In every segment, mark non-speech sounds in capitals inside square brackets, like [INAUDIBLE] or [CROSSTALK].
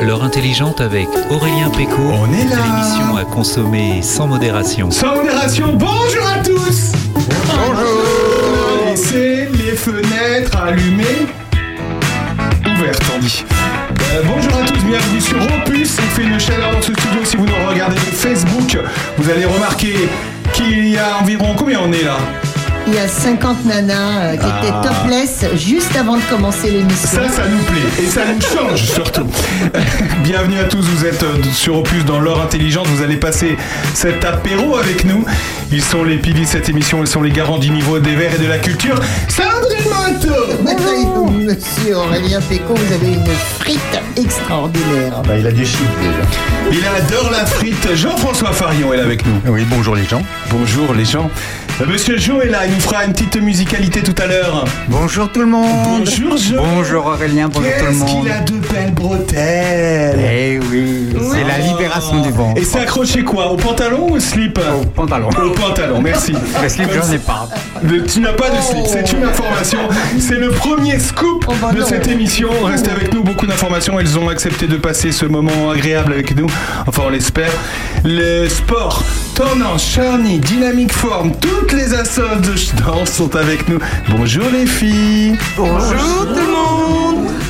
L'heure intelligente avec Aurélien Péco. On est là. L'émission à consommer sans modération. Sans modération, bonjour à tous Bonjour Laissez les fenêtres allumées. Ouvertes, on dit. Euh, bonjour à tous, bienvenue sur Opus. Il fait une chaleur dans ce studio. Si vous nous regardez sur Facebook, vous allez remarquer qu'il y a environ. Combien on est là? Il y a 50 nanas euh, qui étaient Ah. topless juste avant de commencer l'émission. Ça, ça nous plaît et ça nous change surtout. [LAUGHS] Bienvenue à tous, vous êtes euh, sur Opus dans l'heure intelligente, vous allez passer cet apéro avec nous. Ils sont les piliers de cette émission, ils sont les garants du niveau des verts et de la culture. Sandrine Manteau Monsieur Aurélien Péco, vous avez une frite extraordinaire. Bah, il a du chiffre déjà. Il adore la frite. Jean-François Farion est là avec nous. Oui, bonjour les gens. Bonjour les gens. Monsieur Jo est là, il nous fera une petite musicalité tout à l'heure. Bonjour tout le monde. Bonjour Jo. Bonjour Aurélien, bonjour tout le Qu'est-ce monde. qu'il a de belles bretelles Eh oui, c'est la libération du vent. Et c'est accroché quoi Au pantalon ou au slip? Au pantalon. Au pantalon, merci. Le slip, j'en ai pas. Tu n'as pas de slip, c'est une information. C'est le premier scoop Oh bah de cette émission. Restez avec nous, beaucoup d'informations. Elles ont accepté de passer ce moment agréable avec nous. Enfin, on l'espère. Le sport, tendance, charny, dynamique forme, toutes les assos de [LAUGHS] danse sont avec nous. Bonjour les filles. Bonjour tout le monde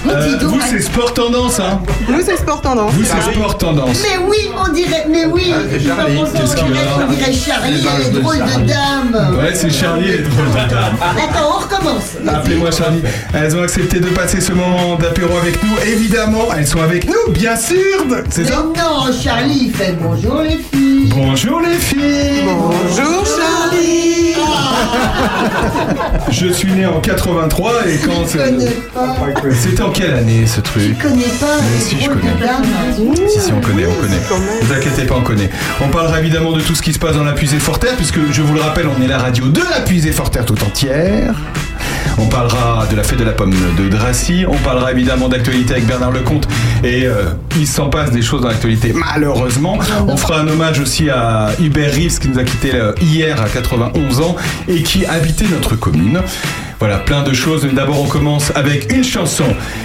Euh, dis donc, vous, c'est sport tendance, hein Nous c'est Sport Tendance. Vous, c'est sport tendance. Mais oui, on dirait, mais oui, Charlie, qu'est-ce qu'il a on dirait Charlie, elle est drôle de dame. Ouais, c'est Charlie et drôle de dame. Attends, on recommence. Appelez-moi Charlie. Elles ont accepté de passer ce moment d'apéro avec nous. Évidemment, elles sont avec nous, bien sûr. C'est Mais ça non, Charlie, il fait bonjour les filles. Bonjour les filles. Bonjour Charlie [LAUGHS] Je suis né en 83 et quand pas. c'était en quelle année ce truc Je connais pas aussi, je connais. Si si on connaît, on connaît. Ne vous inquiétez pas, on connaît. On parlera évidemment de tout ce qui se passe dans la puisée Forterre, puisque je vous le rappelle, on est la radio de la puisée Forterre tout entière. On parlera de la fête de la pomme de Dracy. On parlera évidemment d'actualité avec Bernard Lecomte. Et euh, il s'en passe des choses dans l'actualité, malheureusement. On fera un hommage aussi à Hubert Reeves qui nous a quitté euh, hier à 91 ans et qui habitait notre commune. Voilà, plein de choses. Mais D'abord, on commence avec une chanson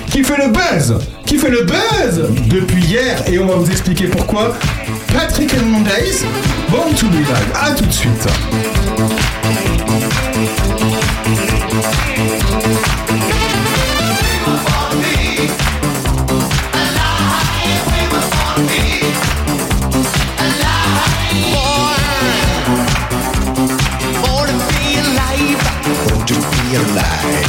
qui fait le buzz, qui fait le buzz depuis hier, et on va vous expliquer pourquoi. Patrick Hernandez, Born to Be. À tout de suite. Born to be alive?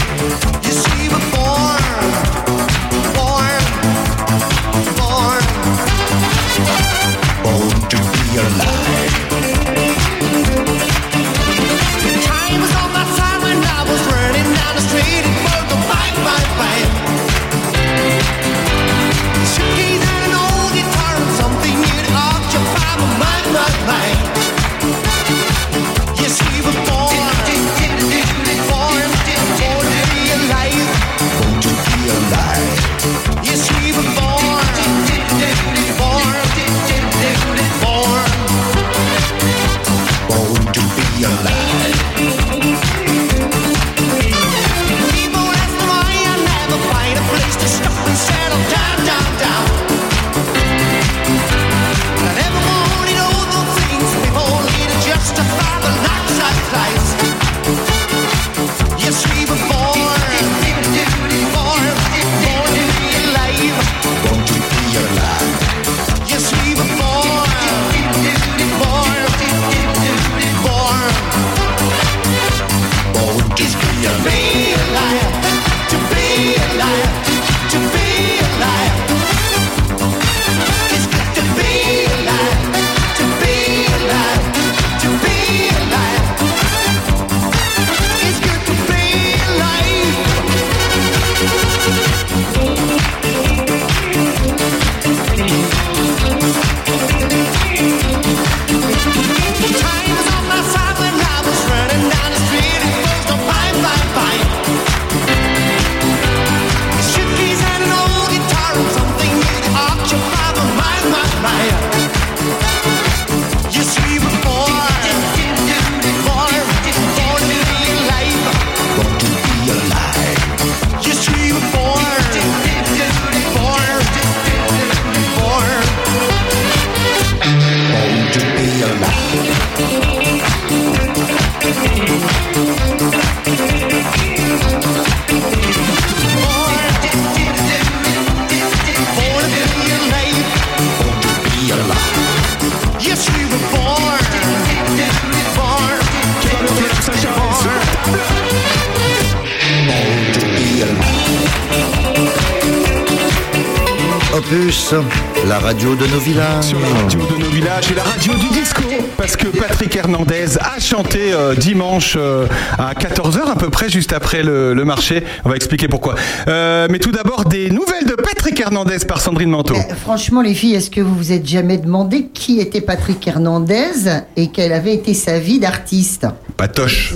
Juste après le, le marché. On va expliquer pourquoi. Euh, mais tout d'abord, des nouvelles de Patrick Hernandez par Sandrine Manteau. Euh, Franchement, les filles, est-ce que vous vous êtes jamais demandé qui était Patrick Hernandez et quelle avait été sa vie d'artiste? Patoche.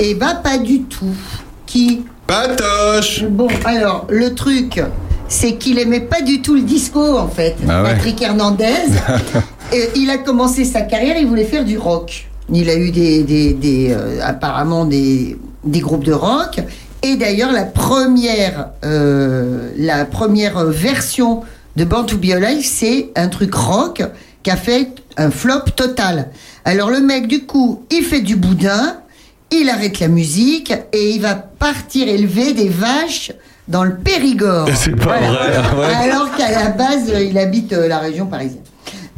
Eh ben, pas du tout. Qui? Patoche Bon, alors, le truc, c'est qu'il aimait pas du tout le disco, en fait. Ah ouais. Patrick Hernandez. [LAUGHS] Et il a commencé sa carrière, il voulait faire du rock. Il a eu des, des, des, euh, apparemment des, des groupes de rock. Et d'ailleurs, la première, euh, la première version de Born to Be Alive, c'est un truc rock qui a fait un flop total. Alors le mec, du coup, il fait du boudin, il arrête la musique et il va partir élever des vaches dans le Périgord. [LAUGHS] C'est pas vrai, ah. Alors qu'à la base, il habite euh, la région parisienne.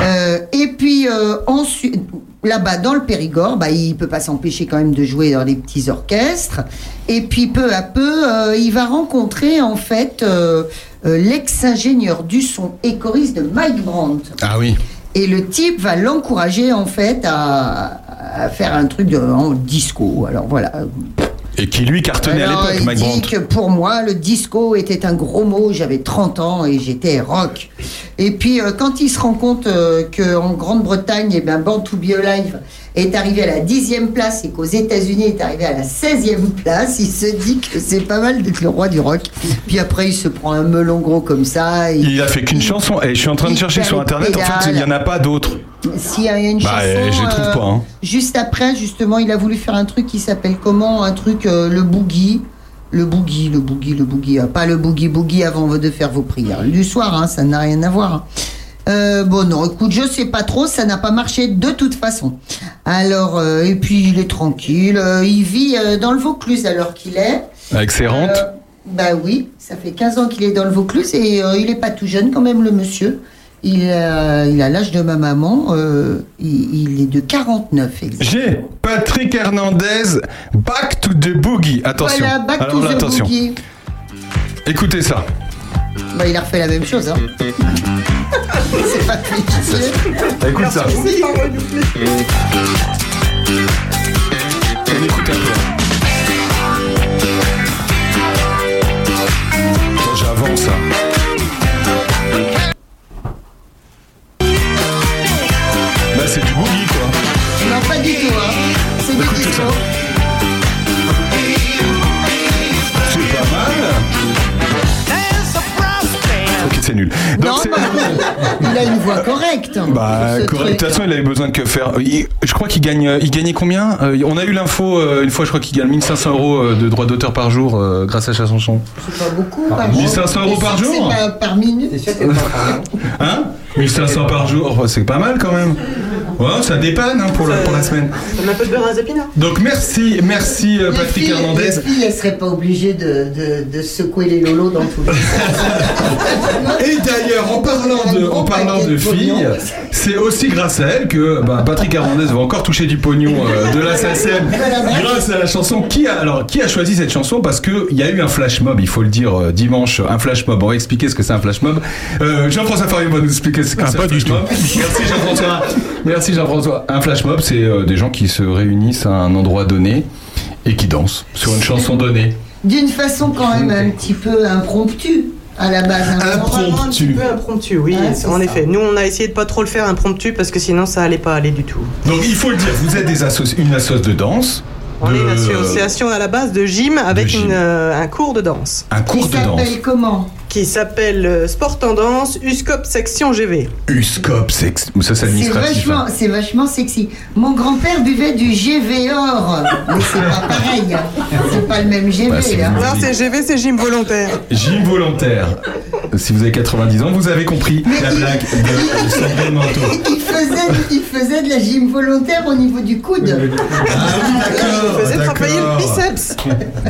Euh, et puis euh, ensuite, là-bas dans le Périgord, bah, il peut pas s'empêcher quand même de jouer dans des petits orchestres. Et puis peu à peu, euh, il va rencontrer en fait l'ex-ingénieur du son et choriste de Mike Brandt. Ah oui. Et le type va l'encourager en fait à, à faire un truc de en disco. Alors voilà. Et qui lui cartonnait Alors, à l'époque, il Mike dit Brandt. que pour moi, le disco était un gros mot. J'avais 30 ans et j'étais rock. Et puis, euh, quand il se rend compte euh, qu'en Grande-Bretagne, eh ben, Born to Be Alive est arrivé à la 10e place et qu'aux États-Unis est arrivé à la 16e place, il se dit que c'est pas mal d'être le roi du rock. Puis après, il se prend un melon gros comme ça. et- Il a fait qu'une chanson. Et je suis en train de chercher sur internet. En fait, il n'y en a pas d'autres. S'il y a une Bah, euh, chanson. je les trouve pas, hein. Juste après, justement, il a voulu faire un truc qui s'appelle comment Un truc, euh, le boogie. Le boogie, le boogie, le boogie. Ah, Pas le boogie boogie avant de faire vos prières. Du soir, hein, ça n'a rien à voir. hein. Euh, bon, non, écoute, je sais pas trop, ça n'a pas marché de toute façon. Alors, euh, et puis il est tranquille, euh, il vit euh, dans le Vaucluse alors qu'il est. Avec ses rentes. Euh, bah oui, ça fait 15 ans qu'il est dans le Vaucluse et euh, il est pas tout jeune quand même, le monsieur. Il a il a l'âge de ma maman, euh, il, il est de 49 exactement. J'ai Patrick Hernandez, Back to the Boogie. Attention. Voilà, back Alors to là, the attention. boogie. Écoutez ça. Bah, il a refait la même chose, hein. [LAUGHS] C'est pas. Écoute ça. On écoute un peu. C'est pas mal. Ok, c'est nul. Donc, Non, c'est- [LAUGHS] il a une voix correcte. Bah, correct. De toute façon, il avait besoin de que faire. il- je crois qu'il gagne. Il gagnait combien Euh, On a eu l'info euh, une fois. Je crois qu'il gagne 1500 euros euh, de droits d'auteur par jour euh, grâce à sa chanson. C'est pas beaucoup par jour. 1500 euros par C'est jour pas par minute. [LAUGHS] Hein 1500 par jour, Oh, c'est pas mal quand même. Ouais, ça dépanne hein, pour, la, pour la semaine. Ça met un peu de beurre à Zapina. Donc merci, merci Les Patrick filles, Hernandez. les filles, elles seraient pas obligées de, de, de secouer les lolos dans tous les [LAUGHS] sens. Et d'ailleurs, en parlant de, en parlant de filles, c'est aussi grâce à elle que bah, Patrick Hernandez va encore toucher du pognon euh, de la SACEM grâce à la chanson. Qui a, alors, qui a choisi cette chanson? Parce qu'il y a eu un flash mob, il faut le dire, euh, dimanche, un flash mob. On va expliquer ce que c'est un flash mob. Euh, Jean-François Farion va nous expliquer ce que c'est un flash mob. Merci Jean-François. Merci Jean-François. Un flash mob, c'est euh, des gens qui se réunissent à un endroit donné et qui dansent sur une chanson donnée. D'une façon quand même un petit peu impromptue à la base. hein. Vraiment un petit Impromptu. peu impromptu, oui, en ça. effet. Nous, on a essayé de pas trop le faire impromptu parce que sinon, ça allait pas aller du tout. Donc il faut le dire, vous êtes des associ- une assoce de danse. On de- est une association à la base de gym avec gym. une, euh, un cours de danse Un Il cours de danse. s'appelle comment? Qui s'appelle euh, Sport Tendance USCOP Section GV. USCOP, c'est ex- ça c'est C'est administratif. vachement, hein. c'est vachement sexy. Mon grand-père buvait du GV or, mais c'est pas pareil. hein. C'est pas le même GV. Bah, c'est hein. Non, c'est GV, c'est gym volontaire. Gym volontaire. Si vous avez 90 ans, vous avez compris la blague de Sandrine Manteau. Il faisait, il faisait de la gym volontaire au niveau du coude. D'accord, Faisait travailler le d'accord. biceps.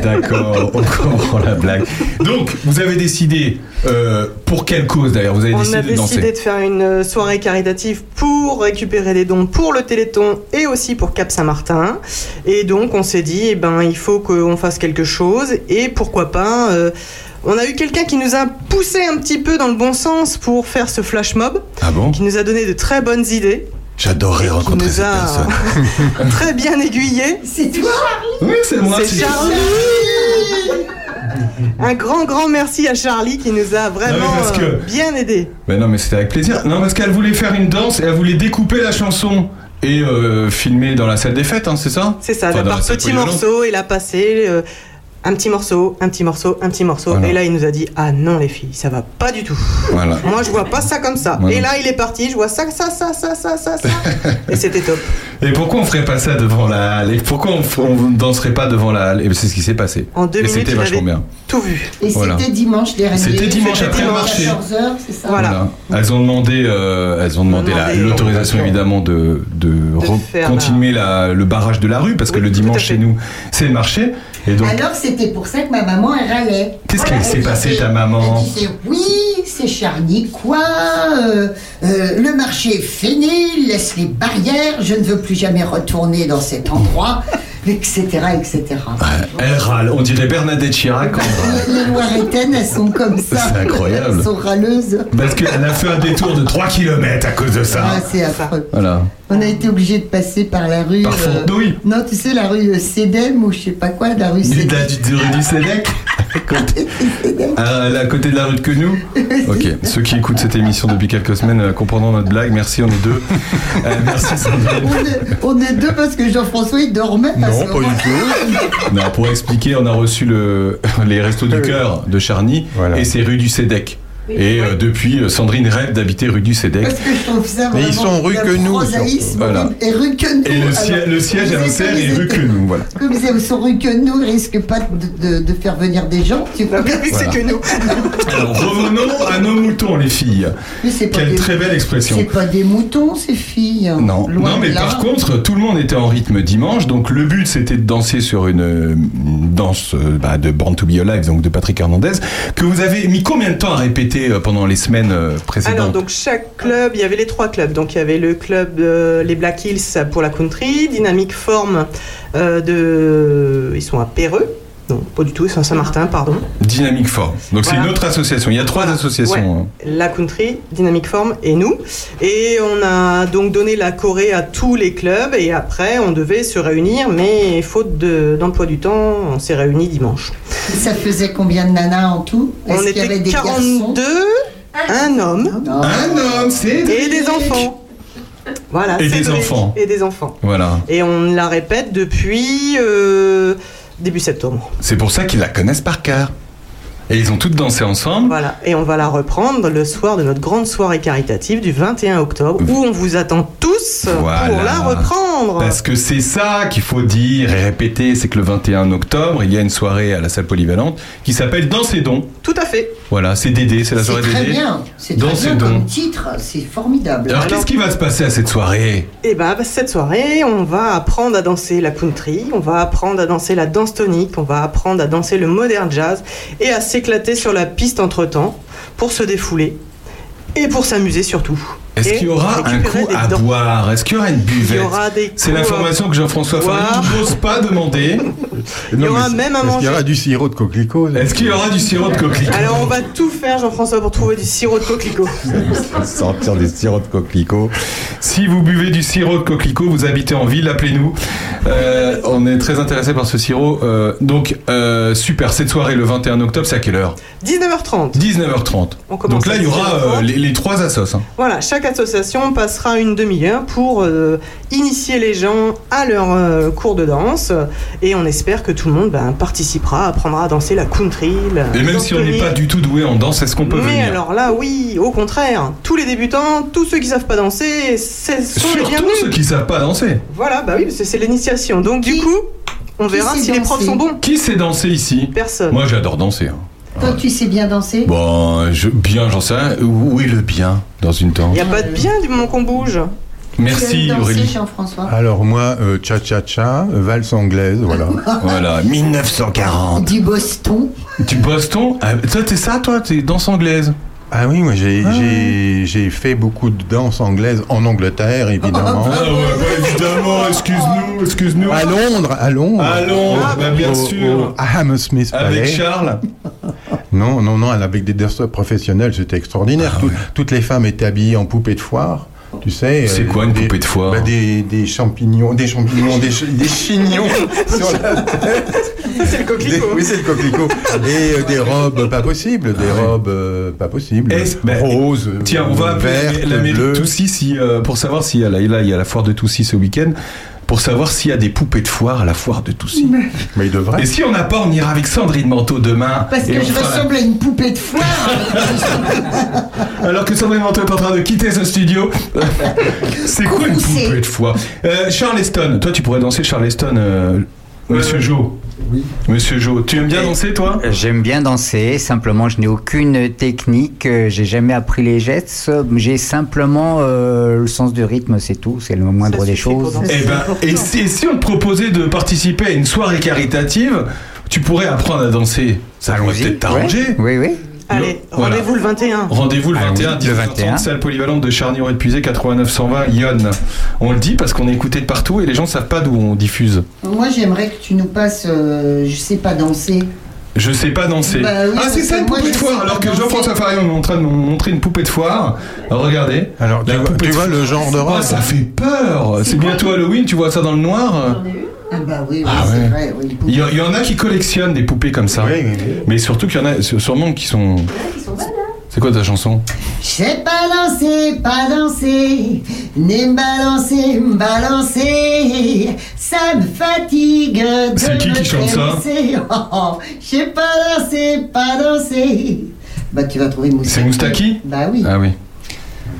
D'accord, on comprend la blague. Donc, vous avez décidé, euh, pour quelle cause d'ailleurs Vous avez On décidé a de décidé danser de faire une euh, soirée caritative pour récupérer des dons pour le Téléthon et aussi pour Cap Saint-Martin. Et donc on s'est dit, eh ben, il faut qu'on fasse quelque chose et pourquoi pas euh, On a eu quelqu'un qui nous a poussé un petit peu dans le bon sens pour faire ce flash mob, Ah bon? Qui nous a donné de très bonnes idées, J'adorerais qui rencontrer nous cette a personne. [LAUGHS] très bien aiguillé. C'est toi Oui, c'est moi. C'est Charlie Un grand, grand merci à Charlie qui nous a vraiment que- euh, bien aidé. Mais non, mais c'était avec plaisir. Non, parce qu'elle voulait faire une danse et elle voulait découper la chanson et euh, filmer dans la salle des fêtes, hein, c'est ça? C'est ça, Enfin, par petits morceaux, il a passé euh, un petit morceau, un petit morceau, un petit morceau. Voilà. Et là, il nous a dit Ah non, les filles, ça va pas du tout. Voilà. [LAUGHS] Moi, je vois pas ça comme ça. Et là, il est parti, je vois ça, ça, ça, ça, ça, ça, ça. et c'était top. [LAUGHS] Et pourquoi on ferait pas ça devant la halle Et pourquoi on, on danserait pas devant la halle Et c'est ce qui s'est passé. En deux et minutes, c'était vachement bien. tout vu. Et Voilà. c'était dimanche dernier. C'était dimanche après le marché. 14h, c'est ça Voilà. Elles ont demandé, euh, elles ont demandé la- demandé- l'autorisation évidemment de, continuer la- le barrage de la rue parce que le dimanche chez nous c'est le marché. Et donc Alors c'était pour ça que ma maman elle râlait. Qu'est-ce Voilà, qu'elle s'est passé, ta maman Elle disait oui, c'est Charny quoi, euh, euh, le marché est fini, laisse les barrières, je ne veux plus jamais retourner dans cet endroit, etc. etc. elle râle, on dirait Bernadette Chirac. [LAUGHS] Les, les Loiretaines, elles sont comme ça. C'est incroyable. Elles sont râleuses. Parce qu'elle a fait un détour de 3 km à cause de ça. Ah, c'est affreux. Voilà. On a été obligé de passer par la rue. Par Fontenoy. non, tu sais, la rue euh, Sédem ou je sais pas quoi, la rue Sédem. la- du, rue du Sénèque [LAUGHS] à côté, à, à côté de la rue de Quenou [LAUGHS] Ok, ceux qui écoutent cette émission depuis quelques semaines euh, comprendront notre blague. Merci, on est deux. Euh, merci Sandrine. On est, on est deux parce que Jean-François il dormait. À ce moment. Non, pour expliquer, on a reçu le, [LAUGHS] les Restos du Cœur de Charny Voilà. et c'est rue du Sédec. Et euh, depuis, euh, Sandrine rêve d'habiter rue du Sédec. Parce que je trouve ça Mais vraiment ils sont rue que nous. Voilà. Et rue que nous. Et le, Alors, siège, le siège à Auxerre est rue que nous, voilà. Comme ils sont rue que nous, ils risquent pas de, de- de faire venir des gens. Tu vois c'est Voilà. que nous. [LAUGHS] Alors revenons à nos moutons, les filles. Mais c'est pas Quelle des- très belle expression. C'est pas des moutons, ces filles. Non, Loin non, mais par contre, tout le monde était en rythme dimanche, donc le but c'était de danser sur une, une danse euh, bah, de Born to Be Alive, donc de Patrick Hernandez, que vous avez mis combien de temps à répéter euh, pendant les semaines euh, précédentes Alors, donc chaque club, il y avait les trois clubs. Donc, il y avait le club euh, les Black Hills pour la country, Dynamic Form de. Ils sont à Péreux. Non, pas du tout, à Saint-Martin, pardon. Dynamic Form. Donc c'est une autre association. Il y a trois Voilà. associations. hein. Ouais. La country, Dynamic Form et nous. Et on a donc donné la Corée à tous les clubs et après on devait se réunir, mais faute de- d'emploi du temps, on s'est réunis dimanche. Ça faisait combien de nanas en tout? On y avait était des 42, un homme Un homme, c'est et des enfants. Voilà. Et des enfants. Et des enfants. Voilà. Et on la répète depuis euh, début septembre. C'est pour ça qu'ils la connaissent par cœur. Et ils ont toutes dansé ensemble. Voilà. Et on va la reprendre le soir de notre grande soirée caritative du 21 octobre où on vous attend tous Voilà. pour la reprendre. Parce que c'est ça qu'il faut dire et répéter, c'est que le 21 octobre, il y a une soirée à la salle polyvalente qui s'appelle Dans ses dons. Tout à fait. Voilà, c'est Dédé, c'est la C'est soirée très Dédé. bien. C'est Dans très bien dons. comme titre. C'est formidable. Alors, Alors- qu'est-ce qui va se passer à cette soirée? Et bah, cette soirée, on va apprendre à danser la country, on va apprendre à danser la danse tonique, on va apprendre à danser le modern jazz et à s'éclater sur la piste entre temps pour se défouler et pour s'amuser surtout. Est-ce qu'il y aura un coup à dents. boire? Est-ce qu'il y aura une Il y buvette? aura des C'est à l'information que Jean-François. Farid n'ose pas demander. [LAUGHS] Il y aura même à Est-ce qu'il y manger. aura du sirop de coquelicot Est-ce qu'il y aura du sirop de coquelicot Alors on va tout faire, Jean-François, pour trouver du sirop de coquelicot. [LAUGHS] Sortir des sirops de coquelicot. Si vous buvez du sirop de coquelicot, vous habitez en ville, appelez-nous. Euh, on est très intéressé par ce sirop. Euh, donc, euh, super, cette soirée le 21 octobre, c'est à quelle heure? 19h30. 19h30. On commence Donc là, il y aura 19h30. euh, les, les trois assos. hein. Voilà, chaque association passera une demi-heure pour euh, initier les gens à leur euh, cours de danse et on espère que tout le monde ben, participera, apprendra à danser la country. la Et même si on n'est pas du tout doué en danse, est-ce qu'on peut Mais venir alors là, oui, au contraire, tous les débutants, tous ceux qui savent pas danser, ce sont les bienvenus. ceux qui savent pas danser. Voilà, bah oui, parce que c'est l'initiation. Donc du coup, on verra si les profs sont bons. Qui sait danser ici Personne. Moi, j'adore danser. hein. Toi, tu sais bien danser Bon, je, bien, j'en sais rien. Où est le bien dans une danse Il n'y a pas de bien du moment qu'on bouge. Merci Aurélie. Jean-François Alors moi, euh, cha-cha-cha, valse anglaise, voilà. [LAUGHS] Voilà, 1940. Du Boston. Du Boston? Ah, Toi, t'es ça, toi? T'es danse anglaise? Ah oui, moi j'ai Ah. j'ai- j'ai fait beaucoup de danse anglaise en Angleterre, évidemment. Ah ouais, évidemment, excuse-nous, excuse-nous. À Londres, à Londres. À Londres, Au- bah, bien au- sûr. au- à Hammersmith Avec Palais. Charles Non, non, non, avec des danseurs professionnels, c'était extraordinaire. Ah Tout- Toutes les femmes étaient habillées en poupées de foire. Tu sais. C'est euh, quoi une des- poupée de foire bah, des, des champignons, des champignons, des, ch- des chignons [LAUGHS] sur la tête. C'est le Des- coquelicot. oui, c'est le coquelicot. Et euh, des robes pas possibles, des robes euh, pas possibles. Est-ce- bah, Roses, Tiens, on va appeler la mairie de. Toussy si, euh, pour savoir si là, là, il y a la foire de Toussy ce week-end, pour savoir s'il y a des poupées de foire à la foire de Toussy. Mais il devrait. Et si on n'a pas, on ira avec Sandrine Manteau demain. Parce que je ressemble à une poupée de foire. [LAUGHS] Alors que Sandrine Manteau est en train de quitter ce studio. [LAUGHS] C'est quoi une poupée de foire? Euh, Charleston, toi tu pourrais danser Charleston, euh, Monsieur Jo. Oui. Monsieur Jo, tu aimes bien danser toi? J'aime bien danser, simplement je n'ai aucune technique, euh, j'ai jamais appris les gestes, j'ai simplement euh, le sens du rythme, c'est tout, c'est le moindre Ça des choses. Eh ben, et si, et si on te proposait de participer à une soirée caritative, tu pourrais apprendre à danser. Ça Allons-y. peut-être t'arranger. Ouais. Oui, oui. Allez, Voilà. rendez-vous le 21. Rendez-vous le Allons-y, 21, le 19h30, 21. salle polyvalente de Charnier épuisé 89 120 Yonne. On le dit parce qu'on est écouté de partout et les gens savent pas d'où on diffuse. Moi, j'aimerais que tu nous passes, euh, je sais pas danser. Je sais pas danser. Bah oui, ah, c'est ça une moi, poupée de foire Alors que Jean-François. Farion est en train de nous montrer une poupée de foire. Alors, regardez. Alors, tu La vois, tu le genre de Oh, robe ça fait peur. C'est bientôt Halloween, tu vois ça dans le noir. Ah bah oui, oui Ah c'est ouais. vrai. Oui, Il y, a- il y en a qui collectionnent des poupées comme ça. Oui, oui, oui. Mais surtout qu'il y en a sû- sûrement qui sont. C'est quoi ta chanson? Je sais pas danser, pas danser, ni me balancer, me balancer. Ça me fatigue de C'est qui me qui chante ça? Oh, oh. Je sais pas danser, pas danser. Bah tu vas trouver Moustaki. C'est Moustaki? Bah oui. Ah oui.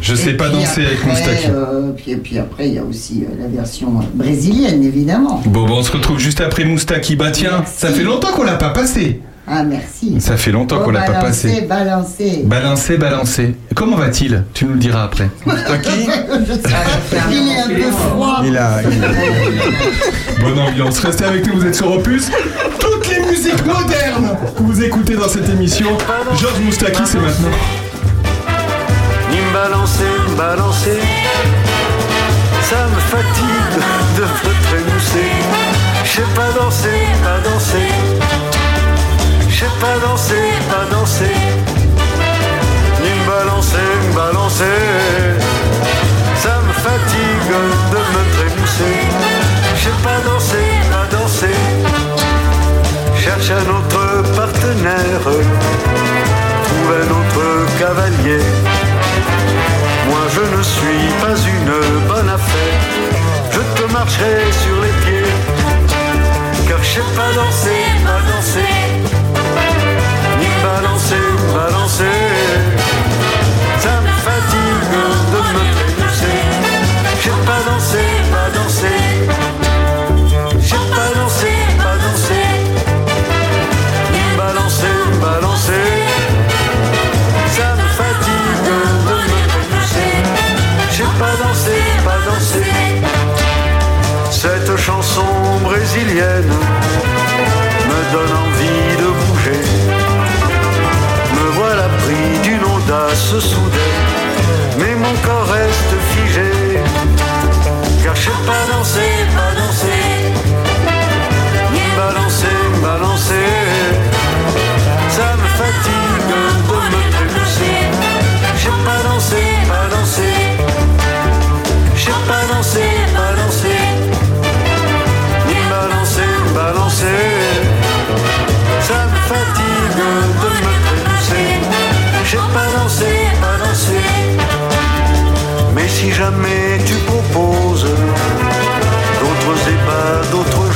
Je sais Et pas danser avec Moustaki. euh, puis, et puis après, il y a aussi euh, la version euh, brésilienne, évidemment. Bon, bon, on se retrouve juste après Moustaki. Bah tiens, Merci. ça fait longtemps qu'on l'a pas passé. Ah, merci. Ça fait longtemps Oh, qu'on l'a pas passé. Balancer, Balancer, balancer. Comment va-t-il? Tu nous le diras après. Moustaki, [LAUGHS] il est un peu froid. il a, il- Bonne ambiance. Restez avec nous, vous êtes sur Opus. Toutes les musiques modernes que vous écoutez dans cette émission. Georges Moustaki, c'est maintenant. Balancer, balancer. Ça me fatigue de me trémousser. Je sais pas danser, pas danser. Je sais pas danser, pas danser. Ni me balancer, me balancer. Ça me fatigue de me trémousser. Je sais pas danser, pas danser. Cherche un autre partenaire. Trouve un autre cavalier. Je ne suis pas une bonne affaire. Je te marcherai sur les pieds. Car je sais pas danser, pas danser. Ni balancer, balancer. D'autres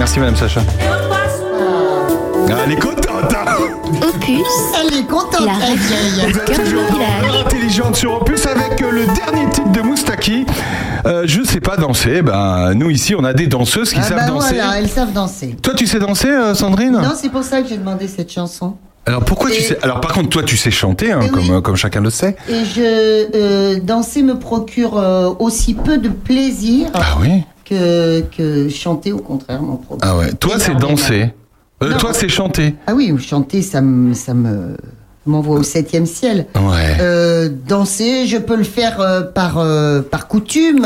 Merci Madame Sacha. Ah, elle est contente. hein. Opus, Elle est contente, La vieille. Vous êtes toujours village. intelligente sur Opus avec euh, le dernier titre de Moustaki. Euh, je sais pas danser. Ben, nous ici, on a des danseuses qui Ah savent bah danser. voilà, elles savent danser. Toi, tu sais danser, euh, Sandrine? Non, c'est pour ça que j'ai demandé cette chanson. Alors pourquoi tu sais? Alors par contre, toi, tu sais chanter, hein, Eh comme, oui. euh, comme chacun le sait. Et je euh, danser me procure euh, aussi peu de plaisir Ah oui? Que, que chanter, au contraire, m'en procure. Ah ouais. Toi, c'est danser. Euh, toi, c'est chanter. Ah oui, chanter, ça me, ça me m'envoie au septième ciel. Ouais. Euh, danser, je peux le faire euh, par, euh, par coutume,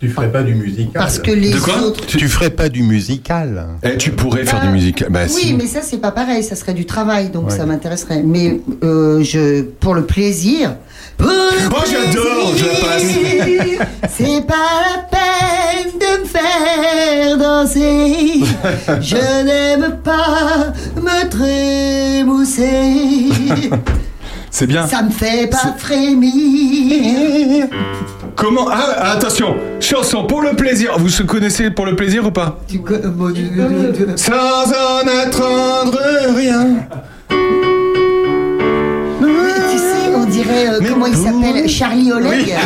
Tu ferais pas du musical. parce que les De quoi autres... Tu ferais pas du musical. Eh, tu pourrais faire du musique. Bah oui, si. mais ça c'est pas pareil, ça serait du travail, donc Ouais. ça m'intéresserait. Mais euh, je, pour le plaisir. Pour le Oh, j'adore, je la plaisir, [LAUGHS] C'est pas la peine de me faire danser. Je n'aime pas me trémousser. C'est bien. Ça me fait pas frémir. Comment ah, attention, chanson pour le plaisir. Vous se connaissez pour le plaisir ou pas. Sans en attendre rien. Tu sais, on dirait, euh, Mais comment il pour- s'appelle Charlie Oleg. [LAUGHS]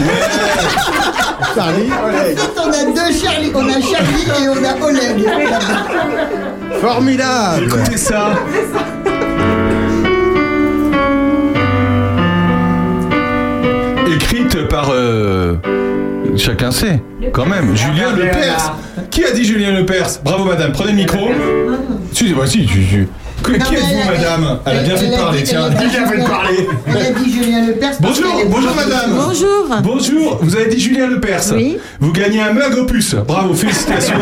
Charlie, En fait, on a deux Charlie. On a Charlie et on a Oleg. Formidable Écoutez ça. Par euh, chacun sait, quand même. Julien Lepers. Qui a dit Julien Lepers? Bravo madame, prenez le micro. Si, bah si, tu, tu- Que- Non, Qui mais êtes-vous elle a- madame? Elle a bien fait de parler, tiens. elle a dit Bien fait de Julien- parler. Elle a dit Julien Lepers. parce Bonjour, qu'elle est- bonjour madame. Bonjour. Bonjour, vous avez dit Julien Lepers. Oui. Vous gagnez un mug opus. Bravo, félicitations.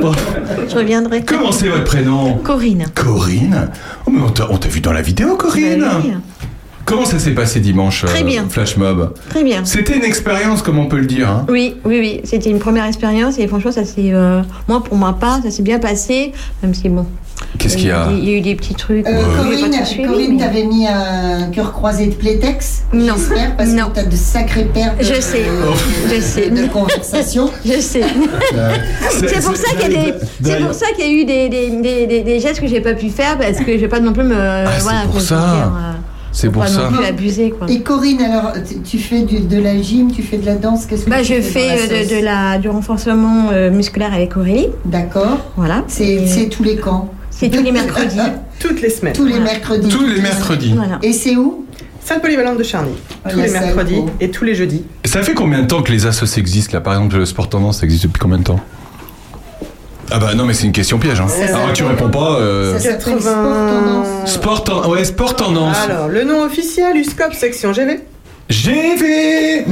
Bon, [LAUGHS] Je reviendrai. Comment c'est votre prénom? Corinne. Corinne? Oh, mais on t'a on t'a vu dans la vidéo, Corinne Bah oui. Comment ça s'est passé dimanche, Très euh, bien. Flash Mob Très bien. C'était une expérience, comme on peut le dire. hein. Oui, oui, oui. C'était une première expérience et franchement, ça s'est. euh, moi, pour ma part, ça s'est bien passé. Même si, bon. Qu'est-ce qu'il y a Il y a eu des petits trucs. Euh, euh, Corinne, Corinne mais- t'avais mis un cœur croisé de Playtex. Non. J'espère, parce Non. que t'as de sacrées de, Je sais. Je sais. de conversations. [LAUGHS] Je sais. C'est pour ça qu'il y a des, c'est pour ça qu'il y a eu des, des, des, des, des gestes que j'ai pas pu faire parce que je vais pas non plus me. Ah, c'est voilà, pour ça. C'est pour pas ça. non plus abuser quoi. Et Corinne, alors, tu- fais du- de la gym, tu fais de la danse, qu'est-ce que Bah, tu je fais la euh, de, de la, du renforcement euh, musculaire avec Aurélie. D'accord. Voilà. C'est tous les camps. c'est tous les mercredis. [LAUGHS] Toutes les semaines. Tous les Voilà. mercredis. Tous les mercredis. Voilà. Et c'est où? Salle polyvalente de Charny. Ah, tous les mercredis et tous les jeudis. Ça fait combien de temps que les assos existent là? Par exemple, le sport tendance, ça existe depuis combien de temps? Ah bah non, mais c'est une question piège. Hein. Alors tu réponds pas. euh, Ça s'appelle 80. Sport Tendance. Sport, ouais, sport tendance. Alors, le nom officiel, USCOP section GV. GV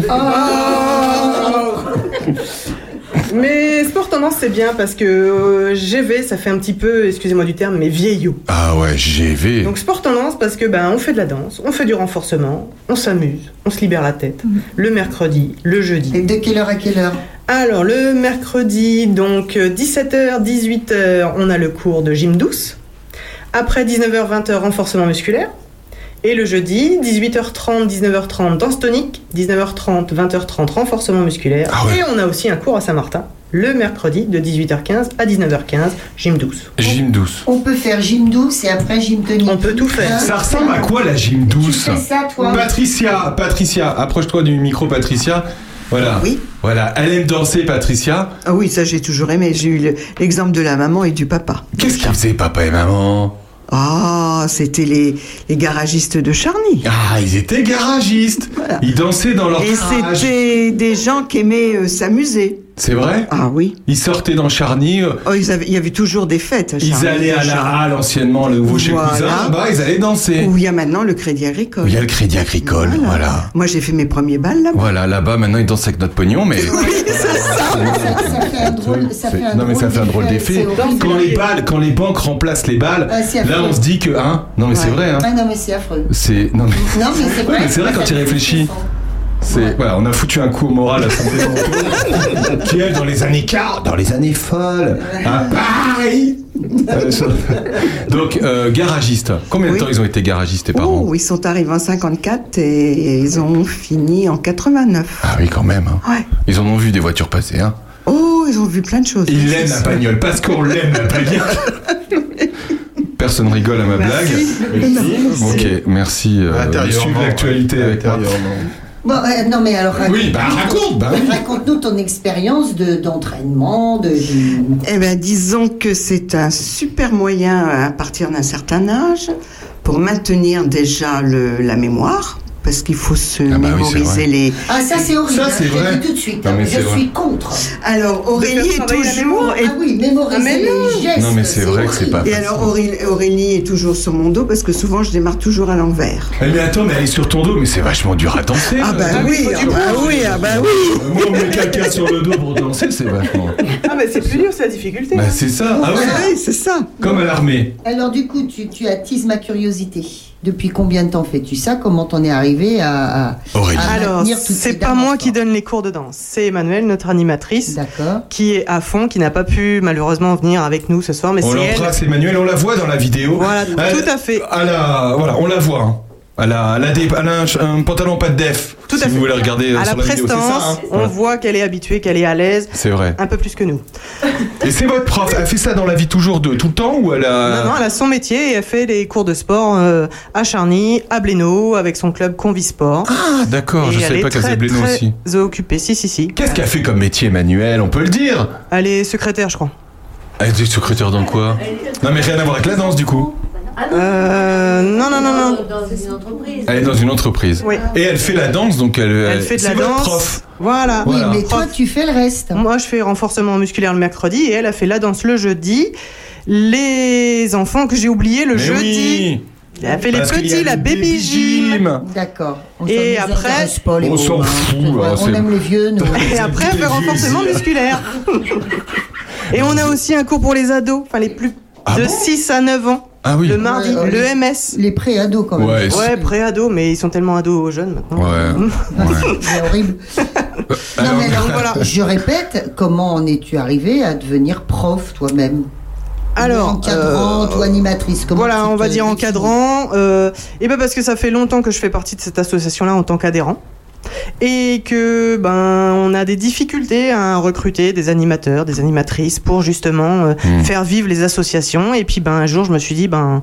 Mais sport tendance, c'est bien parce que euh, GV, ça fait un petit peu, excusez-moi du terme, mais vieillot. Ah ouais, GV. Donc sport tendance parce que ben on fait de la danse, on fait du renforcement, on s'amuse, on se libère la tête. Le mercredi, le jeudi. Et de quelle heure à quelle heure? Alors le mercredi, donc euh, 17h, 18h, on a le cours de gym douce. Après 19h, 20h, renforcement musculaire. Et le jeudi, 18h30, 19h30, danse tonique. 19h30, 20h30, renforcement musculaire. Ah ouais. Et on a aussi un cours à Saint-Martin, le mercredi, de 18h15 à 19h15, gym douce. Gym douce. On peut faire gym douce et après gym tonique. On peut tout faire. Hein Ça ressemble à quoi la gym douce Tu fais ça, toi Patricia, Patricia, approche-toi du micro, Patricia. Voilà. Oui. Voilà, elle aime danser, Patricia. Ah oui, ça j'ai toujours aimé. J'ai eu le- l'exemple de la maman et du papa. Qu'est-ce qu'ils faisaient, papa et maman? Ah, c'était les, les garagistes de Charny. Ah, ils étaient garagistes. Voilà. Ils dansaient dans leur Et c'était des gens qui aimaient euh, s'amuser. C'est vrai? Ah oui. Ils sortaient dans Charny. euh, Oh, ils avaient- il y avait toujours des fêtes. à Ils allaient à la halle anciennement, le nouveau chez Voilà. Cousin. Là-bas, ils allaient danser. Où il y a maintenant le Crédit Agricole. Il y a le crédit agricole, voilà. Moi j'ai fait mes premiers balles là-bas. Voilà, là-bas, maintenant, ils dansent avec notre pognon, mais. [LAUGHS] Ça fait un drôle, ça fait un non mais ça fait un drôle d'effet. Quand les balles, quand les banques remplacent les balles, Ah, là on se dit que hein. Non mais c'est vrai hein. Ah non, mais c'est affreux. C'est non mais. Non, mais c'est vrai. c'est vrai quand Ça tu réfléchis. Stressant. C'est voilà, on a foutu un coup au moral à Manteau, qui elle dans les années 40, dans les années folles, à Paris. Euh, Donc euh, garagiste. Combien de temps ils ont été garagistes tes parents Oh, ils sont arrivés en 54 et ils ont fini en 89. Ah oui quand même. hein. Ouais. Ils en ont vu des voitures passer. Hein. Oh, ils ont vu plein de choses. Ils l'aiment la bagnole parce qu'on l'aime la bagnole. [LAUGHS] Perso personne rigole à ma blague. Ok, merci euh, suivre l'actualité avec moi. Bon, euh, non, mais alors. Oui, bah, raconte, bah oui. Raconte-nous ton expérience de- d'entraînement, de. de- Eh bien, disons que c'est un super moyen à partir d'un certain âge pour maintenir déjà le, la mémoire, parce qu'il faut se Ah bah mémoriser vrai. les. Ah, ça, c'est horrible. Ça, hein, c'est vrai. dis tout de suite. Non, hein, mais je suis contre. Alors, Aurélie est toujours. Ah oui, mémoriser Ah, mais les gestes. Non, mais c'est vrai que c'est pas Et alors, Aurélie, Aurélie est toujours sur mon dos parce que souvent je démarre toujours à l'envers. Eh, mais attends, mais elle est sur ton dos, mais c'est vachement dur à danser. Ah, bah Attends, oui, ah bah oui, ah bah oui. euh, Moi, on met quelqu'un sur le dos pour danser, c'est vachement. Ah, mais c'est plus dur, c'est la difficulté. Bah, c'est ça. Ah ouais. Oui, c'est ça. Comme à l'armée. Alors, du coup, tu, tu attises ma curiosité. Depuis combien de temps fais-tu ça? Comment t'en es arrivé à. à- à Alors, c'est ces pas moi qui donne les cours de danse, c'est Emmanuel, notre animatrice, qui est à fond, qui n'a pas pu malheureusement venir avec nous ce soir, mais On c'est elle. l'embrasse, Emmanuel, on la voit dans la vidéo. Voilà, tout à fait. Elle a, voilà, on la voit. Elle a, elle a, des- elle a un, un pantalon pas de def. Tout si à vous fait. voulez regarder euh, À la sur la vidéo, prestance, ça. hein on Ouais. voit qu'elle est habituée, qu'elle est à l'aise, C'est vrai. un peu plus que nous. Et c'est votre prof. Elle fait ça dans la vie toujours de tout le temps ou elle a Non, non, elle a son métier et elle fait des cours de sport euh, à Charny, à Blénaud, avec son club Convisport. Ah, d'accord. Je savais pas qu'elle faisait Blénaud aussi. occupée, si, si, si. Qu'est-ce qu'elle fait comme métier, Emmanuel? On peut le dire? Elle est secrétaire, je crois. Elle est secrétaire dans quoi? Non, mais rien à voir avec la danse du coup. Euh, non, non, non, non. Dans une entreprise. Elle est dans une entreprise. Oui. Et elle fait la danse, donc elle. Elle fait de la c'est votre danse. prof. Voilà. Oui, Voilà. mais toi, tu fais le reste. Moi, je fais renforcement musculaire le mercredi et elle a fait la danse le jeudi. Les enfants que j'ai oubliés le Mais jeudi. oui. Elle a fait les Parce petits, la baby gym. D'accord. On Et après- intéresse pas, les On s'en hein. fout, hein, On c'est- aime les vieux, nous. [LAUGHS] Et après, elle Les fait renforcement vieux. musculaire. [LAUGHS] Et on a aussi un cours pour les ados, enfin les plus Ah de bon 6 à 9 ans. Ah oui. Le mardi, Ouais, le. MS. Les pré-ados, quand même. Ouais, Ouais, pré-ados, mais ils sont tellement ados jeunes maintenant. Ouais. [LAUGHS] ouais. C'est horrible. Alors- non, mais alors, voilà. Je répète, comment en es-tu arrivé à devenir prof toi-même? Alors, Encadrante euh, ou animatrice comment Voilà, on va dire encadrant. Euh, et ben parce que ça fait longtemps que je fais partie de cette association-là en tant qu'adhérent. Et que ben on a des difficultés à recruter des animateurs, des animatrices pour justement euh, Hmm. faire vivre les associations. Et puis ben un jour je me suis dit ben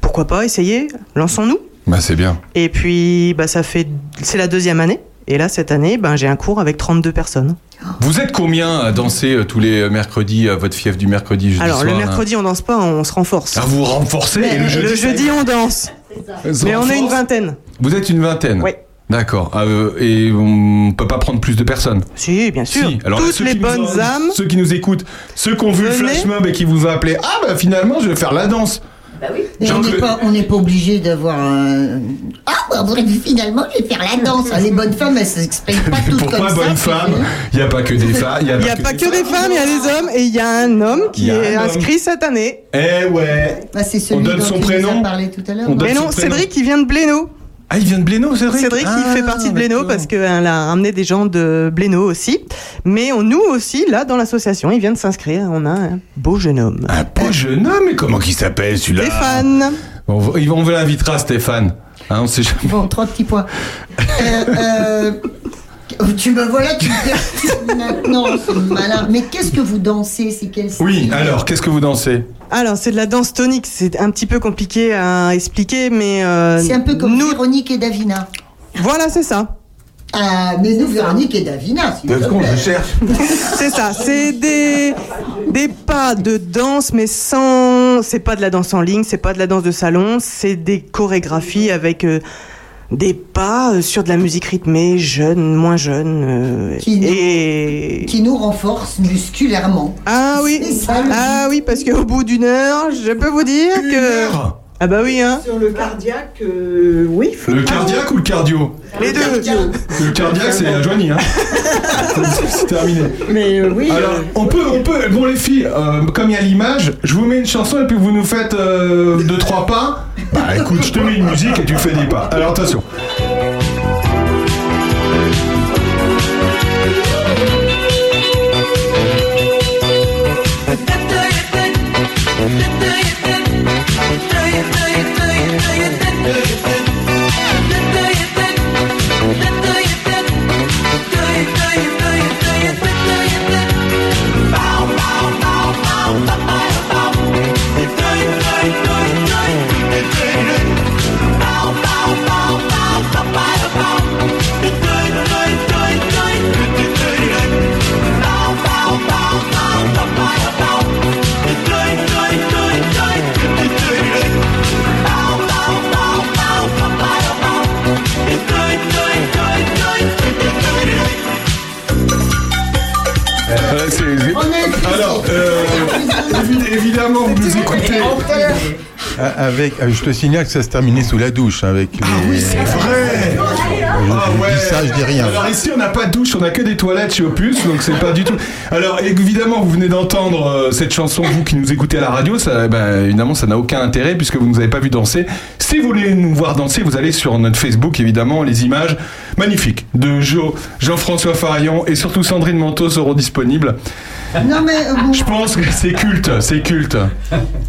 pourquoi pas essayer, lançons-nous. Bah, c'est bien. Et puis bah ça fait c'est la deuxième année. Et là cette année ben j'ai un cours avec 32 personnes. Vous êtes combien à danser euh, tous les mercredis, à votre fief du mercredi jeudi Alors soir, le mercredi on danse pas, on se renforce. Ah, vous renforcez et le jeudi, le jeudi on danse. Mais on est une vingtaine. Vous êtes une vingtaine Oui. D'accord. Ah, euh, et on peut pas prendre plus de personnes Si, bien sûr. Si. Alors, Toutes ceux les qui nous bonnes ont- âmes. Ceux qui nous écoutent, ceux qui ont vu le flash mob et qui vous ont appelé, ah bah finalement je vais faire la danse. Bah oui. Et on n'est pas, obligé d'avoir un. Ah, bah, finalement, je vais faire la danse. Ah, Les bonnes femmes, elles s'expriment pas [LAUGHS] toutes Pourquoi comme ça. bonne puis- femme Il n'y a pas que des femmes. Il n'y a, Il n'y a pas que des femmes, il y a des hommes et il y a un homme Il qui y est inscrit cette année. Eh ouais. Bah, c'est celui On donne dont son prénom parlé tout à l'heure. Donne Mais non, prénom. Cédric qui vient de Blénaud. Ah, il vient de Blénaud, Cédric Cédric Ah, il fait partie de Blénaud parce qu'elle a ramené des gens de Blénaud aussi. Mais on, nous aussi, là, dans l'association, il vient de s'inscrire. On a un beau jeune homme. Un beau jeune homme, mais comment il s'appelle celui-là Stéphane. On, va- on vous l'invitera, Stéphane. Hein, on sait jamais. Bon, trois petits points. [LAUGHS] Euh, euh, tu me voilà, tu me maintenant, [LAUGHS] c'est malin. Mais qu'est-ce que vous dansez C'est quel style Oui, alors, qu'est-ce que vous dansez Alors, c'est de la danse tonique. C'est un petit peu compliqué à expliquer, mais. euh, C'est un peu comme nous. Véronique et Davina. Voilà, c'est ça. Ah, mais nous, Véronique et Davina, s'il vous plaît. je cherche. [LAUGHS] C'est ça, c'est des, des pas de danse, mais sans. C'est pas de la danse en ligne, c'est pas de la danse de salon, c'est des chorégraphies avec euh, des pas euh, sur de la musique rythmée, jeune, moins jeune. euh, Qui nous- et. Qui nous renforce musculairement. Ah oui, ça, ah oui, parce qu'au bout d'une heure, je peux vous dire Une que. heure Ah bah oui, hein. Sur le cardiaque, euh, oui. faut- Le cardiaque ou le cardio Les deux. Le cardiaque, c'est la Joanie, hein. [LAUGHS] c'est terminé. Mais euh, oui. Alors, on peut, on peut. Bon, les filles, euh, comme il y a l'image, je vous mets une chanson et puis vous nous faites euh, deux, trois pas. Bah écoute, je te mets une musique et tu fais des pas. Alors attention. Ah, Avec, ah, je te signale que ça se terminait sous la douche hein, avec les. Ah oui, c'est vrai. Je, Ah ouais. dis ça, je dis rien. Alors ici, on n'a pas de douche, on a que des toilettes chez Opus, donc c'est pas du tout. Alors évidemment, vous venez d'entendre euh, cette chanson, vous qui nous écoutez à la radio, ça, ben, évidemment, ça n'a aucun intérêt puisque vous nous avez pas vu danser. Si vous voulez nous voir danser, vous allez sur notre Facebook, évidemment, les images magnifiques de Jo, Jean-François Farion et surtout Sandrine Manteau seront disponibles. [LAUGHS] Non mais euh, bon. Je pense que c'est culte, c'est culte.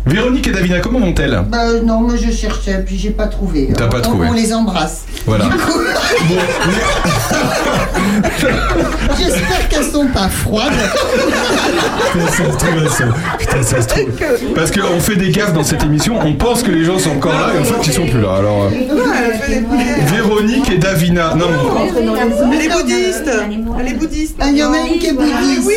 Véronique et Davina, comment vont-elles? Bah non, moi je cherchais, puis j'ai pas trouvé. T'as pas trouvé. On les embrasse. Voilà. Du coup, [LAUGHS] j'espère qu'elles sont pas froides. Putain, ça se trouve, sont- Putain, ça se trouve. Parce qu'on fait des gaffes dans cette émission, on pense que les gens sont encore là et en fait ils sont plus là. Alors, euh, Véronique et Davina. Non, Elle est bouddhiste Elle est bouddhiste il y en a une qui est Ah, mais bouddhiste. oui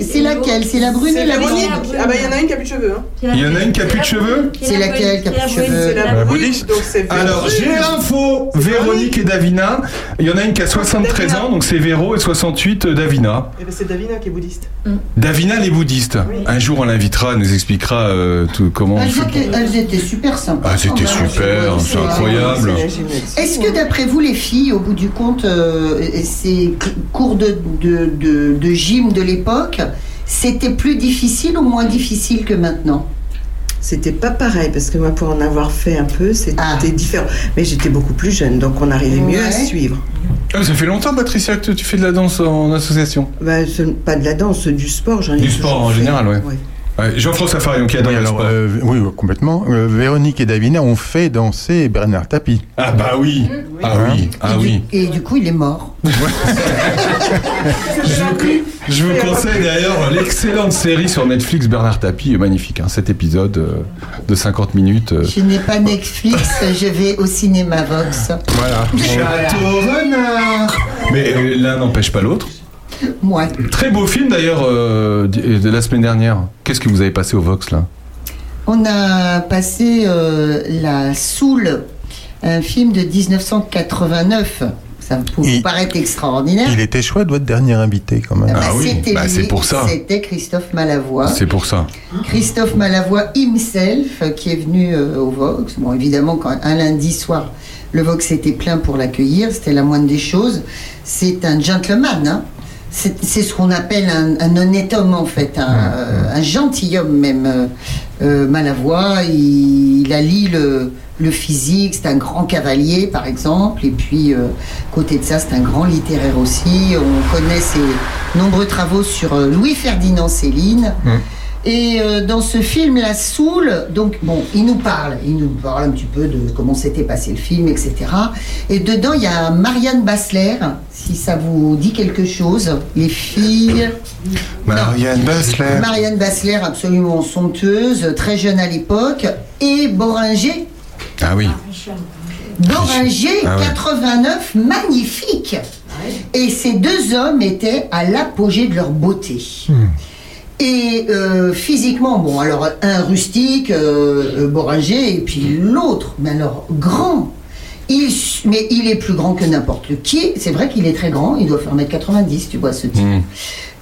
C'est laquelle? C'est la brune et la blonde Ah bah il y en a une qui a plus de cheveux hein. il y en a une qui a plus de cheveux C'est laquelle qui a plus de cheveux? C'est la brune, donc c'est Alors j'ai l'info Véronique et Davina. Il y en a une qui a 73 ans, donc c'est Véro et 68 euh, Davina. Eh ben, c'est Davina qui est bouddhiste. Davina les bouddhistes. Un jour on l'invitera, elle nous expliquera euh, tout, comment. on elles fait pour- étaient, elles étaient super sympas. Ah c'était super, c'est incroyable. Est-ce que d'après vous, les filles, au bout du compte, euh, ces cours de, de, de, de gym de l'époque, c'était plus difficile ou moins difficile que maintenant C'était pas pareil parce que moi, pour en avoir fait un peu, c'était Ah. différent. Mais j'étais beaucoup plus jeune, donc on arrivait mieux à suivre. Ah, ça fait longtemps Patricia que tu fais de la danse en association? Bah, pas de la danse, du sport, j'en ai Du sport en fait. général, ouais. Ouais. Jean-François Farion qui adore Oui, le alors, sport. euh, oui, oui, complètement. Euh, Véronique et Davina ont fait danser Bernard Tapie. Ah bah oui, ah oui, ah et, oui. du, et du coup, il est mort. [LAUGHS] [LAUGHS] Je, je vous conseille d'ailleurs l'excellente série sur Netflix Bernard Tapie, est magnifique. Hein, cet épisode euh, de 50 minutes. euh. Je n'ai pas Netflix, je vais au cinéma Vox. Voilà. Château Renard. Mais euh, l'un n'empêche pas l'autre. Moi. Très beau film d'ailleurs euh, d- de la semaine dernière. Qu'est-ce que vous avez passé au Vox là? On a passé euh, La Soule, un film de 1989. Ça vous Il- paraître extraordinaire. Il était chouette, votre dernier invité, quand même. Bah, Ah oui, c'était bah, pour ça. C'était Christophe Malavoie. C'est pour ça. Christophe Malavoie himself euh, qui est venu euh, au Vox. Bon, évidemment, quand un lundi soir, le Vox était plein pour l'accueillir, c'était la moindre des choses. C'est un gentleman, hein. C'est ce qu'on appelle un, un honnête homme, en fait, un, euh, un gentilhomme même. euh, euh, Malavoie, il, il allie le, le physique, c'est un grand cavalier, par exemple, et puis, euh, côté de ça, c'est un grand littéraire aussi. On connaît ses nombreux travaux sur euh, Louis-Ferdinand Céline. Et euh, dans ce film, La Soule, donc bon, il nous parle, il nous parle un petit peu de comment s'était passé le film, etc. Et dedans, il y a Marianne Bassler, si ça vous dit quelque chose, les filles. Marianne Bassler. Marianne Bassler, absolument somptueuse, très jeune à l'époque, et Boringer, Ah oui. Boringer, Ah ouais. 89, magnifique. Et ces deux hommes étaient à l'apogée de leur beauté. Et euh, physiquement, bon, alors un rustique, euh, euh, Boringer, et puis l'autre, mais alors grand. Il, mais il est plus grand que n'importe qui. C'est vrai qu'il est très grand, il doit faire 1m90, tu vois, ce type. Mmh.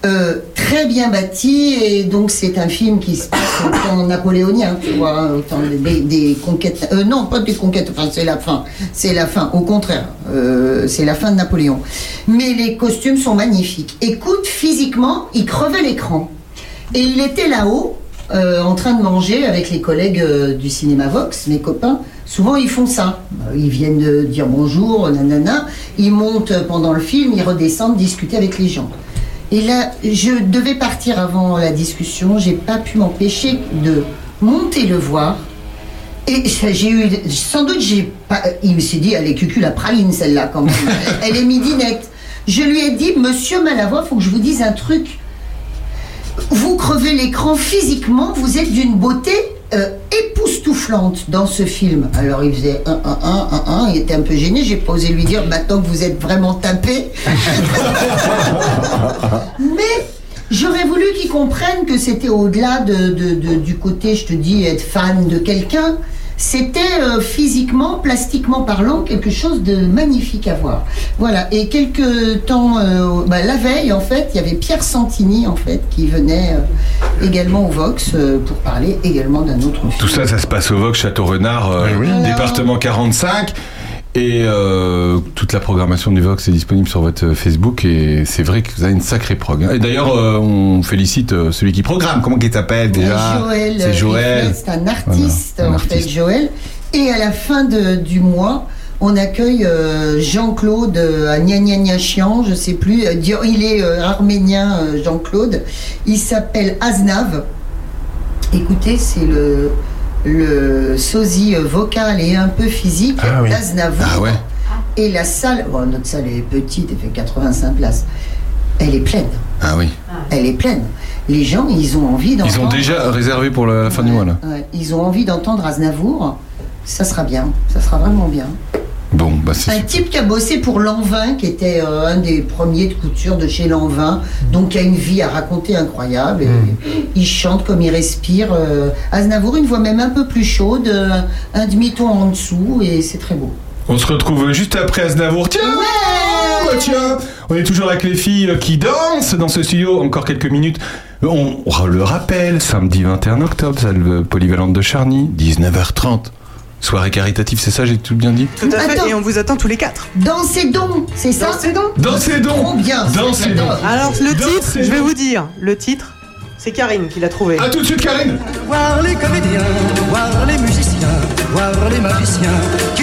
Euh, très bien bâti, et donc c'est un film qui se passe au temps napoléonien, tu vois, hein, au temps des, conquêtes. euh, non, pas des conquêtes, enfin c'est la fin. C'est la fin, au contraire, euh, c'est la fin de Napoléon. Mais les costumes sont magnifiques. Écoute, physiquement, il crevait l'écran. Et il était là-haut, en train de manger avec les collègues du cinéma Vox, mes copains. Souvent, ils font ça. Ils viennent de dire bonjour, nanana. Ils montent pendant le film, ils redescendent discuter avec les gens. Et là, je devais partir avant la discussion. J'ai pas pu m'empêcher de monter le voir. Et j'ai eu, sans doute, j'ai pas, il me s'est dit, elle est cucu la praline, celle-là, quand même. [LAUGHS] elle est midinette. Je lui ai dit, monsieur Malavoie, faut que je vous dise un truc. Vous crevez l'écran physiquement, vous êtes d'une beauté euh, époustouflante dans ce film. Alors il faisait un, un, un, un, un, il était un peu gêné. J'ai pas osé lui dire maintenant que vous êtes vraiment tapé. [LAUGHS] Mais j'aurais voulu qu'il comprenne que c'était au-delà de, de- de- du côté, je te dis, être fan de quelqu'un. C'était euh, physiquement, plastiquement parlant, quelque chose de magnifique à voir. Voilà. Et quelques temps, euh, bah, la veille, en fait, il y avait Pierre Santini, en fait, qui venait euh, également au Vox euh, pour parler également d'un autre film. Tout ça, ça se passe au Vox Château Renard, euh, département 45. Et euh, toute la programmation du Vox est disponible sur votre euh, Facebook et c'est vrai que vous avez une sacrée prog. hein. Et d'ailleurs, euh, on félicite celui qui programme. Comment il s'appelle déjà? Joël, C'est Joël. C'est un artiste, Voilà, un en fait. Joël. Et à la fin de- du mois, on accueille euh, Jean-Claude euh, à Gna Gna Gna Chian, je sais plus. Il est arménien, Jean-Claude. Il s'appelle Aznav. Écoutez, c'est le, le sosie vocal et un peu physique Ah oui. d'Aznavour. Ah ouais. Et la salle, bon, notre salle est petite, elle fait 85 places. Elle est pleine. Ah oui. Elle est pleine. Les gens, ils ont envie d'entendre. Ils ont déjà réservé pour la, fin du mois là. Ouais, ils ont envie d'entendre Aznavour. Ça sera bien. Ça sera vraiment bien. Bon, bah Un type qui a bossé pour Lanvin, qui était euh, un des premiers de couture de chez Lanvin, donc qui a une vie à raconter incroyable. Et Il chante comme il respire. euh, Aznavour, une voix même un peu plus chaude, euh, un demi-ton en dessous, et c'est très beau. On se retrouve juste après Aznavour. Tiens bah Tiens On est toujours avec les filles qui dansent dans ce studio. Encore quelques minutes. On le rappelle, samedi 21 octobre, salle polyvalente de Charny, 19h30. Soirée caritative, c'est ça, j'ai tout bien dit Tout à fait, Attends. et on vous attend tous les quatre. Dansez donc, c'est ça Dansez donc. Dansez donc. Trop bien. Dansez donc. Alors, le Dansez titre, je vais vous dire, le titre, c'est Karine qui l'a trouvé. A tout de suite, Karine. Voir les comédiens, voir les musiciens, voir les magiciens qui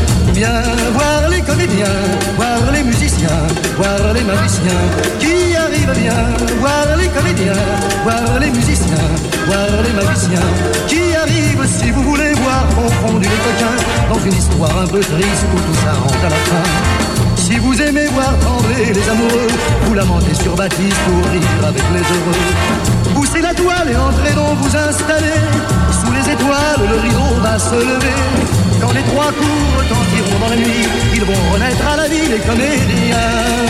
Viens voir les comédiens, voir les musiciens, voir les magiciens qui arrivent bien. Voir les comédiens, voir les musiciens, voir les magiciens qui arrivent si vous voulez voir confondus les coquins dans une histoire un peu triste où tout ça rentre à la fin. Si vous aimez voir trembler les amoureux, vous lamentez sur Baptiste pour rire avec les heureux. Poussez la toile et entrez donc vous installer. Sous les étoiles, le rideau va se lever. Quand les trois coups retentiront dans la nuit, ils vont renaître à la vie les comédiens.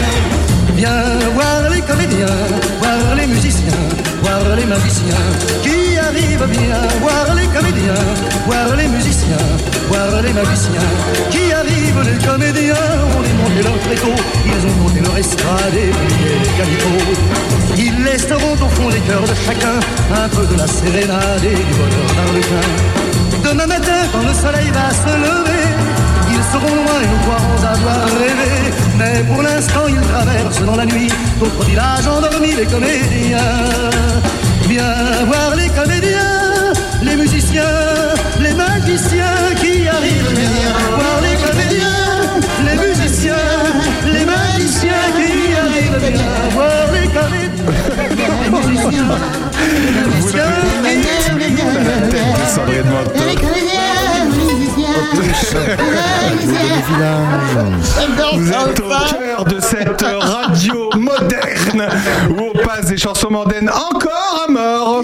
Viens voir les comédiens, voir les musiciens, voir les magiciens qui arrivent bien. Voir les comédiens, voir les musiciens, voir les magiciens qui arrivent. Les comédiens ont démonté leur tréteau, ils ont monté leur estrade et plié les. Ils laisseront au fond des cœurs de chacun un peu de la sérénade et du bonheur d'Arlequin. Demain matin, quand le soleil va se lever, ils seront loin et nous croirons avoir rêvé. Mais pour l'instant, ils traversent dans la nuit d'autres villages endormis, les comédiens. Viens voir les comédiens, les musiciens, les magiciens qui arrivent. Viens voir les comédiens, les musiciens, les magiciens qui arrivent. Les Vous êtes au cœur de cette radio moderne où on passe des chansons mondaines encore à mort.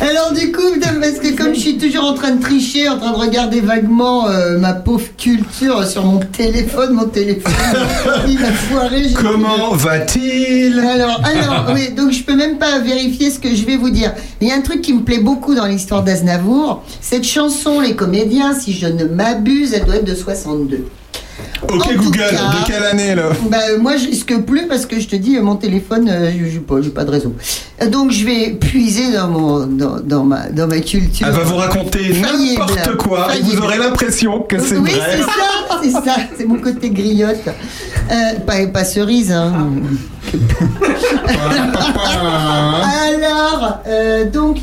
Alors du coup, parce que comme je suis toujours en train de tricher, en train de regarder vaguement euh, ma pauvre culture sur mon téléphone, mon téléphone, il foirer. j'ai- Comment va-t-il? Alors, alors, oui, donc je peux même pas vérifier ce que je vais vous dire. Il y a un truc qui me plaît beaucoup dans l'histoire d'Aznavour. Cette chanson, Les Comédiens, si je ne m'abuse, elle doit être de 62. Ok Google, cas- de quelle année là? Bah, moi, je risque plus parce que je te dis, mon téléphone, euh, je j'ai pas, pas de réseau. Euh, Donc, je vais puiser dans, mon, dans, dans ma, dans ma culture. Elle va vous raconter n'importe quoi et vous aurez l'impression que c'est oui, vrai. c'est ça, c'est ça, c'est mon côté griotte. Euh, pas, pas cerise, hein. Alors, euh, donc,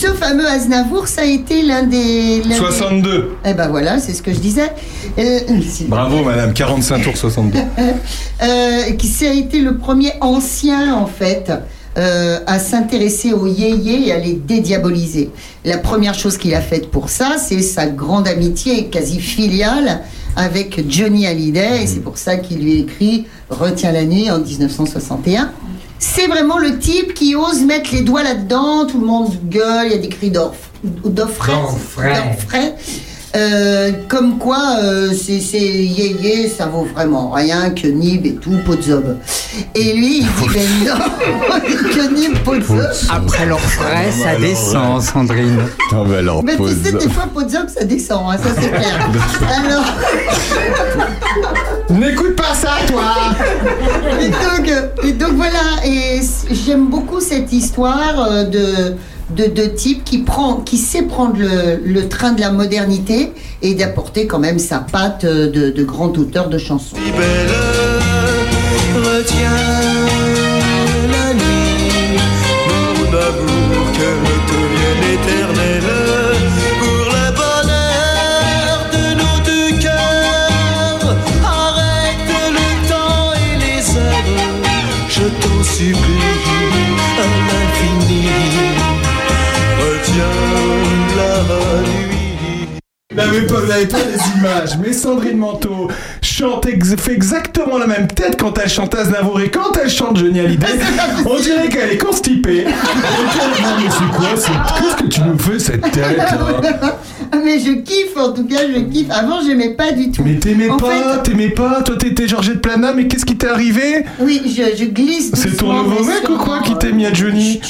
ce fameux Aznavour, ça a été l'un des. l'un des- 62. Eh ben voilà, c'est ce que je disais. Euh, Bravo madame, 45 tours 62. [LAUGHS] euh, qui ça a été le premier ancien en fait euh, à s'intéresser aux yéyés et à les dédiaboliser. La première chose qu'il a faite pour ça, c'est sa grande amitié quasi filiale avec Johnny Hallyday, et c'est pour ça qu'il lui écrit Retiens la nuit en 1961. C'est vraiment le type qui ose mettre les doigts là-dedans, tout le monde gueule, il y a des cris d'orf- d'orfraie. d'orfraie. Euh, comme quoi, euh, c'est c'est yé ça vaut vraiment rien, que Nib et tout, Podzob. Et lui, il dit, ben non, [LAUGHS] que Nib, Podzob. Après l'orfraie, ça descend, Sandrine. Non, mais alors, Mais tu sais, des fois, Podzob, ça descend, hein, ça c'est clair. [LAUGHS] Alors, [LAUGHS] N'écoute pas ça, toi et donc, et donc voilà, et j'aime beaucoup cette histoire euh, de, de, de type qui, prend, qui sait prendre le, le train de la modernité et d'apporter quand même sa patte euh, de, de grand auteur de chansons. N'avez pas, vous n'avez pas les images, mais Sandrine Manteau chante ex- fait exactement la même tête quand elle chante Aznavour et quand elle chante Johnny Hallyday. On dirait qu'elle est constipée. Mais c'est quoi Qu'est-ce que tu nous fais cette tête Ah, Mais je kiffe, en tout cas, je kiffe. Avant, j'aimais pas du tout. Mais t'aimais pas, fait- t'aimais pas, toi t'étais Georgette Plana, mais qu'est-ce qui t'est arrivé? Oui, je, je glisse. C'est ton nouveau mec ou quoi qui t'a mis à Johnny Ah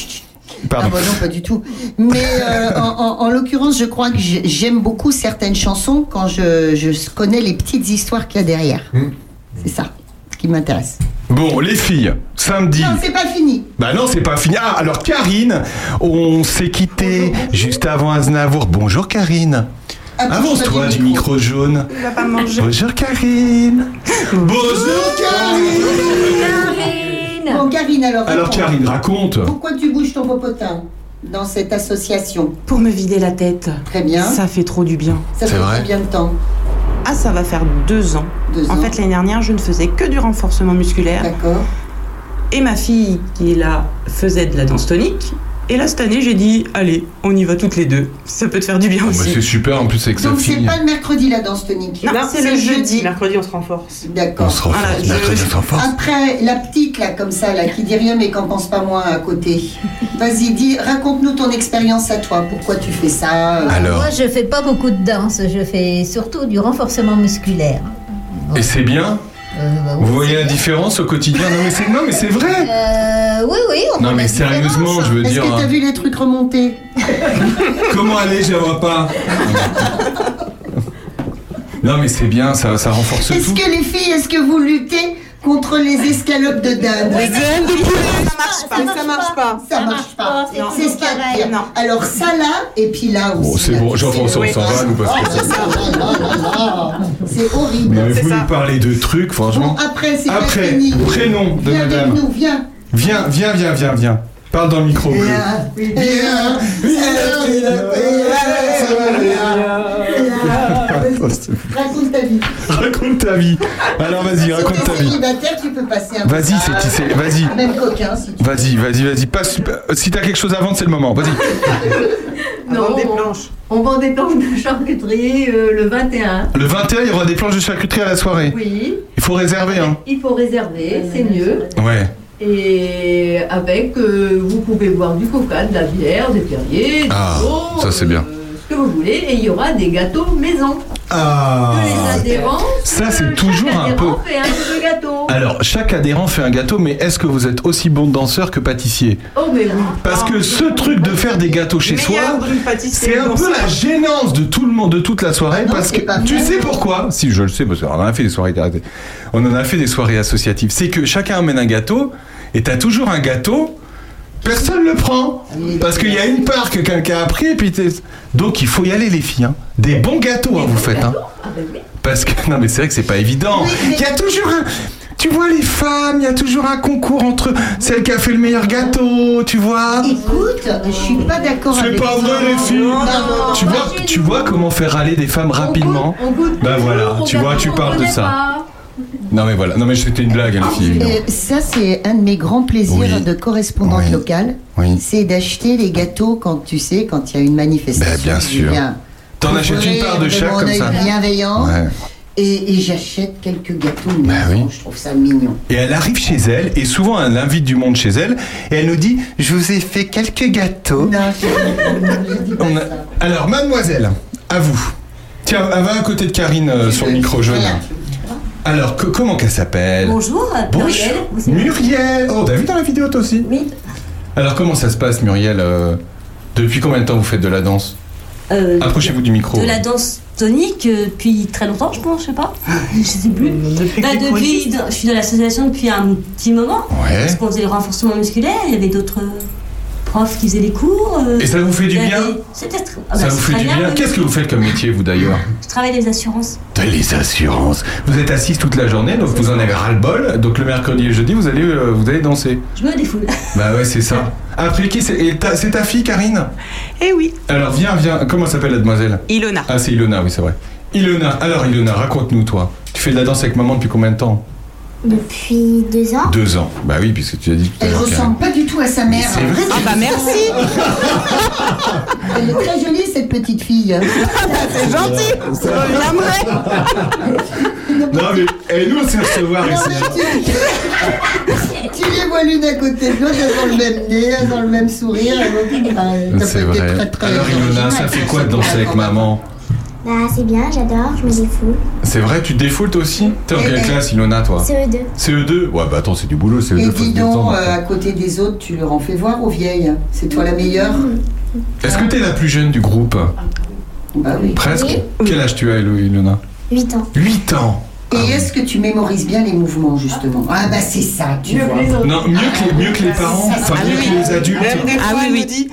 Pardon. bah non, pas du tout. Mais euh, en, en- en l'occurrence, je crois que j'ai- j'aime beaucoup certaines chansons quand je, je connais les petites histoires qu'il y a derrière. Hmm. C'est ça qui m'intéresse. Bon, les filles, samedi. Non, c'est pas fini. Bah non, c'est pas fini. Ah, alors Karine, on s'est quitté juste avant Aznavour. Bonjour Karine. Avance-toi du micro jaune. Il va pas manger. Bonjour Karine. Bonjour Karine Bon, Karine, alors. Alors réponds. Karine, raconte. Pourquoi tu bouges ton popotin dans cette association Pour me vider la tête. Très bien. Ça fait trop du bien. Ça fait combien de temps Ah, ça va faire deux ans. Deux en ans. fait, l'année dernière, je ne faisais que du renforcement musculaire. D'accord. Et ma fille, qui est là, faisait de la danse tonique. Et là, cette année, j'ai dit, allez, on y va toutes les deux. Ça peut te faire du bien Bah, aussi. c'est super en plus avec sa Donc, c'est fille. pas le mercredi la danse tonique Non, c'est le jeudi. Mercredi, on se renforce. D'accord. On se renforce, Voilà, je- mercredi, on se renforce. Après, la petite là, comme ça, là, qui dit rien mais qu'en pense pas moins à côté. [LAUGHS] Vas-y, dis, raconte-nous ton expérience à toi. Pourquoi tu fais ça euh, Alors, Moi, je fais pas beaucoup de danse, je fais surtout du renforcement musculaire. et c'est bien bah oui, Vous voyez la différence au quotidien Non mais c'est non mais c'est vrai. Euh, oui, oui. on Non voit mais la sérieusement, différence. je veux Est-ce dire. que t'as hein. vu les trucs remonter [LAUGHS] Comment aller, je vois pas. Non mais c'est bien, ça, ça renforce Est-ce tout. que les filles, est-ce que vous luttez contre les escalopes de dinde Les ailes de poulet, ça marche pas. Ça marche pas. Ça marche pas. c'est C'est ce qu'il y a de pareil. pire. Alors ça là, et puis là aussi. Bon c'est bon, Jean-François, on s'en va nous parce que. Oh. C'est horrible. Mais vous nous parlez de trucs, franchement. Bon, après, c'est Après, fini. prénom de Viens avec madame. nous, viens. Viens, viens, viens, viens, viens. Parle dans le micro bleu. Viens, viens, Raconte ta vie. Raconte ta vie. Alors vas-y, Si raconte ta vie. célibataire, tu peux passer un Vas-y, c'est- c'est- vas-y. Même coquin, si tu Vas-y, vas-y, vas-y. Passe. Si t'as quelque chose à vendre, c'est le moment. Vas-y. [LAUGHS] Non, des on- planches. On vend des planches de charcuterie euh, le 21. Le 21, il y aura des planches de charcuterie à la soirée. Oui, Il faut réserver, hein. il faut réserver, c'est mieux. Ouais. Et avec, euh, vous pouvez boire du coca, de la bière, des perriers, du Ah, ça c'est bien. Ce que vous voulez. Et il y aura des gâteaux maison. Ah. Les adhérents, Ça, c'est toujours un peu. adhérent fait un jeu de gâteau. Alors, chaque adhérent fait un gâteau, mais est-ce que vous êtes aussi bon danseur que pâtissier Oh, mais oui. Parce que ce truc de faire des gâteaux chez soi, c'est un peu la gênance de tout le monde, de toute la soirée, Ah non, parce que tu sais pourquoi Si je le sais, parce qu'on en a fait des soirées, on en a fait des soirées associatives. C'est que chacun amène un gâteau, et t'as toujours un gâteau. Personne le prend parce qu'il y a une part que quelqu'un a pris et puis t'es- donc il faut y aller les filles hein. des bons gâteaux hein, vous faites hein. Parce que non mais c'est vrai que c'est pas évident il y a toujours un tu vois les femmes il y a toujours un concours entre celle qui a fait le meilleur gâteau tu vois Écoute, je suis pas d'accord c'est avec pas ça. vrai les filles Non, non, tu vois tu vois comment faire râler des femmes rapidement On goûte bah voilà tu vois tu parles de ça pas. Non mais voilà, non mais c'était une blague, filles. évidemment. Et ça, c'est un de mes grands plaisirs Oui. de correspondante Oui. locale. Oui. C'est d'acheter les gâteaux quand tu sais, quand il y a une manifestation. Ben, bien sûr. T'en achètes une part de chaque comme ça. bienveillant. Ouais. Et, et j'achète quelques gâteaux. Ben oui. Je trouve ça mignon. Et elle arrive chez elle, et souvent elle invite du monde chez elle, et elle nous dit Je vous ai fait quelques gâteaux. Non, je, je dis pas [LAUGHS] On a- ça. Alors, mademoiselle, à vous. Tiens, elle va à côté de Karine euh, sur le micro jaune. Alors, co- comment qu'elle s'appelle? Bonjour, Muriel. Bonjour. Muriel Oh, t'as vu dans la vidéo toi aussi? Oui. Alors, comment ça se passe, Muriel euh, Depuis combien de temps vous faites de la danse? Euh, Approchez-vous du micro. De la danse tonique euh, depuis très longtemps, je pense, je sais pas. Je sais plus. Depuis Bah, depuis, je suis dans l'association depuis un petit moment. Ouais. Parce qu'on faisait le renforcement musculaire, il y avait d'autres profs qui faisaient des cours. euh, Et ça vous fait du bien C'était ah bah, Ça vous c'est fait du bien. Qu'est-ce que vous faites comme métier, vous d'ailleurs Je travaille les assurances. Les assurances. Vous êtes assise toute la journée, donc vous en avez ras-le-bol. Donc le mercredi et le jeudi, vous allez, euh, vous allez danser. Je me défoule. [LAUGHS] Bah ouais, c'est ça. Après, qui c'est ta- C'est ta fille, Karine? Eh oui, Alors viens, viens. Comment s'appelle la demoiselle? Ilona. Ah, c'est Ilona, oui, c'est vrai. Ilona, alors Ilona, raconte-nous, toi. Tu fais de la danse avec maman depuis combien de temps? Depuis deux ans. Deux ans. Bah oui, puisque tu as dit tout à Elle l'heure, ressemble pas du tout à sa mère. C'est vrai Ah bah merci [LAUGHS] Elle est très jolie, cette petite fille. [LAUGHS] C'est gentil Je reviendrai [LAUGHS] Non, mais et nous, on sait recevoir ici. mais tu, les vois l'une à côté de l'autre, elles ont le même nez, elles ont le même sourire. elles ont- bah, ça C'est peut être vrai. très, très Alors Ilona, ça fait quoi de danser avec maman? Bah c'est bien, j'adore, je me défoule. C'est vrai, tu te défoules toi aussi T'es en quelle classe, Ilona, toi CE2. CE2 Ouais, bah attends, c'est du boulot, CE2, Et faut se dis donc, détendre. euh, à côté des autres, tu leur en fais voir aux vieilles. C'est toi la meilleure Est-ce que t'es la plus jeune du groupe? Bah oui. Presque Quel âge tu as, Ilo- Ilona? 8 ans. 8 ans Et est-ce que tu mémorises bien les mouvements, justement? Ah bah c'est ça, tu vois. Non, mieux que les, mieux que les parents, enfin Ah mieux oui. que les adultes. Même des fois, Ah oui, elle oui. me dit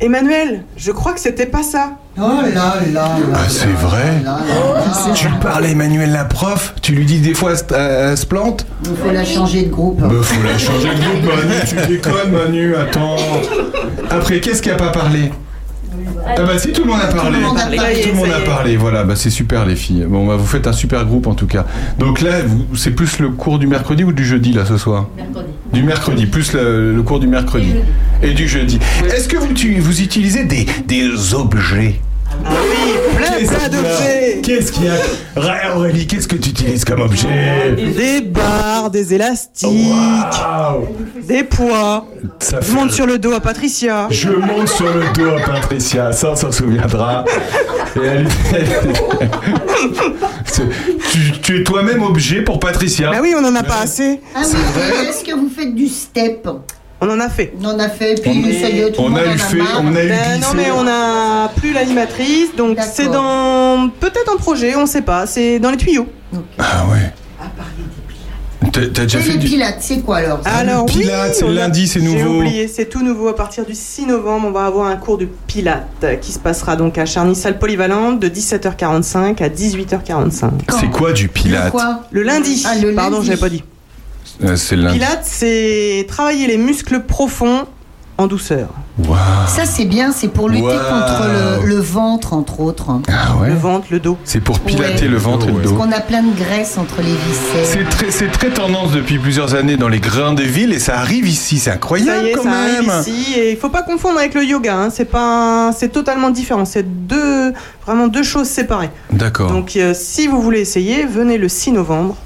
Emmanuel, je crois que c'était pas ça. Oh là là là Ah, c'est vrai là là là. Tu parles à Emmanuel la prof Tu lui dis des fois elle se- elle se plante Il faut la changer de groupe. Bah faut la changer de groupe Manu, tu [LAUGHS] déconnes Manu, attends Après, qu'est-ce qui a pas parlé? Ah bah si tout le monde a parlé, le monde a parlé. tout le monde a parlé, voilà, bah c'est super les filles. Bon bah vous faites un super groupe en tout cas. Donc là, vous- c'est plus le cours du mercredi ou du jeudi là ce soir? Mercredi. Du mercredi, plus le, le cours du mercredi. Et du jeudi. Est-ce que vous, tu- vous utilisez des, des objets? Oui, plein, Qu'est-ce plein qu'il y a d'objets. Qu'est-ce qu'il y a Aurélie, qu'est-ce que tu utilises comme objet Des barres, des élastiques, Waouh des poids. Ça Je fait- monte sur le dos à Patricia. Je monte sur le dos à Patricia, ça on s'en souviendra. Et elle- C'est- [LAUGHS] tu, tu es toi-même objet pour Patricia. Bah oui, on en a pas assez. Ah oui, et est-ce que vous faites du step? On en a fait. On en a fait, puis On- ça y est, tout on a eu en fait- marre. on a eu Ben non mais on a plus l'animatrice, donc c'est dans peut-être un projet, on sait pas, c'est dans les tuyaux. Ah ouais. T'as t'as déjà Et fait les du... pilates, c'est quoi alors? Alors oui, Pilates, a- lundi, c'est J'ai nouveau. oublié, c'est tout nouveau à partir du 6 novembre, on va avoir un cours de pilates qui se passera donc à Charny salle polyvalente de 17h45 à 18h45. C'est quoi du Le pilate quoi? Le lundi. Ah, le Pardon, j'avais pas dit. Euh, C'est le. Pilates, c'est travailler les muscles profonds en douceur. Ça c'est bien, c'est pour lutter Wow. contre le, le ventre entre autres. Ah ouais Le ventre, le dos. C'est pour pilater Ouais. le ventre et le Parce dos. qu'on a plein de graisse entre les viscères. C'est très, tendance depuis plusieurs années dans les grandes villes et ça arrive ici, c'est Ça incroyable y est, quand ça même. arrive ici et il faut pas confondre avec le yoga. hein. C'est pas, c'est totalement différent. C'est deux, vraiment deux choses séparées. D'accord. Donc, euh, si vous voulez essayer, venez le 6 novembre.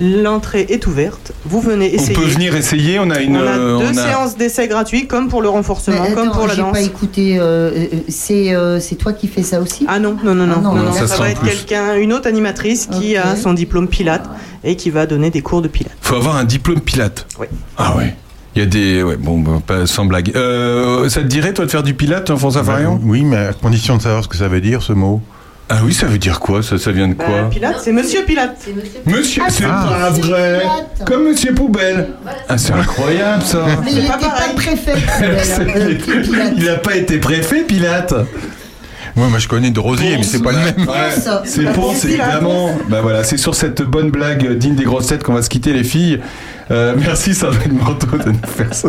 L'entrée est ouverte. Vous venez On essayer. peut venir essayer, on a une... On a euh, deux on a- séances d'essai gratuits, comme pour le renforcement, comme pour la j'ai danse. pas écouté. euh, euh, c'est euh, c'est toi qui fais ça aussi Ah non, non, non, non. Ah non, non, non, non, ça va être quelqu'un, une autre animatrice qui a son diplôme Pilate et qui va donner des cours de Pilate. Faut avoir un diplôme pilate. Oui. Ah ouais. Il y a des... Ouais, bon, bah, pas, sans blague. Euh, ça te dirait, toi, de faire du pilate, François Farion? Oui, mais à condition de savoir ce que ça veut dire ce mot. Ah oui, ça veut dire quoi Ça, ça vient de Bah, quoi Pilate, c'est Monsieur Pilate. Monsieur, c'est Ah. pas vrai Pilate. Comme Monsieur Poubelle Ah, c'est incroyable, ça Mais il C'est n'était pas préfet. [LAUGHS] Pilate. Il n'a pas été préfet, Pilate Moi, moi, je connais de Rosier, mais c'est pas le même. Ouais, c'est Ponce, évidemment. Bah voilà, c'est sur cette bonne blague digne des grosses têtes qu'on va se quitter, les filles. Euh, merci Sandrine Manteau de nous faire ça.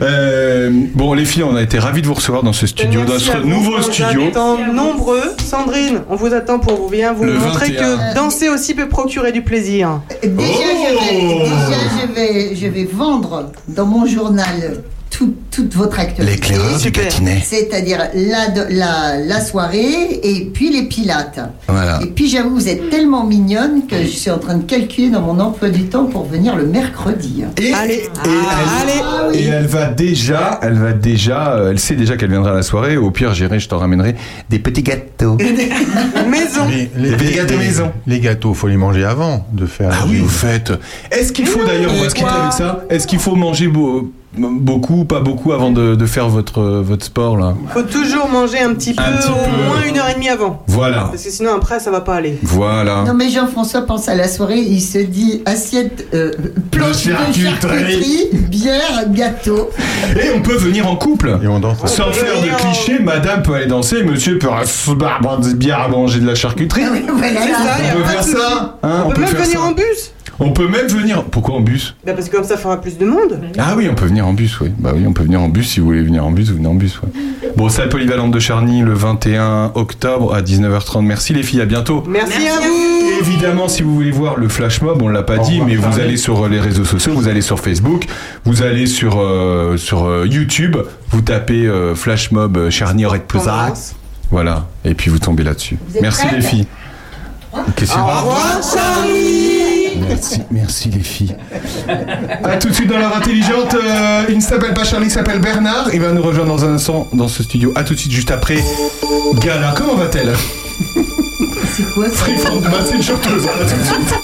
Euh, bon, les filles, on a été ravis de vous recevoir dans ce studio, dans ce vous, nouveau on vous studio. attend nombreux. Sandrine, on vous attend pour vous bien vous Le montrer 21. que danser aussi peut procurer du plaisir. Déjà, je, vais, déjà je, vais, je vais vendre dans mon journal tout- toute votre actualité. L'éclaireur du Gâtinais. C'est-à-dire la, la, la soirée et puis les pilates. Voilà. Et puis j'avoue, vous êtes tellement mignonne que je suis en train de calculer dans mon emploi du temps pour venir le mercredi. Et, allez, et elle, et elle va déjà, elle va déjà, euh, elle sait déjà qu'elle viendra à la soirée. Au pire, j'irai, je t'en ramènerai des petits gâteaux. [LAUGHS] Maison. Les, Des petits gâteaux maison. Les gâteaux, faut les manger avant de faire. Ah oui, vous faites. Est-ce qu'il faut d'ailleurs, on va se quitter avec ça. Est-ce qu'il faut manger beau- beaucoup, pas beaucoup, avant de, de faire votre votre sport là Faut toujours manger un petit peu, Un petit au peu. moins une heure et demie avant. Voilà. Parce que sinon après ça va pas aller. Voilà. Non mais Jean-François pense à la soirée, il se dit assiette, euh, planche de charcuterie. bière, gâteau. Et on peut venir en couple. Et on danse. Sans faire de clichés, madame peut aller danser, monsieur peut boire des bières à manger de la charcuterie. Voilà, C'est ça, y a on peut faire ça. hein, on, peut même venir ça. en bus. On peut même venir. Pourquoi en bus Bah parce que comme ça fera plus de monde. Ah oui, on peut venir en bus, oui. Bah oui, on peut venir en bus si vous voulez venir en bus, vous venez en bus, ouais. Bon, salle polyvalente de Charny le 21 octobre à 19h30. Merci les filles, à bientôt. Merci, à vous. Évidemment, si vous voulez voir le flash mob, on l'a pas dit, mais vous allez sur les réseaux sociaux, vous allez sur Facebook, vous allez sur euh, sur euh, YouTube, vous tapez euh, flash mob euh, Charny Red Plaza. Voilà, et puis vous tombez là-dessus. Merci les filles. Au revoir Charlie. Merci, merci les filles. A tout de suite dans l'heure intelligente. euh, il ne s'appelle pas Charlie, il s'appelle Bernard. Il va nous rejoindre dans un instant dans ce studio. A tout de suite juste après. Gala, comment va-t-elle? C'est quoi ça? Freeform, bah, c'est une chanteuse. À tout de suite.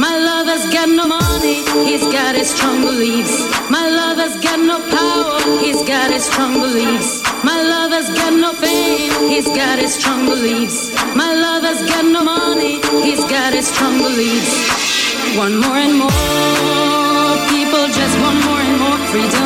My lover's got no money, he's got his strong beliefs. My lover's got no power, he's got his strong beliefs. My lover's got no fame, he's got his strong beliefs. My lover's got no money, he's got his strong beliefs. One more and more, people just want more and more freedom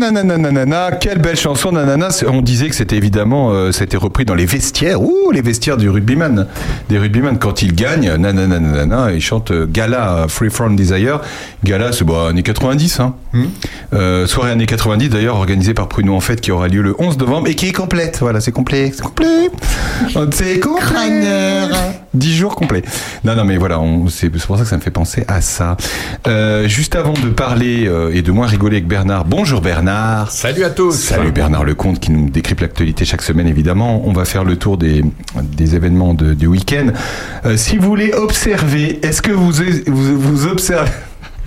Nananananana. Quelle belle chanson, nanana. On disait que c'était évidemment, euh, c'était repris dans les vestiaires. Ouh, les vestiaires du rugbyman. Des rugbyman, quand ils gagnent, nanananana, ils chantent euh, Gala, Free From Desire. Gala, c'est bah, années 90. Hein. Euh, soirée années 90, d'ailleurs, organisée par Pruno en fait, qui aura lieu le 11 novembre et qui est complète. Voilà, c'est complet. C'est complet. C'est complet. Crâneur. 10 jours complets. Non, non, mais voilà, c'est c'est pour ça que ça me fait penser à ça. Euh, juste avant de parler euh, et de moins rigoler avec Bernard, bonjour Bernard. Salut à tous. Salut Bernard Lecomte qui nous décrypte l'actualité chaque semaine évidemment. On va faire le tour des, des événements de, du week-end. Euh, si vous voulez observer, est-ce que vous, vous, vous observez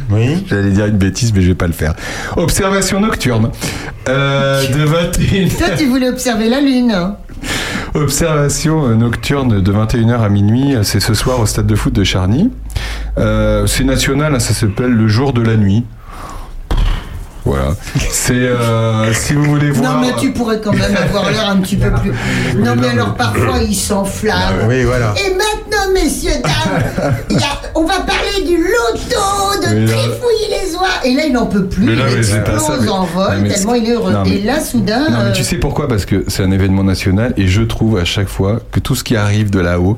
Oui. [LAUGHS] J'allais dire une bêtise, mais je vais pas le faire. Observation nocturne. Euh, [LAUGHS] de 21 Toi, tu voulais observer la lune. Observation nocturne de 21h à minuit, c'est ce soir au stade de foot de Charny. Euh, c'est national, hein, ça s'appelle le jour de la nuit. Voilà. C'est euh, si vous voulez voir. Non, mais tu pourrais quand même avoir l'air un petit peu plus. [LAUGHS] Non, mais alors parfois il s'enflamme. Oui, voilà. Et maintenant, messieurs, dames, il y a- on va parler du loto, de trifouiller les oies. Et là, il n'en peut plus. Mais là, il explose en vol mais tellement il est heureux. Non, mais- Et là, soudain. Non, mais euh, tu sais pourquoi? Parce que c'est un événement national et je trouve à chaque fois que tout ce qui arrive de là-haut,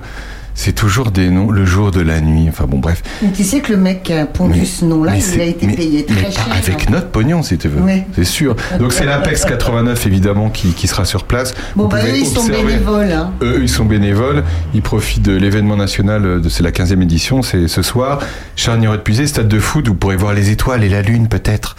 c'est toujours des noms le jour de la nuit. Enfin bon, bref. mais tu sais que le mec qui a pondu Mais- ce nom-là, il a été mais- payé très cher. Avec notre pognon, si tu veux. Ouais. C'est sûr. Donc c'est l'Apex 89 évidemment qui, qui sera sur place. Bon, Vous bah, eux, ils sont bénévoles. Hein. Eux, ils sont bénévoles. Ils profitent de l'événement national. De, c'est la 15e édition. C'est ce soir. Charnier de Pusée, stade de foot. Vous pourrez voir les étoiles et la lune peut-être.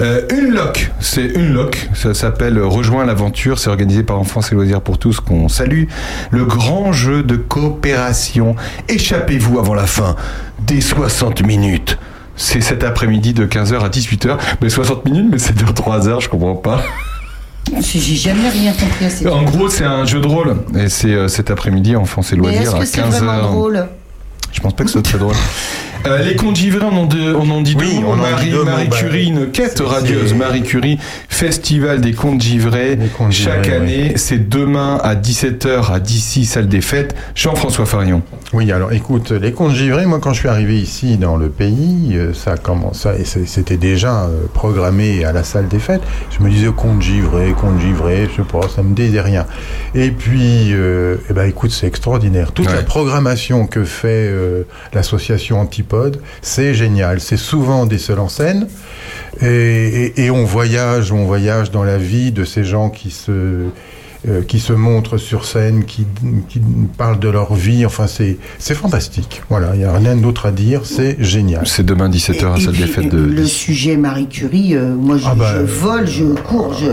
Euh, une loc, c'est une loc. Ça s'appelle Rejoins l'aventure. C'est organisé par Enfance et Loisirs pour tous qu'on salue. Le grand jeu de coopération. Échappez-vous avant la fin des 60 minutes. C'est cet après-midi de 15h à 18h. Mais 60 minutes, mais c'est dure 3 heures, je comprends pas. J'ai jamais rien compris à ces En gros, c'est un jeu de rôle. Et c'est euh, cet après-midi, Enfance et Loisirs, est-ce à que c'est 15h. vraiment drôle? Je pense pas que ce soit très drôle. Euh, les contes givrés, on en, de- on en dit Oui, deux on en dit Marie, deux Marie bah, Curie, une quête radieuse. Marie Curie, Festival des contes givrés. contes Chaque givrés, année, c'est demain à 17h à d'ici, salle des fêtes. Jean-François Farion. Oui, alors écoute, les contes givrés, moi quand je suis arrivé ici dans le pays, euh, ça commence, ça- et c'était déjà euh, programmé à la salle des fêtes. Je me disais contes givrés, contes givrés, je sais pas, ça me disait rien. Et puis, euh, eh ben écoute, c'est extraordinaire. Toute la programmation que fait euh, l'association Antipode, c'est génial. C'est souvent des seuls en scène. Et, et- on voyage, on voyage dans la vie de ces gens qui se euh, qui se montrent sur scène, qui, qui parlent de leur vie. Enfin, c'est c'est fantastique. Voilà, il n'y a rien d'autre à dire. C'est génial. C'est demain 17h à Et salle des fêtes de. le sujet Marie Curie, euh, moi je, Ah bah, je vole, je cours, je,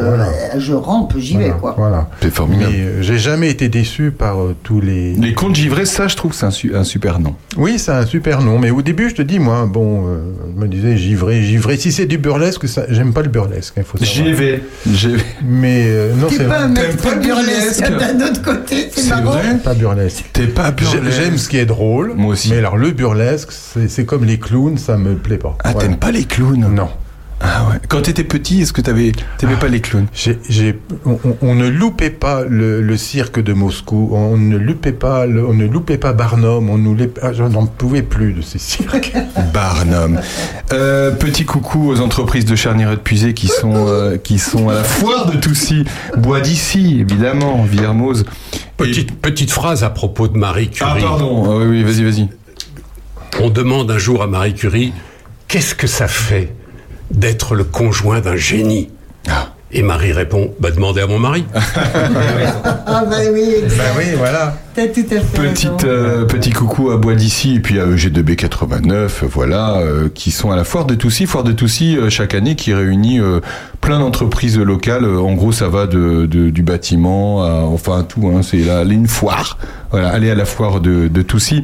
je rampe, j'y vais quoi. Voilà. C'est formidable. Mais euh, j'ai jamais été déçu par euh, tous les. Les contes givrés, ça, je trouve que c'est un, su- un super nom. Oui, c'est un super nom. Mais au début, je te dis, moi, bon, euh, je me disais givré, givré. Si c'est du burlesque, ça, j'aime pas le burlesque. Il faut savoir. J'y vais. J'y vais. Mais euh, non, T'es c'est pas burlesque d'un autre côté, c'est marrant. Pas burlesque. T'es pas burlesque. J'ai- J'aime ce qui est drôle. Moi aussi. Mais alors, le burlesque, c'est c'est comme les clowns, ça me plaît pas. Ah, Voilà. t'aimes pas les clowns? Non. Ah ouais. Quand t'étais petit, est-ce que t'avais, t'aimais pas les clowns? On, on- on ne loupait pas le, le cirque de Moscou, on ne loupait pas, le- on ne loupait pas Barnum, on nous ah, je n'en pouvais plus de ces cirques. [LAUGHS] Barnum. Euh, petit coucou aux entreprises de charnier et de Puisé qui sont, euh, qui sont à la foire de Toussy, Bois d'ici, évidemment, Villermoz. Petite, petite phrase à propos de Marie Curie. Ah, pardon. Ah oui, oui, vas-y, vas-y. On demande un jour à Marie Curie Qu'est-ce que ça fait? D'être le conjoint d'un génie Ah. Et Marie répond Bah, demandez à mon mari. [LAUGHS] Ah bah oui, Ben oui, voilà. T'as tout à fait Petite, euh, petit coucou à Bois d'ici et puis à EG2B89, voilà, euh, qui sont à la foire de Toussy. Foire de Toussy, euh, chaque année, qui réunit euh, plein d'entreprises locales. Euh, En gros, ça va de, de- du bâtiment, à, enfin tout. Hein, c'est là, une foire. Voilà, allez à la foire de, de Toussy.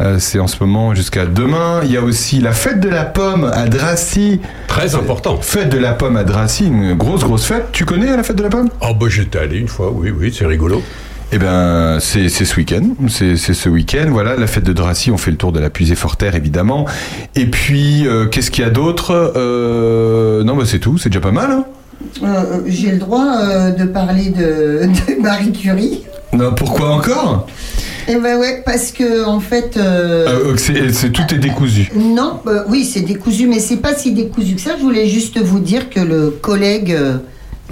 Euh, c'est en ce moment jusqu'à demain. Il y a aussi la fête de la pomme à Dracy. Très important. Fête de la pomme à Dracy, une grosse grosse fête. Tu connais la fête de la pomme? Oh, bah, j'étais allé une fois, oui, oui, c'est rigolo. Eh ben, c'est ce week-end. C'est ce week-end. Voilà, la fête de Dracy. On fait le tour de la puisée Forterre, évidemment. Et puis, euh, qu'est-ce qu'il y a d'autre Euh, Non, bah c'est tout. C'est déjà pas mal. Hein Euh, J'ai le droit de parler de, [LAUGHS] de Marie Curie. non, pourquoi encore? Eh ben ouais, parce que en fait. euh, Euh, c'est- tout est décousu. Non, oui, c'est décousu, mais c'est pas si décousu que ça. Je voulais juste vous dire que le collègue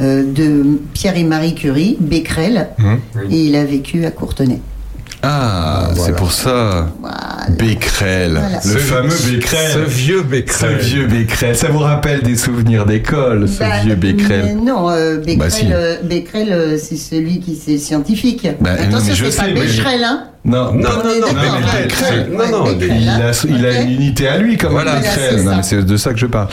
euh, de Pierre et Marie Curie, Becquerel, Hum. il a vécu à Courtenay. Ah, c'est pour ça. Becquerel, Voilà. le Ce- fameux Becquerel. ce vieux Becquerel. Ce vieux Becquerel. Ça vous rappelle des souvenirs d'école, ce Bah, vieux Becquerel. non, euh, Becquerel, Bah, si. euh, Becquerel, euh, c'est celui qui c'est scientifique. Bah, Attention, c'est pas Becquerel, hein Non, Non, non, non, mais hein. Becquerel. non, non, Il hein. a, il a une unité à lui, comme Voilà. Becquerel. Voilà, c'est de ça que je parle.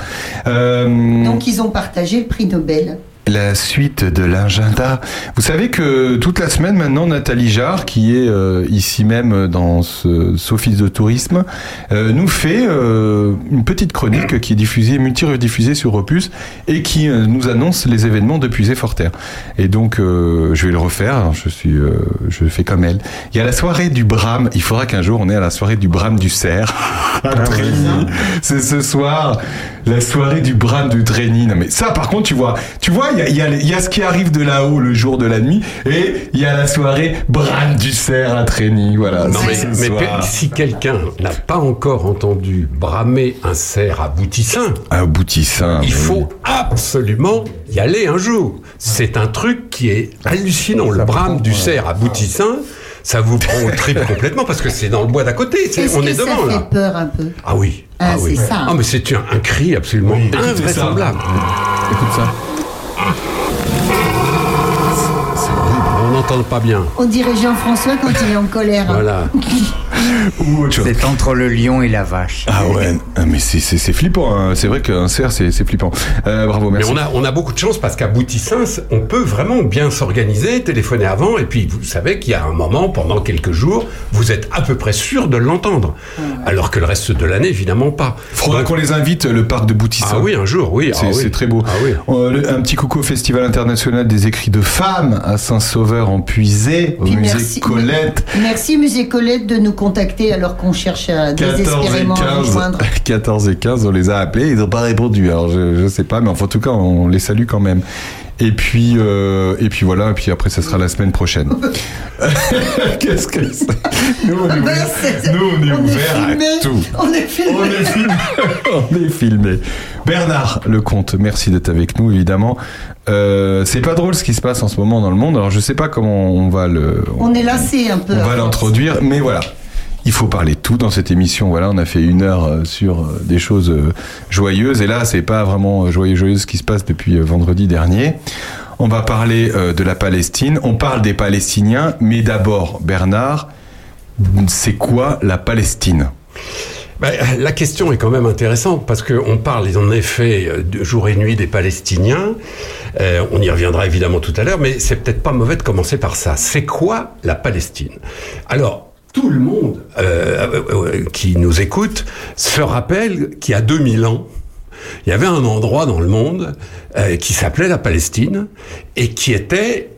Euh, Donc ils ont partagé le prix Nobel. La suite de l'agenda. Vous savez que toute la semaine maintenant, Nathalie Jarre, qui est euh, ici même dans ce, ce office de tourisme, euh, nous fait euh, une petite chronique qui est diffusée, multi-rediffusée sur Opus et qui nous annonce les événements de Puisé Forterre. Et donc, je vais le refaire. Je suis, je fais comme elle. Il y a la soirée du Brame. Il faudra qu'un jour on ait à la soirée du Brame du Cerf. Trény. C'est ce soir la soirée du Brame du Trény. Non mais ça, par contre, tu vois, tu vois, il y a, y a ce qui arrive de là-haut le jour de la nuit et il y a la soirée Brame du Cerf à Trény. Voilà. Non, mais, si quelqu'un n'a pas encore entendu bramer un cerf à Boutissin, il oui. faut absolument y aller un jour. C'est un truc qui est hallucinant. Le brame du cerf à Boutissin, ça vous prend au trip [LAUGHS] complètement parce que c'est dans le bois d'à côté. On que est ça devant fait là. peur un peu Ah oui. Ah, oui. c'est ça. Ah, mais c'est un, un cri absolument ça. invraisemblable. Écoute ça. Pas bien. On dirait Jean-François quand il est en colère. Voilà. [LAUGHS] Ou autre chose. C'est entre le lion et la vache. Ah ouais, Ah, mais c'est- c'est c'est flippant. hein. C'est vrai qu'un cerf, c'est c'est flippant. Euh, bravo, Mais merci. on a, on a beaucoup de chance parce qu'à Boutissin, on peut vraiment bien s'organiser, téléphoner avant, et puis vous savez qu'il y a un moment, pendant quelques jours, vous êtes à peu près sûr de l'entendre. Alors que le reste de l'année, évidemment pas. Faudra qu'on les invite, le parc de Boutissin. Ah oui, un jour, oui. C'est ah oui. c'est très beau. Ah oui. Euh, le- un petit coucou au Festival international des écrits de femmes à Saint-Sauveur en Puisée, au Puis musée merci- Colette. Merci Musée Colette de nous contacter alors qu'on cherche à 14 et désespérément à 15, rejoindre. 14 et 15, on les a appelés, ils n'ont pas répondu. Alors je, je sais pas, mais en tout cas, on les salue quand même. Et puis, euh, et puis voilà, et puis après, ça sera la semaine prochaine. [LAUGHS] Qu'est-ce que c'est Nous, on est, Ben, ouvert- c'est- nous, on est on est ouvert filmé. à tout. On est filmé. On est filmé. [LAUGHS] on est filmé. Bernard Lecomte, merci d'être avec nous, évidemment. Euh, c'est pas drôle ce qui se passe en ce moment dans le monde. Alors je sais pas comment on va le. On est lassé un peu. On va l'introduire, mais voilà. Il faut parler de tout dans cette émission. Voilà, on a fait une heure euh, sur euh, des choses euh, joyeuses, et là, c'est pas vraiment joyeux joyeux ce qui se passe depuis vendredi dernier. On va parler de la Palestine. On parle des Palestiniens, mais d'abord, Bernard, c'est quoi la Palestine? Ben, la question est quand même intéressante parce qu'on parle en effet de jour et nuit des Palestiniens. On y reviendra évidemment tout à l'heure, mais c'est peut-être pas mauvais de commencer par ça. C'est quoi la Palestine? Alors, tout le monde euh, euh, euh, qui nous écoute se rappelle qu'il y a 2000 ans, il y avait un endroit dans le monde euh, qui s'appelait la Palestine et qui était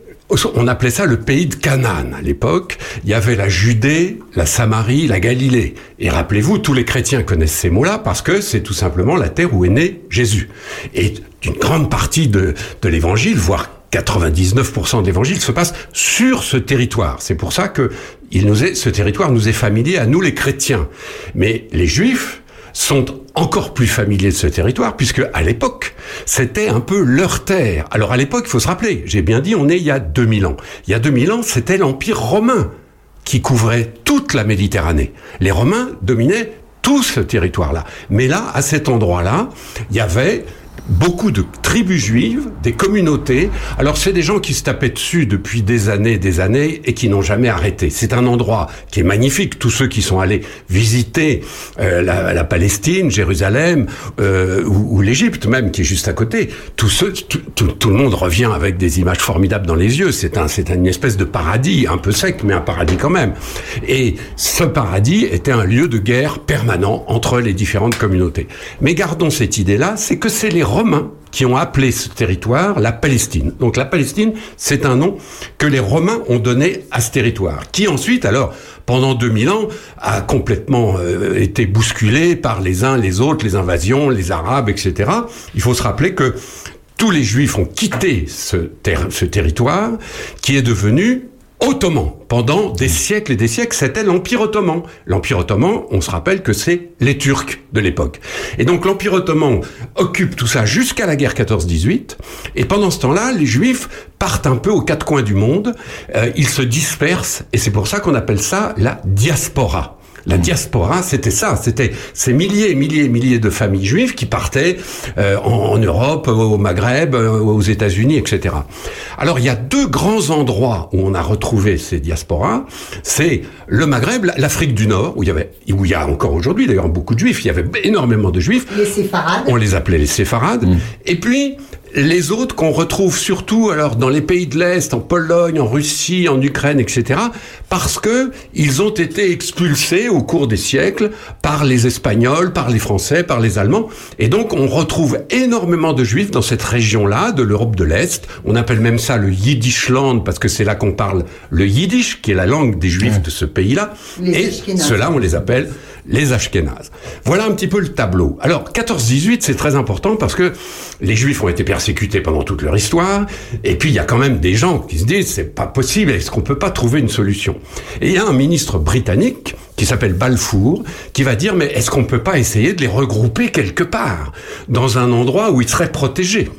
on appelait ça le pays de Canaan à l'époque. Il y avait la Judée, la Samarie, la Galilée. Et rappelez-vous, tous les chrétiens connaissent ces mots-là parce que c'est tout simplement la terre où est né Jésus. Et une grande partie de, de l'évangile, voire 99% de se passe sur ce territoire. C'est pour ça que il nous est, ce territoire nous est familier à nous les chrétiens. Mais les juifs, sont encore plus familiers de ce territoire, puisque à l'époque, c'était un peu leur terre. Alors à l'époque, il faut se rappeler, j'ai bien dit, on est il y a 2000 ans. Il y a 2000 ans, c'était l'Empire romain qui couvrait toute la Méditerranée. Les Romains dominaient tout ce territoire-là. Mais là, à cet endroit-là, il y avait beaucoup de tribus juives, des communautés. Alors c'est des gens qui se tapaient dessus depuis des années, des années, et qui n'ont jamais arrêté. C'est un endroit qui est magnifique. Tous ceux qui sont allés visiter euh, la, la, Palestine, Jérusalem euh, ou, ou l'Égypte même, qui est juste à côté, tous ceux, tout, tout, le monde revient avec des images formidables dans les yeux. C'est un, c'est une espèce de paradis, un peu sec, mais un paradis quand même. Et ce paradis était un lieu de guerre permanent entre les différentes communautés. Mais gardons cette idée-là, c'est que c'est les Romains qui ont appelé ce territoire la Palestine. Donc la Palestine, c'est un nom que les Romains ont donné à ce territoire, qui ensuite, alors, pendant 2000 ans, a complètement euh, été bousculé par les uns, les autres, les invasions, les Arabes, etc. Il faut se rappeler que tous les Juifs ont quitté ce, ter ce territoire, qui est devenu ottoman. Pendant des siècles et des siècles, c'était l'Empire ottoman. L'Empire ottoman, on se rappelle que c'est les Turcs de l'époque. Et donc l'Empire ottoman occupe tout ça jusqu'à la guerre 14-18. Et pendant ce temps-là, les Juifs partent un peu aux quatre coins du monde. Euh, ils se dispersent. Et c'est pour ça qu'on appelle ça la diaspora. La diaspora, c'était ça, c'était ces milliers et milliers et milliers de familles juives qui partaient euh, en, en Europe, au Maghreb, euh, aux États-Unis, etc. Alors il y a deux grands endroits où on a retrouvé ces diasporas. C'est le Maghreb, l'Afrique du Nord, où il y avait, où il y a encore aujourd'hui d'ailleurs beaucoup de juifs. Il y avait énormément de juifs. Les séfarades. On les appelait les séfarades. Et puis, les autres qu'on retrouve surtout alors dans les pays de l'Est, en Pologne, en Russie, en Ukraine, etc., parce que ils ont été expulsés au cours des siècles par les Espagnols, par les Français, par les Allemands. Et donc, on retrouve énormément de juifs dans cette région-là, de l'Europe de l'Est. On appelle même ça le Yiddishland, parce que c'est là qu'on parle le Yiddish, qui est la langue des juifs de ce pays-là. Et ceux-là, on les appelle les Ashkénazes. Voilà un petit peu le tableau. Alors, 14-18, c'est très important parce que les Juifs ont été persécutés pendant toute leur histoire, et puis il y a quand même des gens qui se disent, c'est pas possible, est-ce qu'on peut pas trouver une solution? Et il y a un ministre britannique qui s'appelle Balfour, qui va dire, mais est-ce qu'on peut pas essayer de les regrouper quelque part, dans un endroit où ils seraient protégés?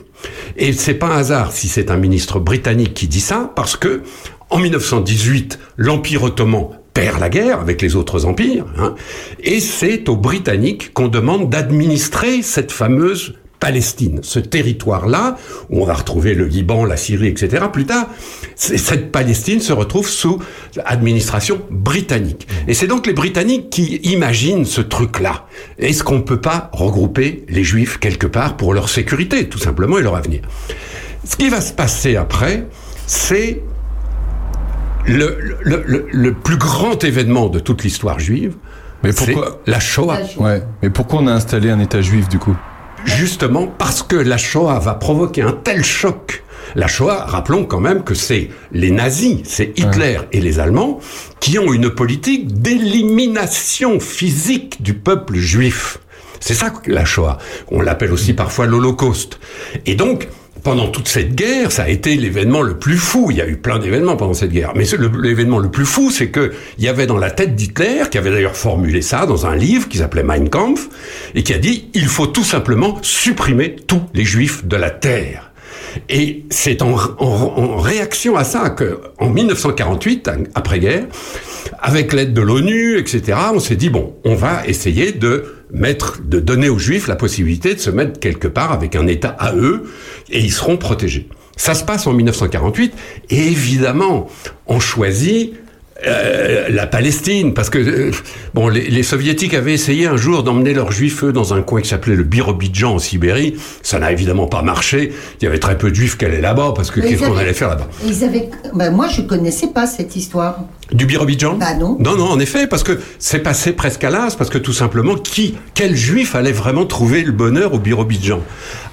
Et c'est pas un hasard si c'est un ministre britannique qui dit ça, parce que en 1918, l'Empire ottoman perd la guerre avec les autres empires, hein, et c'est aux Britanniques qu'on demande d'administrer cette fameuse Palestine, ce territoire-là, où on va retrouver le Liban, la Syrie, etc. Plus tard, cette Palestine se retrouve sous administration britannique. Et c'est donc les Britanniques qui imaginent ce truc-là. Est-ce qu'on peut pas regrouper les Juifs quelque part pour leur sécurité, tout simplement, et leur avenir? Ce qui va se passer après, c'est le, le- le- le plus grand événement de toute l'histoire juive. Mais pourquoi La Shoah. Ouais. Mais pourquoi on a installé un État juif du coup? Justement parce que la Shoah va provoquer un tel choc. La Shoah, rappelons quand même que c'est les nazis, c'est Hitler et les Allemands qui ont une politique d'élimination physique du peuple juif. C'est ça la Shoah. On l'appelle aussi parfois l'Holocauste. Et donc, pendant toute cette guerre, ça a été l'événement le plus fou. Il y a eu plein d'événements pendant cette guerre. Mais l'événement le plus fou, c'est que il y avait dans la tête d'Hitler, qui avait d'ailleurs formulé ça dans un livre qui s'appelait Mein Kampf, et qui a dit, il faut tout simplement supprimer tous les juifs de la terre. Et c'est en réaction à ça que, en 1948, après-guerre, avec l'aide de l'ONU, etc., on s'est dit bon, on va essayer de de donner aux Juifs la possibilité de se mettre quelque part avec un État à eux, et ils seront protégés. Ça se passe en 1948, et évidemment, on choisit euh, la Palestine, parce que euh, bon, les, les soviétiques avaient essayé un jour d'emmener leurs juifs eux, dans un coin qui s'appelait le Birobidjan en Sibérie. Ça n'a évidemment pas marché. Il y avait très peu de juifs qui allaient là-bas parce que qu'est-ce qu'on allait faire là-bas? Ils avaient. Ben, moi, je connaissais pas cette histoire. Du Birobidjan? Bah non. Non, non, en effet, parce que c'est passé presque à l'as, parce que tout simplement, qui, quel juif allait vraiment trouver le bonheur au Birobidjan?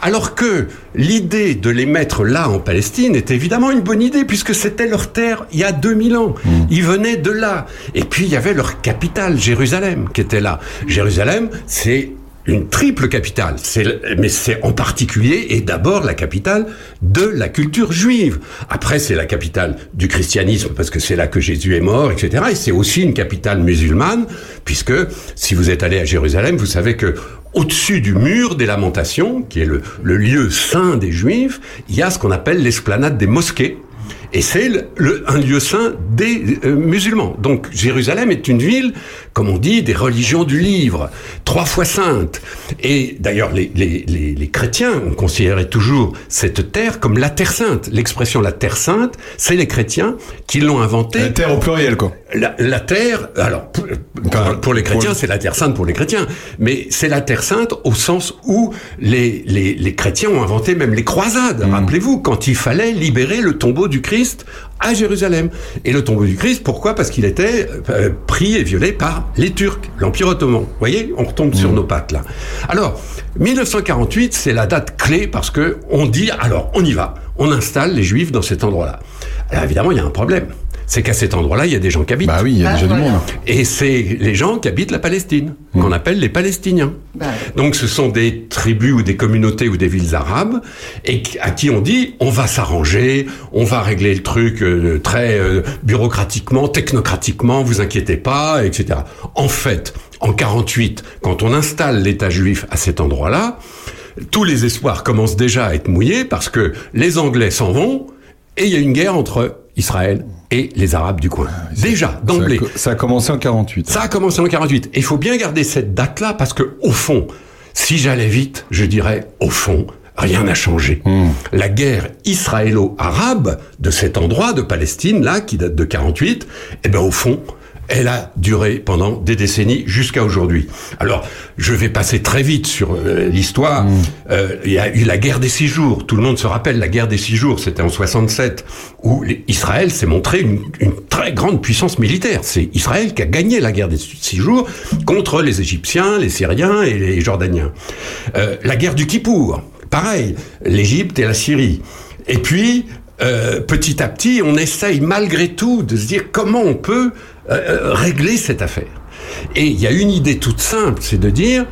Alors que l'idée de les mettre là en Palestine est évidemment une bonne idée, puisque c'était leur terre il y a 2000 ans. Ils venaient de là. Et puis il y avait leur capitale, Jérusalem, qui était là. Jérusalem, c'est une triple capitale, mais c'est en particulier et d'abord la capitale de la culture juive. Après, c'est la capitale du christianisme parce que c'est là que Jésus est mort, etc. Et c'est aussi une capitale musulmane puisque si vous êtes allé à Jérusalem, vous savez que au-dessus du mur des lamentations, qui est le, le lieu saint des juifs, il y a ce qu'on appelle l'esplanade des mosquées. Et c'est le- le- un lieu saint des euh, musulmans. Donc Jérusalem est une ville, comme on dit, des religions du livre, trois fois sainte. Et d'ailleurs, les, les, les, les chrétiens ont considéré toujours cette terre comme la terre sainte. L'expression la terre sainte, c'est les chrétiens qui l'ont inventée. La terre au pluriel, quoi. La, la terre, alors pour, pour- pour les chrétiens, c'est la terre sainte pour les chrétiens, mais c'est la terre sainte au sens où les, les, les chrétiens ont inventé même les croisades. Rappelez-vous, quand il fallait libérer le tombeau du Christ à Jérusalem. Et le tombeau du Christ, pourquoi? Parce qu'il était euh, pris et violé par les Turcs, l'Empire ottoman. Vous voyez, on retombe sur nos pattes là. Alors, 1948, c'est la date clé parce que on dit, alors on y va, on installe les Juifs dans cet endroit-là. Alors évidemment, il y a un problème. C'est qu'à cet endroit-là, il y a des gens qui habitent. Bah oui, il y a Ah, déjà du voilà. monde. Et c'est les gens qui habitent la Palestine, qu'on appelle les Palestiniens. Bah, Donc ce sont des tribus ou des communautés ou des villes arabes et à qui on dit on va s'arranger, on va régler le truc euh, très euh, bureaucratiquement, technocratiquement, vous inquiétez pas, etc. En fait, en 48, quand on installe l'État juif à cet endroit-là, tous les espoirs commencent déjà à être mouillés parce que les Anglais s'en vont et il y a une guerre entre Israël et les Arabes du coin. Déjà, d'emblée. Ça a, commencé en 48. Ça a commencé en 48. Et il faut bien garder cette date-là parce que, au fond, si j'allais vite, je dirais, au fond, rien n'a changé. La guerre israélo-arabe de cet endroit de Palestine, là, qui date de 48, eh ben, au fond, elle a duré pendant des décennies jusqu'à aujourd'hui. Alors, je vais passer très vite sur euh, l'histoire. Euh, Il y a eu la guerre des six jours. Tout le monde se rappelle la guerre des six jours. C'était en 67 où Israël s'est montré une, une très grande puissance militaire. C'est Israël qui a gagné la guerre des six jours contre les Égyptiens, les Syriens et les Jordaniens. Euh, la guerre du Kippour, pareil, l'Égypte et la Syrie. Et puis, euh, petit à petit, on essaye malgré tout de se dire comment on peut euh, euh, régler cette affaire. Et il y a une idée toute simple, c'est de dire,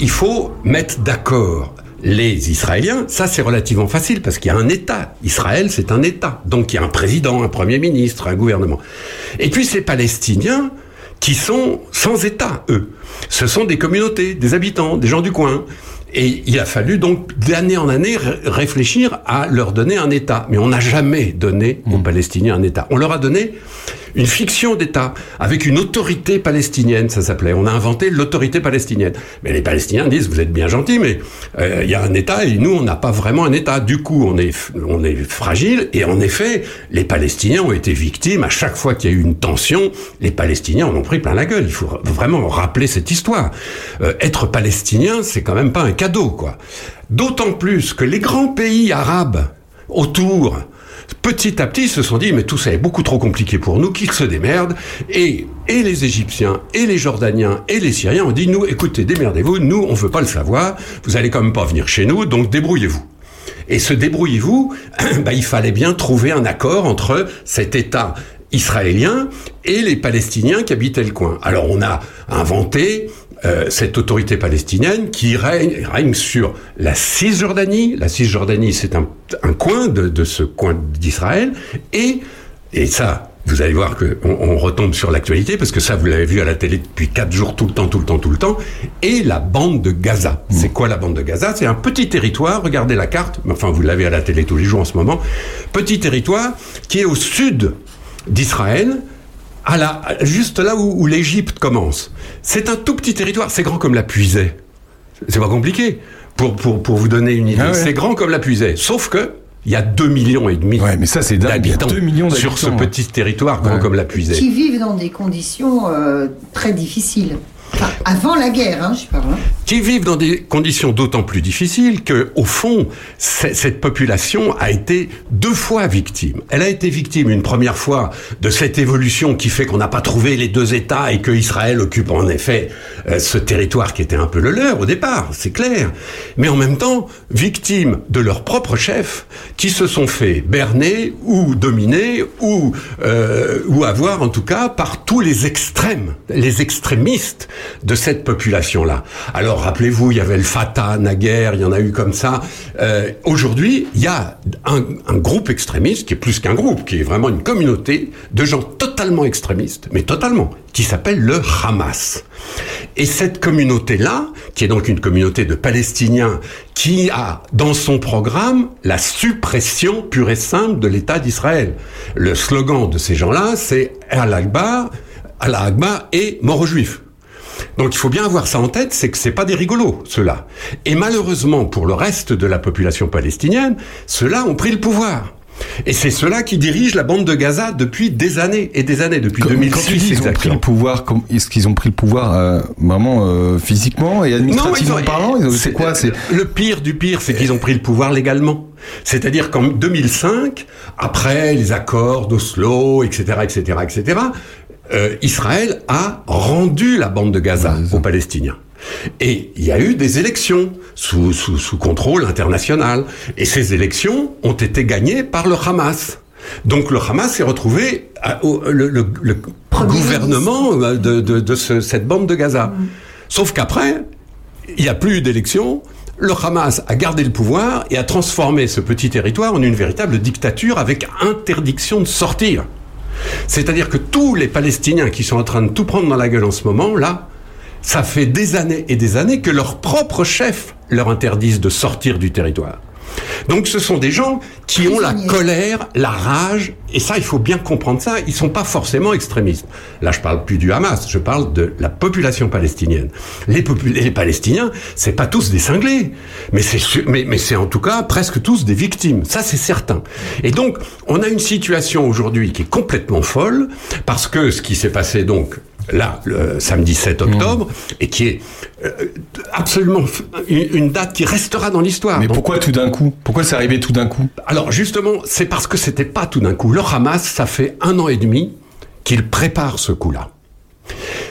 il faut mettre d'accord les Israéliens. Ça, c'est relativement facile parce qu'il y a un État. Israël, c'est un État. Donc, il y a un président, un premier ministre, un gouvernement. Et puis, ces Palestiniens qui sont sans État, eux. Ce sont des communautés, des habitants, des gens du coin. Et il a fallu donc d'année en année ré- réfléchir à leur donner un État. Mais on n'a jamais donné aux Palestiniens un État. On leur a donné une fiction d'État avec une autorité palestinienne, ça s'appelait. On a inventé l'autorité palestinienne. Mais les Palestiniens disent vous êtes bien gentils, mais euh, il y a un État et nous on n'a pas vraiment un État. Du coup on est on est fragile et en effet les Palestiniens ont été victimes à chaque fois qu'il y a eu une tension. Les Palestiniens en ont pris plein la gueule. Il faut vraiment rappeler cette histoire. Euh, être palestinien c'est quand même pas un cadeau quoi. D'autant plus que les grands pays arabes autour petit à petit, ils se sont dit, mais tout ça est beaucoup trop compliqué pour nous, qu'ils se démerdent. Et, et les Égyptiens, et les Jordaniens, et les Syriens ont dit, nous, écoutez, démerdez-vous, nous, on veut pas le savoir, vous allez quand même pas venir chez nous, donc débrouillez-vous. Et ce débrouillez-vous, [CLEARS THROAT] bah, il fallait bien trouver un accord entre cet État israélien et les Palestiniens qui habitaient le coin. Alors on a inventé euh, cette autorité palestinienne qui règne, règne sur la Cisjordanie. La Cisjordanie, c'est un, un coin de, de ce coin d'Israël. Et, et ça, vous allez voir que on, on retombe sur l'actualité, parce que ça, vous l'avez vu à la télé depuis quatre jours, tout le temps, tout le temps, tout le temps. Et la bande de Gaza. C'est quoi la bande de Gaza? C'est un petit territoire, regardez la carte, enfin vous l'avez à la télé tous les jours en ce moment. Petit territoire qui est au sud d'Israël, à la, juste là où, où l'Égypte commence. C'est un tout petit territoire, c'est grand comme la Puisée. C'est pas compliqué. Pour, pour, pour vous donner une idée, Ah ouais. c'est grand comme la Puisée. Sauf que il y a 2 millions et demi mais ça, c'est a d'habitants 2 millions sur ce petit territoire grand comme la Puisée. qui vivent dans des conditions euh, très difficiles. Enfin, avant la guerre, hein, je parle. hein. Qui vivent dans des conditions d'autant plus difficiles que, au fond, cette population a été deux fois victime. Elle a été victime une première fois de cette évolution qui fait qu'on n'a pas trouvé les deux États et que Israël occupe en effet euh, ce territoire qui était un peu le leur au départ, c'est clair. Mais en même temps, victime de leurs propres chefs qui se sont fait berner ou dominer ou euh, ou avoir en tout cas par tous les extrêmes, les extrémistes de cette population-là. Alors rappelez-vous, il y avait le Fatah naguère, il y en a eu comme ça. Euh, Aujourd'hui, il y a un, un groupe extrémiste qui est plus qu'un groupe, qui est vraiment une communauté de gens totalement extrémistes, mais totalement, qui s'appelle le Hamas. Et cette communauté-là, qui est donc une communauté de Palestiniens, qui a dans son programme la suppression pure et simple de l'État d'Israël. Le slogan de ces gens-là, c'est Al-Akbar, Al-Akbar et mort aux Juifs. Donc il faut bien avoir ça en tête, c'est que c'est pas des rigolos, ceux-là. Et malheureusement, pour le reste de la population palestinienne, ceux-là ont pris le pouvoir. Et c'est ceux-là qui dirigent la bande de Gaza depuis des années et des années, depuis Quand, 2006 quand tu dis ils ont pris le pouvoir, est-ce qu'ils ont pris le pouvoir euh, vraiment euh, physiquement et administrativement ils ont- parlant ils ont- C'est quoi C'est le pire du pire, c'est qu'ils ont pris le pouvoir légalement. C'est-à-dire qu'en 2005, après les accords d'Oslo, etc., etc., etc., euh, Israël a rendu la bande de Gaza aux Palestiniens. Et il y a eu des élections sous, sous, sous contrôle international. Et ces élections ont été gagnées par le Hamas. Donc le Hamas s'est retrouvé à- au le, le- le gouvernement euh, de, de- de ce- cette bande de Gaza. Sauf qu'après, il n'y a plus eu d'élection. Le Hamas a gardé le pouvoir et a transformé ce petit territoire en une véritable dictature avec interdiction de sortir. C'est-à-dire que tous les Palestiniens qui sont en train de tout prendre dans la gueule en ce moment, là, ça fait des années et des années que leurs propres chefs leur interdisent de sortir du territoire. Donc ce sont des gens qui ont la colère, la rage, et ça, il faut bien comprendre ça, ils sont pas forcément extrémistes. Là, je parle plus du Hamas, je parle de la population palestinienne. Les, popu- les Palestiniens, c'est pas tous des cinglés, mais c'est sûr- mais, mais c'est en tout cas presque tous des victimes, ça c'est certain. Et donc, on a une situation aujourd'hui qui est complètement folle, parce que ce qui s'est passé donc là, le samedi 7 octobre, et qui est euh, absolument une, une date qui restera dans l'histoire. Mais Donc, pourquoi tout d'un coup? Pourquoi c'est arrivé tout d'un coup? Alors justement, c'est parce que c'était pas tout d'un coup. Le Hamas, ça fait un an et demi qu'il prépare ce coup-là.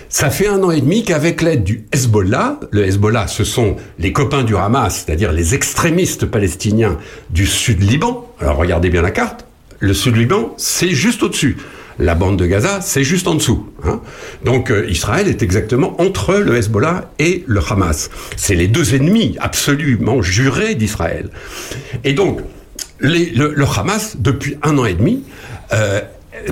Ça fait un an et demi qu'avec l'aide du Hezbollah, le Hezbollah, ce sont les copains du Hamas, c'est-à-dire les extrémistes palestiniens du sud Liban. Alors regardez bien la carte. Le sud Liban, c'est juste au-dessus. La bande de Gaza, c'est juste en dessous. hein. Donc euh, Israël est exactement entre le Hezbollah et le Hamas. C'est les deux ennemis absolument jurés d'Israël. Et donc, le Hamas, depuis un an et demi, euh,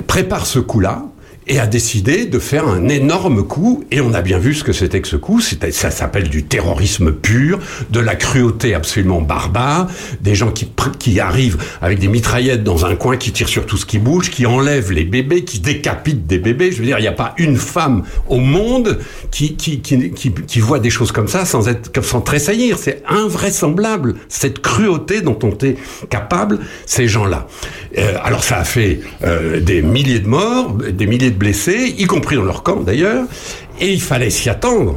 prépare ce coup-là et a décidé de faire un énorme coup. Et on a bien vu ce que c'était que ce coup. Ça s'appelle du terrorisme pur, de la cruauté absolument barbare, des gens qui, arrivent avec des mitraillettes dans un coin, qui tirent sur tout ce qui bouge, qui enlèvent les bébés, qui décapitent des bébés. Je veux dire, il n'y a pas une femme au monde qui, voit des choses comme ça sans être, sans tressaillir. C'est invraisemblable, cette cruauté dont ont été capables ces gens-là. Euh, alors ça a fait euh, des milliers de morts, des milliers de blessés, y compris dans leur camp d'ailleurs, et il fallait s'y attendre.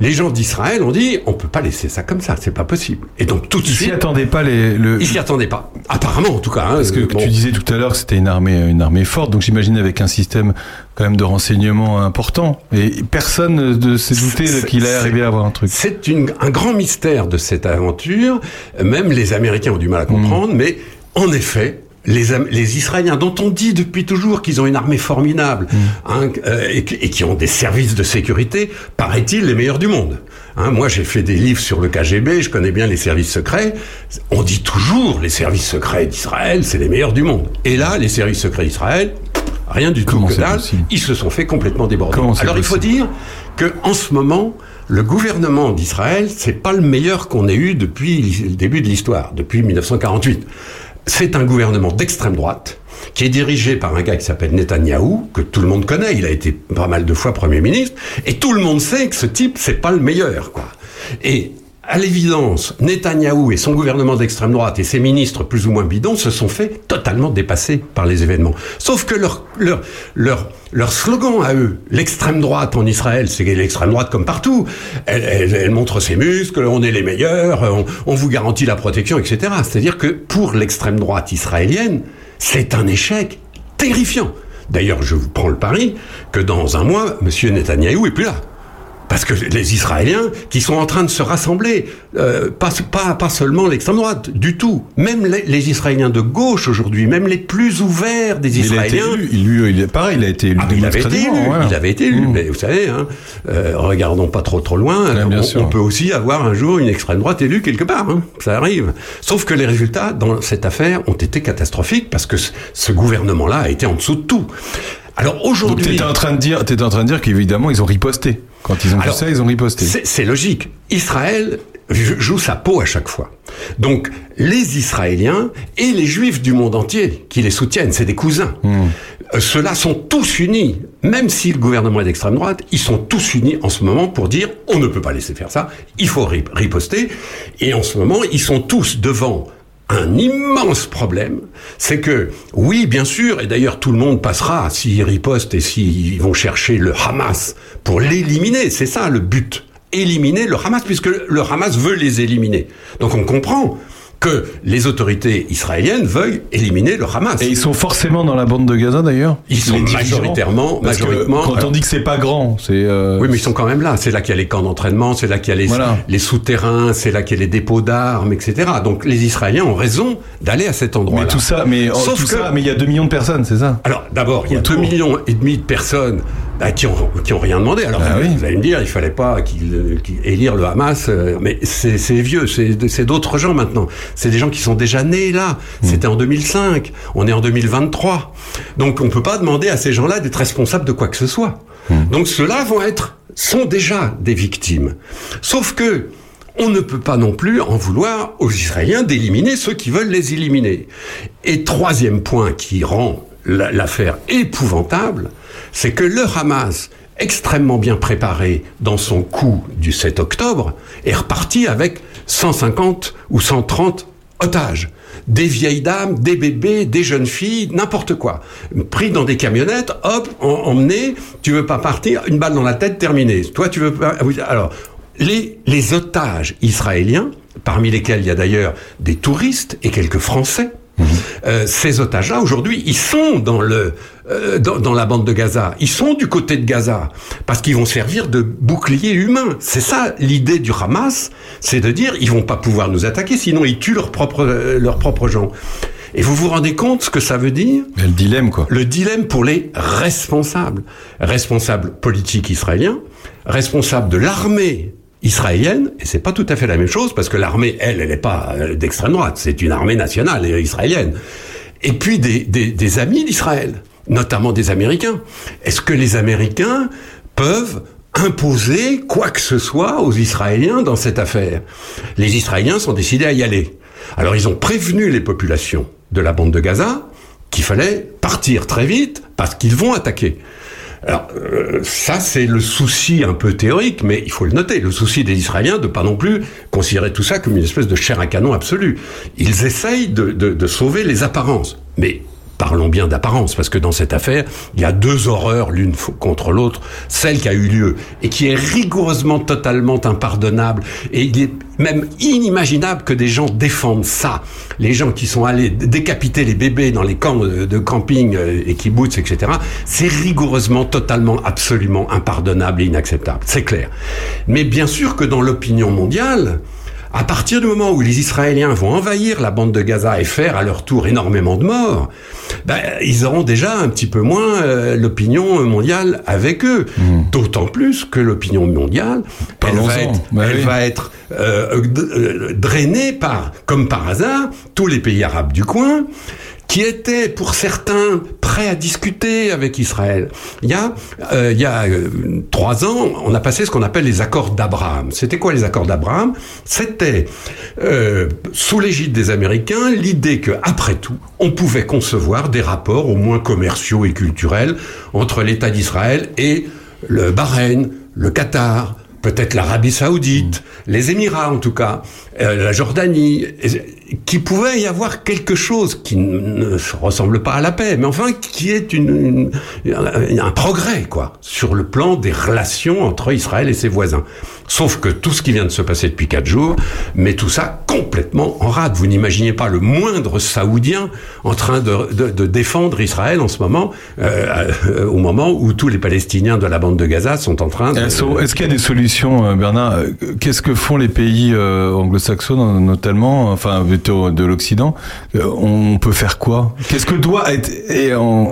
Les gens d'Israël ont dit on peut pas laisser ça comme ça, c'est pas possible. Et donc tout de Ils s'y suite, attendaient pas les. Le... ils s'y attendaient pas. Apparemment en tout cas. hein, Parce que euh, bon. tu disais tout à l'heure que c'était une armée, une armée forte, donc j'imagine avec un système quand même de renseignement important. Et personne ne s'est douté qu'il allait arriver à avoir un truc. C'est un grand mystère de cette aventure. Même les Américains ont du mal à comprendre, Mm. mais en effet. Les, les Israéliens, dont on dit depuis toujours qu'ils ont une armée formidable Mm. hein, euh, et, qui- et qui ont des services de sécurité, paraît-il, les meilleurs du monde. Hein, moi, j'ai fait des livres sur le KGB, je connais bien les services secrets. On dit toujours les services secrets d'Israël, c'est les meilleurs du monde. Et là, les services secrets d'Israël, rien du tout que dalle. Ils se sont fait complètement déborder. Comment Alors, il faut dire que en ce moment, le gouvernement d'Israël, c'est pas le meilleur qu'on ait eu depuis le début de l'histoire, depuis 1948. C'est un gouvernement d'extrême droite qui est dirigé par un gars qui s'appelle Netanyahou, que tout le monde connaît, il a été pas mal de fois Premier ministre, et tout le monde sait que ce type, c'est pas le meilleur, quoi. Et à l'évidence, Netanyahou et son gouvernement d'extrême droite et ses ministres plus ou moins bidons se sont fait totalement dépasser par les événements. Sauf que leur, leur, leur, leur slogan à eux, l'extrême droite en Israël, c'est l'extrême droite comme partout. Elle, montre ses muscles, on est les meilleurs, on, on vous garantit la protection, etc. C'est-à-dire que pour l'extrême droite israélienne, c'est un échec terrifiant. D'ailleurs, je vous prends le pari que dans un mois, M. Netanyahou est plus là. Parce que les Israéliens qui sont en train de se rassembler, euh, pas, pas, pas seulement l'extrême droite, du tout. Même les, les Israéliens de gauche aujourd'hui, même les plus ouverts des Il a été Israéliens. élu. Il, lui, il est pareil, il a été élu. Ah, il avait été élu, voilà. il avait été élu. Mmh. Mais vous savez, hein, euh, regardons pas trop trop loin. Ouais, bien on, sûr. on peut aussi avoir un jour une extrême droite élue quelque part. hein. Ça arrive. Sauf que les résultats dans cette affaire ont été catastrophiques parce que ce, gouvernement-là a été en dessous de tout. Alors Donc aujourd'hui, t'étais en train de dire, t'étais en train de dire qu'évidemment ils ont riposté. Quand ils ont Alors, vu ça, ils ont riposté. C'est logique. Israël joue sa peau à chaque fois. Donc, les Israéliens et les Juifs du monde entier qui les soutiennent, c'est des cousins. Euh, Ceux-là sont tous unis, même si le gouvernement est d'extrême droite, ils sont tous unis en ce moment pour dire on ne peut pas laisser faire ça, il faut rip- riposter. Et en ce moment, ils sont tous devant un immense problème, c'est que, oui, bien sûr, et d'ailleurs tout le monde passera s'ils ripostent et s'ils vont chercher le Hamas pour l'éliminer, c'est ça le but, éliminer le Hamas, puisque le Hamas veut les éliminer. Donc on comprend que les autorités israéliennes veuillent éliminer le Hamas. Et ils sont forcément dans la bande de Gaza d'ailleurs Ils sont majoritairement. Quand on dit que c'est pas grand, c'est. euh, oui, mais ils sont quand même là. C'est là qu'il y a les camps d'entraînement, c'est là qu'il y a les, Voilà. les souterrains, c'est là qu'il y a les dépôts d'armes, etc. Donc les Israéliens ont raison d'aller à cet endroit-là. Mais tout ça, mais oh, Sauf tout que- ça, mais il y a 2 millions de personnes, c'est ça? Alors d'abord, il y a Ou 2 trop. millions et demi de personnes bah, qui, ont, qui ont rien demandé. Alors Ah vous, oui. vous allez me dire, il fallait pas qu'ils qu'ils élire le Hamas, euh, mais c'est vieux, c'est d'autres gens maintenant. C'est des gens qui sont déjà nés là. Hmm. C'était en 2005, on est en 2023. Donc on peut pas demander à ces gens-là d'être responsables de quoi que ce soit. Hmm. Donc ceux-là vont être, sont déjà des victimes. Sauf que on ne peut pas non plus en vouloir aux Israéliens d'éliminer ceux qui veulent les éliminer. Et troisième point qui rend la- l'affaire épouvantable, c'est que le Hamas, extrêmement bien préparé dans son coup du 7 octobre, est reparti avec 150 ou 130 otages. Des vieilles dames, des bébés, des jeunes filles, n'importe quoi. Pris dans des camionnettes, hop, en- emmenés, tu veux pas partir, une balle dans la tête, terminé. Toi, tu veux pas... oui, Alors, les, les otages israéliens, parmi lesquels il y a d'ailleurs des touristes et quelques Français, euh, ces otages-là, aujourd'hui, ils sont dans, le, euh, dans, dans la bande de Gaza. Ils sont du côté de Gaza. Parce qu'ils vont servir de bouclier humain. C'est ça l'idée du Hamas. C'est de dire, ils vont pas pouvoir nous attaquer, sinon ils tuent leurs propres, euh, leurs propres gens. Et vous vous rendez compte ce que ça veut dire? Le dilemme, quoi. Le dilemme pour les responsables. Responsables politiques israéliens, responsables de l'armée israélienne, et c'est pas tout à fait la même chose, parce que l'armée, elle, elle n'est pas euh, d'extrême droite, c'est une armée nationale euh, israélienne. Et puis des, des, des amis d'Israël, notamment des Américains. Est-ce que les Américains peuvent imposer quoi que ce soit aux Israéliens dans cette affaire? Les Israéliens sont décidés à y aller. Alors ils ont prévenu les populations de la bande de Gaza qu'il fallait partir très vite parce qu'ils vont attaquer. Alors euh, ça c'est le souci un peu théorique, mais il faut le noter, le souci des Israéliens de pas non plus considérer tout ça comme une espèce de chair à canon absolue. Ils essayent de, de- de sauver les apparences, mais parlons bien d'apparence, parce que dans cette affaire, il y a deux horreurs l'une contre l'autre. Celle qui a eu lieu et qui est rigoureusement, totalement impardonnable, et il est même inimaginable que des gens défendent ça. Les gens qui sont allés décapiter les bébés dans les camps de, de camping euh, et kibbutz, etc., c'est rigoureusement, totalement, absolument impardonnable et inacceptable. C'est clair. Mais bien sûr que dans l'opinion mondiale, à partir du moment où les Israéliens vont envahir la bande de Gaza et faire à leur tour énormément de morts, ben, ils auront déjà un petit peu moins euh, l'opinion mondiale avec eux. D'autant plus que l'opinion mondiale, elle, va être, Bah elle oui. va être euh, euh, drainée par, comme par hasard, tous les pays arabes du coin qui étaient pour certains prêts à discuter avec Israël. Il y a, euh, il y a euh, trois ans, on a passé ce qu'on appelle les accords d'Abraham. C'était quoi les accords d'Abraham? C'était euh, sous l'égide des Américains l'idée que après tout, on pouvait concevoir des rapports au moins commerciaux et culturels entre l'État d'Israël et le Bahreïn, le Qatar, peut-être l'Arabie Saoudite, les Émirats en tout cas, euh, la Jordanie, et- qui pouvait y avoir quelque chose qui ne se ressemble pas à la paix, mais enfin qui est une, une- un, un progrès quoi sur le plan des relations entre Israël et ses voisins. Sauf que tout ce qui vient de se passer depuis quatre jours met tout ça complètement en rade. Vous n'imaginez pas le moindre Saoudien en train de, défendre Israël en ce moment, euh, euh, au moment où tous les Palestiniens de la bande de Gaza sont en train de... Est-ce qu'il y a des solutions, euh, Bernard? Qu'est-ce que font les pays anglo-saxons, notamment, enfin de l'Occident? On peut faire quoi? Qu'est-ce que doit être et,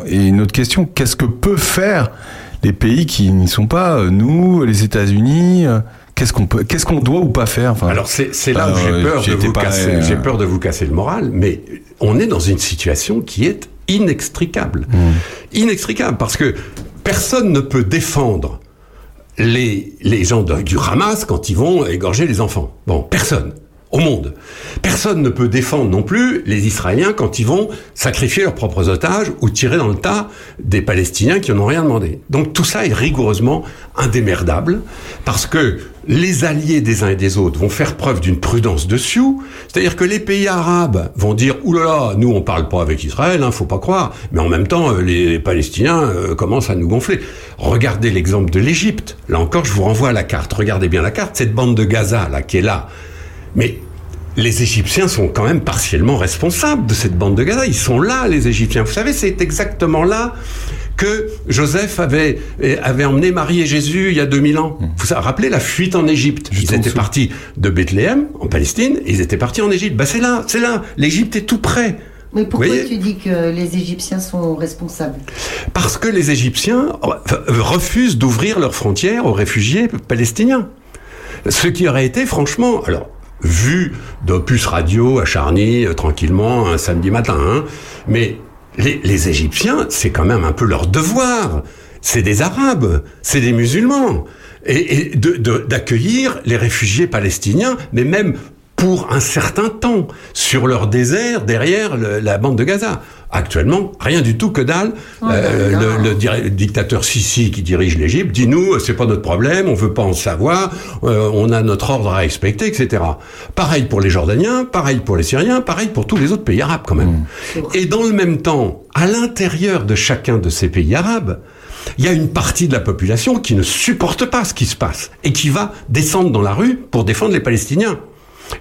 et une autre question, qu'est-ce que peut faire les pays qui n'y sont pas Nous, les États-Unis Qu'est-ce qu'on peut, qu'est-ce qu'on doit ou pas faire enfin, Alors c'est c'est là où j'ai peur, de vous casser, j'ai peur de vous casser le moral, mais on est dans une situation qui est inextricable. Hmm. Inextricable, parce que personne ne peut défendre les, les gens de- du Hamas quand ils vont égorger les enfants. Bon, personne. Au monde. Personne ne peut défendre non plus les Israéliens quand ils vont sacrifier leurs propres otages ou tirer dans le tas des Palestiniens qui n'ont rien demandé. Donc tout ça est rigoureusement indémerdable parce que les alliés des uns et des autres vont faire preuve d'une prudence dessus. C'est-à-dire que les pays arabes vont dire « Ouh là là, nous on parle pas avec Israël, hein, faut pas croire. » Mais en même temps, euh, les Palestiniens euh, commencent à nous gonfler. Regardez l'exemple de l'Égypte. Là encore, je vous renvoie à la carte. Regardez bien la carte. Cette bande de Gaza, là, qui est là. Mais les Égyptiens sont quand même partiellement responsables de cette bande de Gaza. Ils sont là, les Égyptiens. Vous savez, c'est exactement là que Joseph avait, eh, avait emmené Marie et Jésus il y a 2000 ans. Vous vous rappelez la fuite en Égypte Ils étaient partis de Bethléem, en Palestine, et ils étaient partis en Égypte. Bah c'est là, c'est là. L'Égypte est tout près. Mais pourquoi tu dis que les Égyptiens sont responsables? Parce que les Égyptiens euh, refusent d'ouvrir leurs frontières aux réfugiés palestiniens. Ce qui aurait été, franchement, alors, vu d'opus radio à Charny, euh, tranquillement, un samedi matin, hein, mais les, les Égyptiens, c'est quand même un peu leur devoir. C'est des Arabes, c'est des musulmans. Et, et de- de- d'accueillir les réfugiés palestiniens, mais même pour un certain temps, sur leur désert derrière le- la bande de Gaza. Actuellement, rien du tout que dalle. Euh, le, le diri- le dictateur Sisi qui dirige l'Égypte dit nous, c'est pas notre problème, on veut pas en savoir, euh, on a notre ordre à respecter, etc. Pareil pour les Jordaniens, pareil pour les Syriens, pareil pour tous les autres pays arabes quand même. Et dans le même temps, à l'intérieur de chacun de ces pays arabes, il y a une partie de la population qui ne supporte pas ce qui se passe et qui va descendre dans la rue pour défendre les Palestiniens.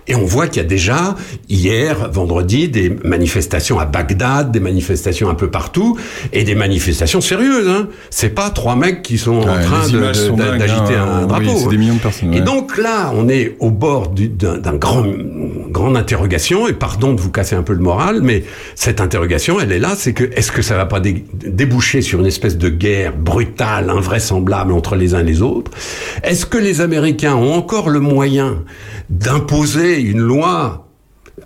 Et on voit qu'il y a déjà, hier, vendredi, des manifestations à Bagdad, des manifestations un peu partout, et des manifestations sérieuses. Hein. C'est pas trois mecs qui sont en train d'agiter hein. un Oui, drapeau. c'est hein. des millions de personnes, Et ouais. donc là, on est au bord du- d'un grand, grande interrogation, et pardon de vous casser un peu le moral, mais cette interrogation, elle est là, c'est que est-ce que ça va pas dé- déboucher sur une espèce de guerre brutale, invraisemblable entre les uns et les autres? Est-ce que les Américains ont encore le moyen d'imposer une loi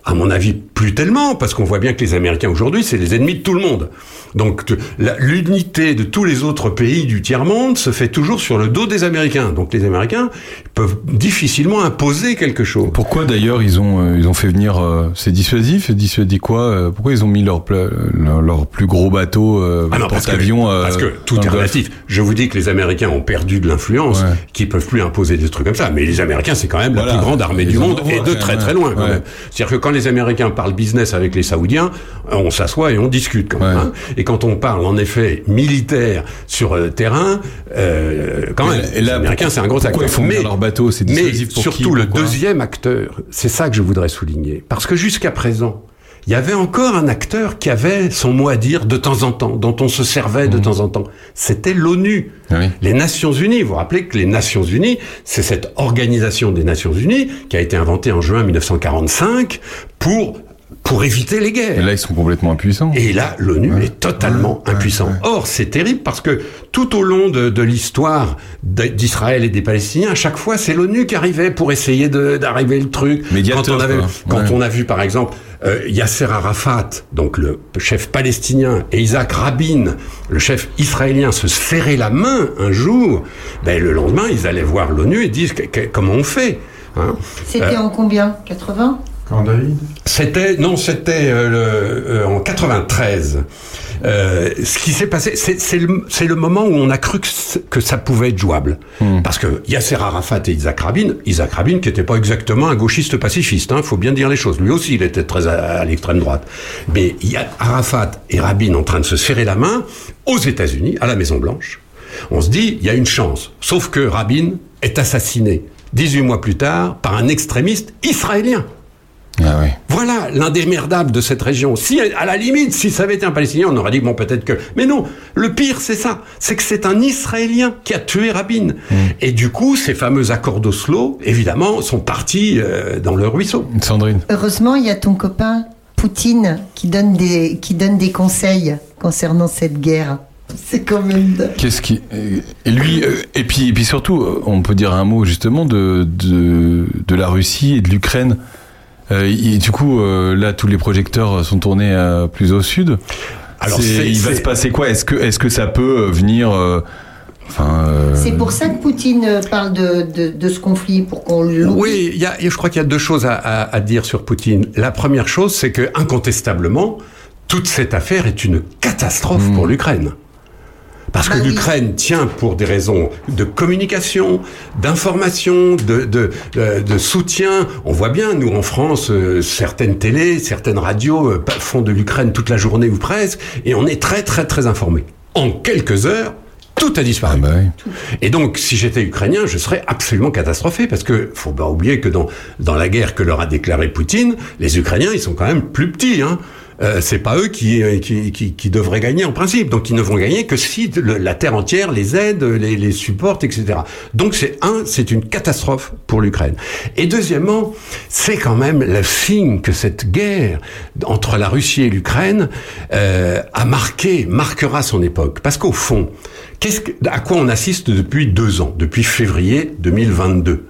à mon avis, plus tellement, parce qu'on voit bien que les Américains aujourd'hui, c'est les ennemis de tout le monde. Donc, l'unité de tous les autres pays du tiers-monde se fait toujours sur le dos des Américains. Donc, les Américains peuvent difficilement imposer quelque chose. Pourquoi d'ailleurs ils ont euh, ils ont fait venir euh, c'est dissuasif dissuadit quoi euh, pourquoi ils ont mis leur leur, leur plus gros bateau euh, Ah non, parce que, porte-avions euh, parce que tout est relatif. Je vous dis que les Américains ont perdu de l'influence, qu'ils peuvent plus imposer des trucs comme ça. Mais les Américains, c'est quand même Voilà. la plus grande armée Ils du monde et de très très loin quand ouais. même. C'est-à-dire que quand les Américains parlent business avec les Saoudiens, on s'assoit et on discute quand même. hein. Et quand on parle en effet militaire sur le terrain, euh, quand même, et là, les Américains, pourquoi- c'est un gros acteur. ils font venir leur bateau? C'est mais pour surtout qui, le deuxième acteur, c'est ça que je voudrais souligner. Parce que jusqu'à présent, il y avait encore un acteur qui avait son mot à dire de temps en temps, dont on se servait Mmh. de temps en temps. C'était l'ONU. Ah Les Nations Unies. Vous vous rappelez que les Nations Unies, c'est cette organisation des Nations Unies qui a été inventée en juin 1945 pour pour éviter les guerres. Et là ils sont complètement impuissants Et là, l'ONU est totalement impuissant. Or, c'est terrible parce que tout au long de, de l'histoire d'Israël et des Palestiniens, à chaque fois, c'est l'ONU qui arrivait pour essayer d'arriver le truc. Médiateur, quand on, avait, quand Ouais. on a vu, par exemple, euh, Yasser Arafat, donc le chef palestinien, et Isaac Rabin, le chef israélien, se serrer la main un jour, ben, le lendemain, ils allaient voir l'ONU et disent que- que- comment on fait. hein? C'était Euh, en combien? 80 Quand David c'était non, c'était euh, euh, en 93. Euh, ce qui s'est passé, c'est c'est le, c'est le moment où on a cru que, ça pouvait être jouable. Parce que Yasser Arafat et Isaac Rabin, Isaac Rabin qui n'était pas exactement un gauchiste pacifiste, hein, faut bien dire les choses. Lui aussi, il était très à, à l'extrême droite. Mais il y a Arafat et Rabin en train de se serrer la main aux États-Unis, à la Maison Blanche. On se dit, il y a une chance. Sauf que Rabin est assassiné 18 mois plus tard par un extrémiste israélien. Ah. Voilà l'indémerdable de cette région. Si, à la limite, si ça avait été un Palestinien, on aurait dit, bon, peut-être que... Mais non, le pire, c'est ça. C'est que c'est un Israélien qui a tué Rabin. Et du coup, ces fameux accords d'Oslo, évidemment, sont partis euh, dans le ruisseau. Sandrine Heureusement, il y a ton copain Poutine qui donne des, qui donne des conseils concernant cette guerre. C'est quand même. Qu'est-ce qui et lui euh, et puis et puis surtout euh, on peut dire un mot justement de de, de la Russie et de l'Ukraine. Euh, il- du coup euh, là tous les projecteurs sont tournés euh, plus au sud. Alors, C'est- c'est- il va c'est- se passer quoi? Est-ce que est-ce que ça peut venir euh, enfin euh, C'est pour ça que Poutine parle de, de, de ce conflit, pour qu'on l'oublie. Oui, il y a, je crois qu'il y a deux choses à, à- à dire sur Poutine. La première chose, c'est que incontestablement, toute cette affaire est une catastrophe pour l'Ukraine. Parce que Bah oui. l'Ukraine tient pour des raisons de communication, d'information, de, de, de- de soutien. On voit bien, nous en France, euh, certaines télés, certaines radios euh, font de l'Ukraine toute la journée ou presque, et on est très très très informés. En quelques heures, Tout a disparu. Et donc, si j'étais ukrainien, je serais absolument catastrophé parce que faut pas oublier que dans dans la guerre que leur a déclaré Poutine, les Ukrainiens, ils sont quand même plus petits. Hein. Euh, c'est pas eux qui, qui, qui, qui devraient gagner en principe. Donc ils ne vont gagner que si la terre entière les aide, les, les supporte, etc. Donc c'est un, c'est une catastrophe pour l'Ukraine. Et deuxièmement, c'est quand même le signe que cette guerre entre la Russie et l'Ukraine euh, a marqué, marquera son époque. Parce qu'au fond, que, à quoi on assiste depuis deux ans, depuis février 2022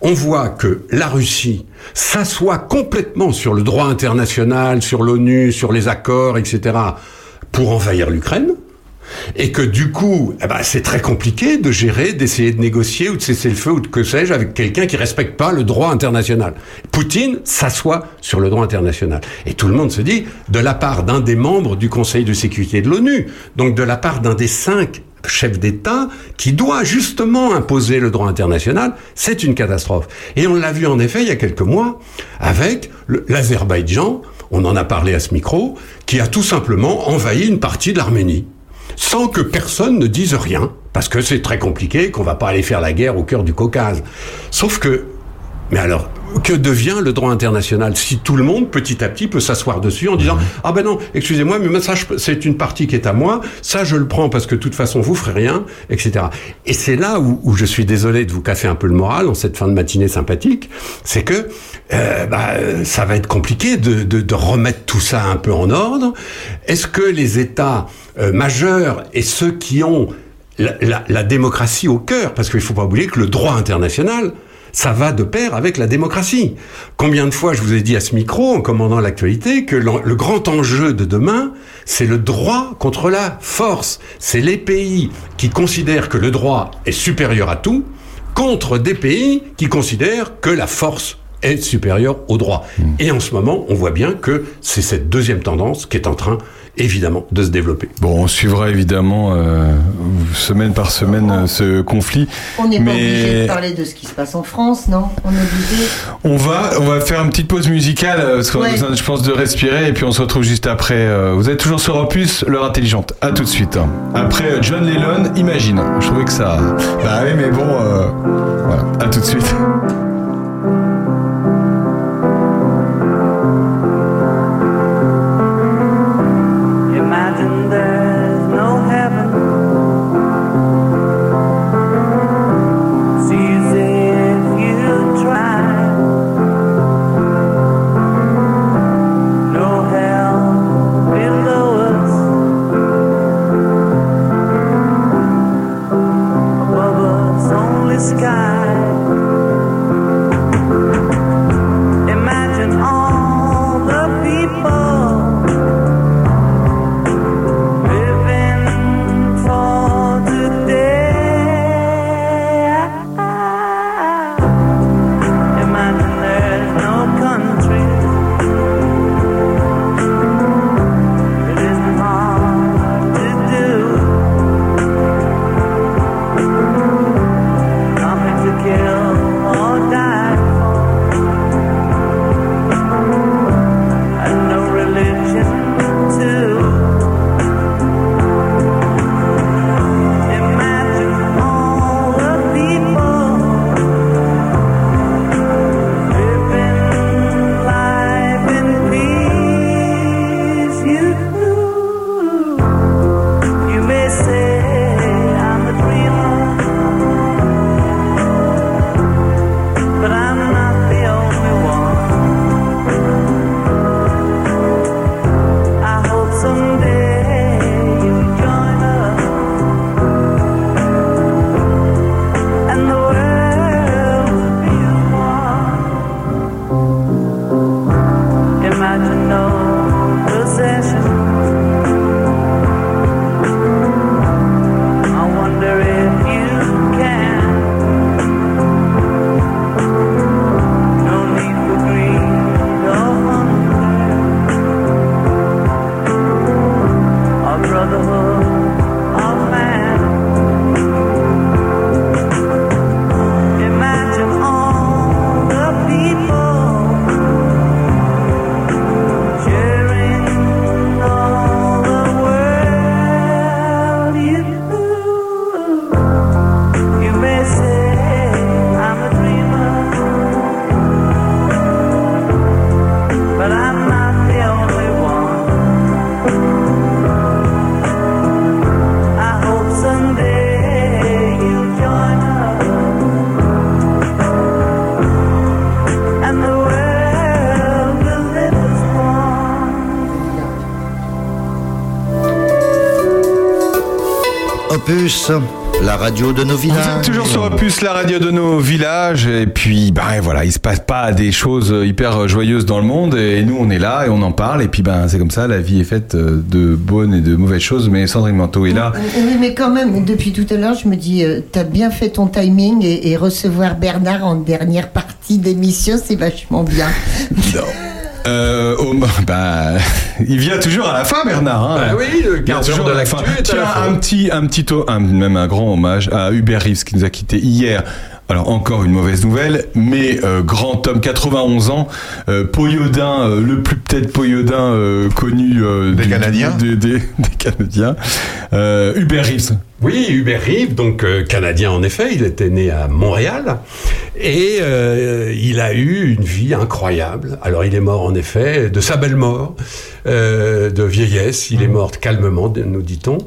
on voit que la Russie s'assoit complètement sur le droit international, sur l'ONU, sur les accords, etc., pour envahir l'Ukraine. Et que du coup, eh ben, c'est très compliqué de gérer, d'essayer de négocier ou de cesser le feu ou de que sais-je avec quelqu'un qui respecte pas le droit international. Poutine s'assoit sur le droit international. Et tout le monde se dit, de la part d'un des membres du Conseil de sécurité de l'ONU, donc de la part d'un des cinq chefs d'État qui doit justement imposer le droit international, c'est une catastrophe. Et on l'a vu en effet il y a quelques mois avec l'Azerbaïdjan, on en a parlé à ce micro, qui a tout simplement envahi une partie de l'Arménie sans que personne ne dise rien, parce que c'est très compliqué, qu'on va pas aller faire la guerre au cœur du Caucase. Sauf que, mais alors, que devient le droit international si tout le monde, petit à petit, peut s'asseoir dessus en disant ah ben non, excusez-moi, mais ça, c'est une partie qui est à moi, ça je le prends parce que de toute façon vous ferez rien, etc. Et c'est là où, où je suis désolé de vous casser un peu le moral en cette fin de matinée sympathique, c'est que euh, bah, ça va être compliqué de, de, de remettre tout ça un peu en ordre. Est-ce que les États euh, majeurs et ceux qui ont la, la- la démocratie au cœur, parce qu'il ne faut pas oublier que le droit international, ça va de pair avec la démocratie. Combien de fois je vous ai dit à ce micro, en commandant l'actualité, que le grand enjeu de demain, c'est le droit contre la force. C'est les pays qui considèrent que le droit est supérieur à tout, contre des pays qui considèrent que la force est supérieure au droit. Et en ce moment, on voit bien que c'est cette deuxième tendance qui est en train, évidemment, de se développer. Bon, on suivra évidemment euh, semaine par semaine euh, ce conflit. On n'est pas obligé de parler de ce qui se passe en France, non? On est obligé. On va, on va faire une petite pause musicale, euh, parce qu'on a besoin, je pense, de respirer, et puis on se retrouve juste après. Vous êtes toujours sur Opus, l'heure intelligente. À tout de suite. hein. Après John Lennon, Imagine. Je trouvais que ça. Bah oui, mais bon, euh, voilà. À tout de suite. Opus, la radio de nos Vous êtes villages. toujours sur Opus, la radio de nos villages. Et puis, ben voilà, il se passe pas des choses hyper joyeuses dans le monde. Et nous, on est là et on en parle. Et puis, ben, c'est comme ça, la vie est faite de bonnes et de mauvaises choses. Mais Sandrine Manteau est là. Oui, mais quand même, depuis tout à l'heure, je me dis, euh, t'as bien fait ton timing et, et recevoir Bernard en dernière partie d'émission, c'est vachement bien. [LAUGHS] Euh, [LAUGHS] bah, [LAUGHS] il vient toujours à la fin, Bernard. Hein. Bah oui, le toujours de à la fin. Tiens, la un petit, un petit, un- même un grand hommage à Hubert Reeves qui nous a quitté hier. Alors encore une mauvaise nouvelle, mais euh, grand homme, 91 ans, euh, Poyodin, euh, le plus peut-être Poyodin euh, connu euh, Des du- Canadiens des, des- [LAUGHS] des Canadiens. Euh, Hubert Reeves. Oui, Hubert Reeves, donc euh, canadien en effet, il était né à Montréal et euh, il a eu une vie incroyable. Alors il est mort en effet de sa belle mort, euh, de vieillesse. Il est mort calmement, nous dit-on,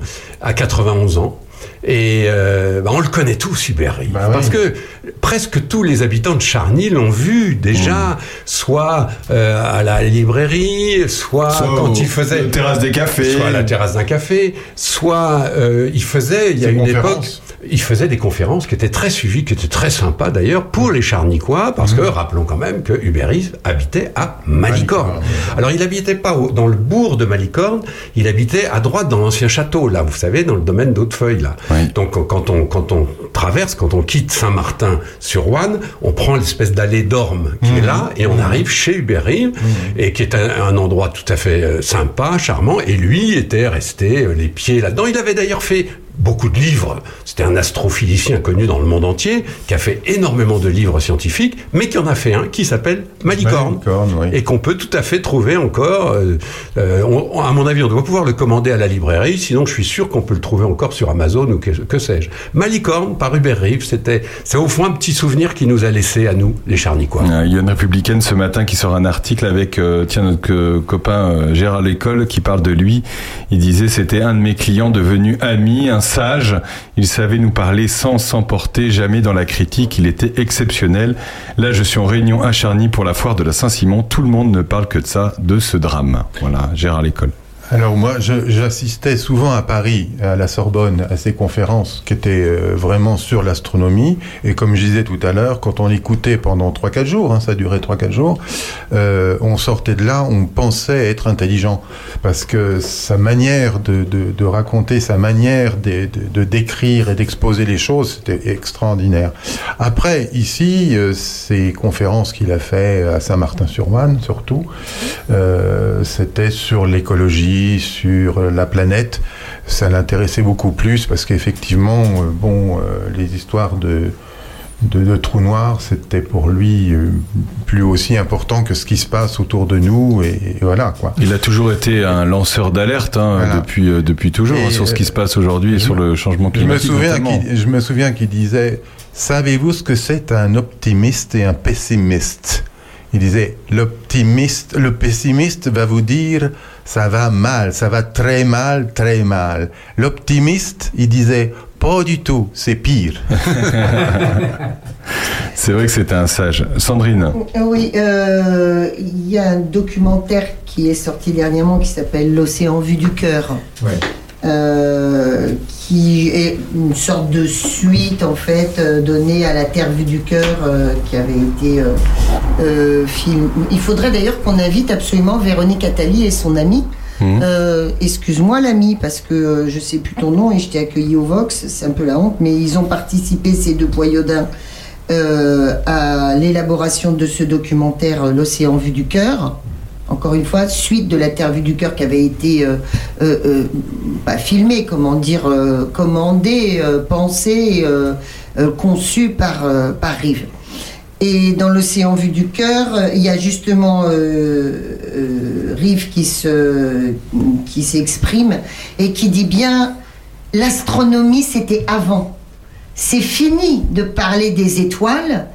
à 91 ans. Et euh, bah, on le connaît tous, Hubert Reeves, parce que presque tous les habitants de Charny l'ont vu déjà, soit euh, à la librairie, soit, Soit quand il faisait la terrasse des cafés. soit à la terrasse d'un café, soit euh, il faisait, il y a une époque. Il faisait des conférences qui étaient très suivies, qui étaient très sympas d'ailleurs pour les Charnicois, parce que rappelons quand même que Reeves habitait à Malicorne. Alors il n'habitait pas au- dans le bourg de Malicorne, il habitait à droite dans l'ancien château, là, vous savez, dans le domaine d'Hautefeuille, là. Donc quand on, quand on traverse, quand on quitte Saint-Martin sur Ouane, on prend l'espèce d'allée d'Orme qui est là, et on arrive chez Reeves, et qui est un, un endroit tout à fait euh, sympa, charmant, et lui était resté euh, les pieds là-dedans. Il avait d'ailleurs fait beaucoup de livres. C'était un astrophysicien connu dans le monde entier, qui a fait énormément de livres scientifiques, mais qui en a fait un qui s'appelle Malicorne, Malicorne, oui. et qu'on peut tout à fait trouver encore. euh, euh, on- à mon avis, on doit pouvoir le commander à la librairie, sinon je suis sûr qu'on peut le trouver encore sur Amazon ou que, que sais-je. Malicorne par Hubert Reeves, c'était, c'est au fond un petit souvenir qui nous a laissé à nous, les Charnicois. Il y a une républicaine ce matin qui sort un article avec euh, tiens notre euh, copain Gérard Lécole qui parle de lui. Il disait c'était un de mes clients devenu ami, un sage. Il savait nous parler sans s'emporter jamais dans la critique. Il était exceptionnel. Là je suis en réunion à Charny pour la foire de la Saint-Simon. Tout le monde ne parle que de ça, de ce drame. Voilà Gérard Lécole. Alors moi, j'assistais souvent à Paris, à la Sorbonne, à ces conférences qui étaient euh, vraiment sur l'astronomie. Et comme je disais tout à l'heure, quand on écoutait pendant 3-4 jours, hein, ça durait 3-4 jours, euh, on sortait de là, on pensait être intelligent. Parce que sa manière de, raconter, sa manière de, décrire et d'exposer les choses, c'était extraordinaire. Après, ici, euh, ces conférences qu'il a fait à Saint-Martin-sur-Marne, surtout, c'était sur l'écologie, sur euh, la planète. Ça l'intéressait beaucoup plus parce qu'effectivement, euh, bon, euh, les histoires de, de, de trous noirs, c'était pour lui euh, plus aussi important que ce qui se passe autour de nous. Et, et voilà, quoi. Il a toujours été un lanceur d'alerte hein, Voilà. depuis euh, depuis toujours hein, sur ce qui se passe aujourd'hui et sur le changement Je me climatique. souviens je me souviens qu'il disait Savez-vous ce que c'est un optimiste et un pessimiste? Il disait L'optimiste, le pessimiste va vous dire ça va mal, ça va très mal, très mal. L'optimiste, il disait pas du tout, c'est pire. [LAUGHS] C'est vrai que c'était un sage. Sandrine. Oui, euh, il y a un documentaire qui est sorti dernièrement qui s'appelle L'océan vu du cœur. Euh, qui est une sorte de suite en fait euh, donnée à la Terre vue du cœur euh, qui avait été film. Il faudrait d'ailleurs qu'on invite absolument Véronique Attali et son ami. Euh, Excuse-moi l'ami parce que je sais plus ton nom et je t'ai accueilli au Vox, c'est un peu la honte, mais ils ont participé ces deux poyodins euh, à l'élaboration de ce documentaire L'océan vu du cœur. Encore une fois, suite de vue du cœur qui avait été euh, euh, euh, pas filmée, comment dire, commandée, pensée, conçue par, Rive. Et dans l'océan vu du cœur, il y a justement Rive qui se qui s'exprime et qui dit bien l'astronomie c'était avant. C'est fini de parler des étoiles.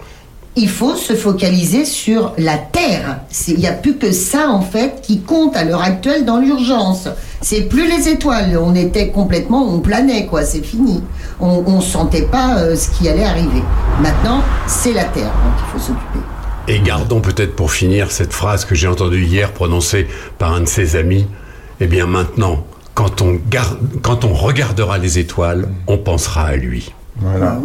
Il faut se focaliser sur la Terre. Il n'y a plus que ça en fait qui compte à l'heure actuelle dans l'urgence. C'est plus les étoiles. On était complètement, on planait quoi. C'est fini. On, on sentait pas euh, ce qui allait arriver. Maintenant, c'est la Terre dont il faut s'occuper. Et gardons peut-être pour finir cette phrase que j'ai entendue hier prononcée par un de ses amis. Eh bien maintenant, quand on, garde, quand on regardera les étoiles, on pensera à lui. Voilà.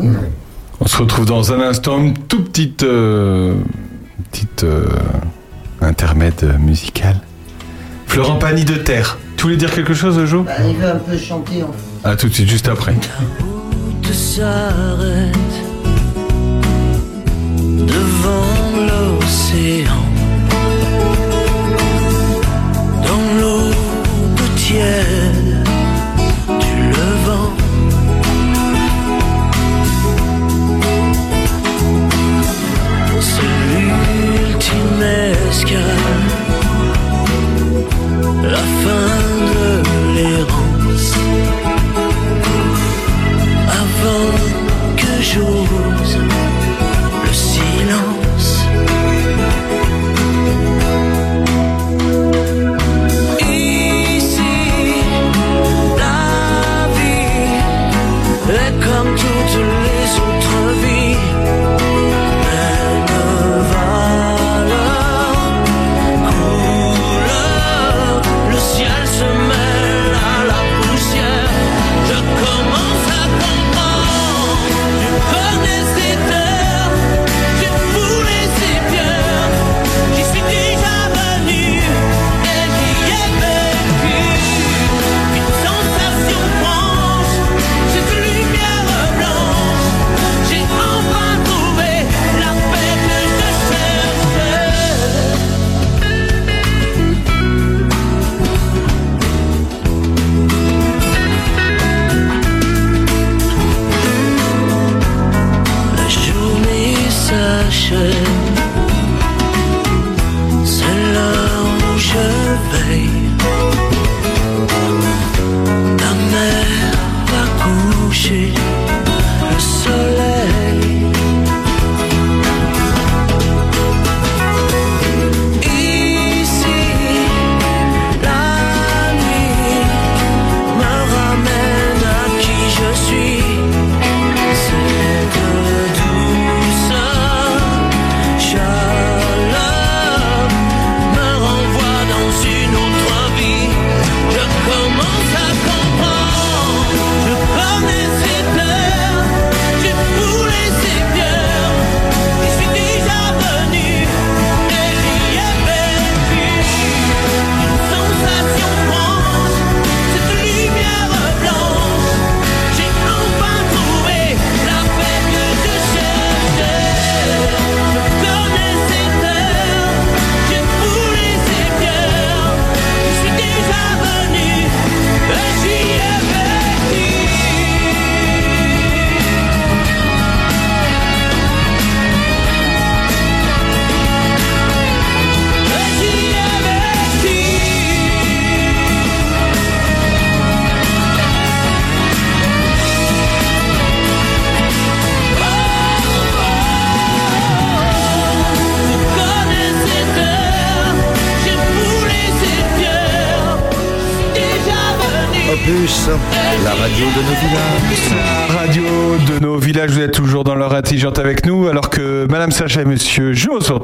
On se retrouve dans un instant, une toute petite, euh, petite euh, intermède musical. Florent Pagny de Terre. Tu voulais dire quelque chose, Jo Bah, il veut un peu chanter en fait. À tout de suite, juste après. route s'arrête devant l'océan. Dans tiède escale, la fin de l'errance. Avant que j'ose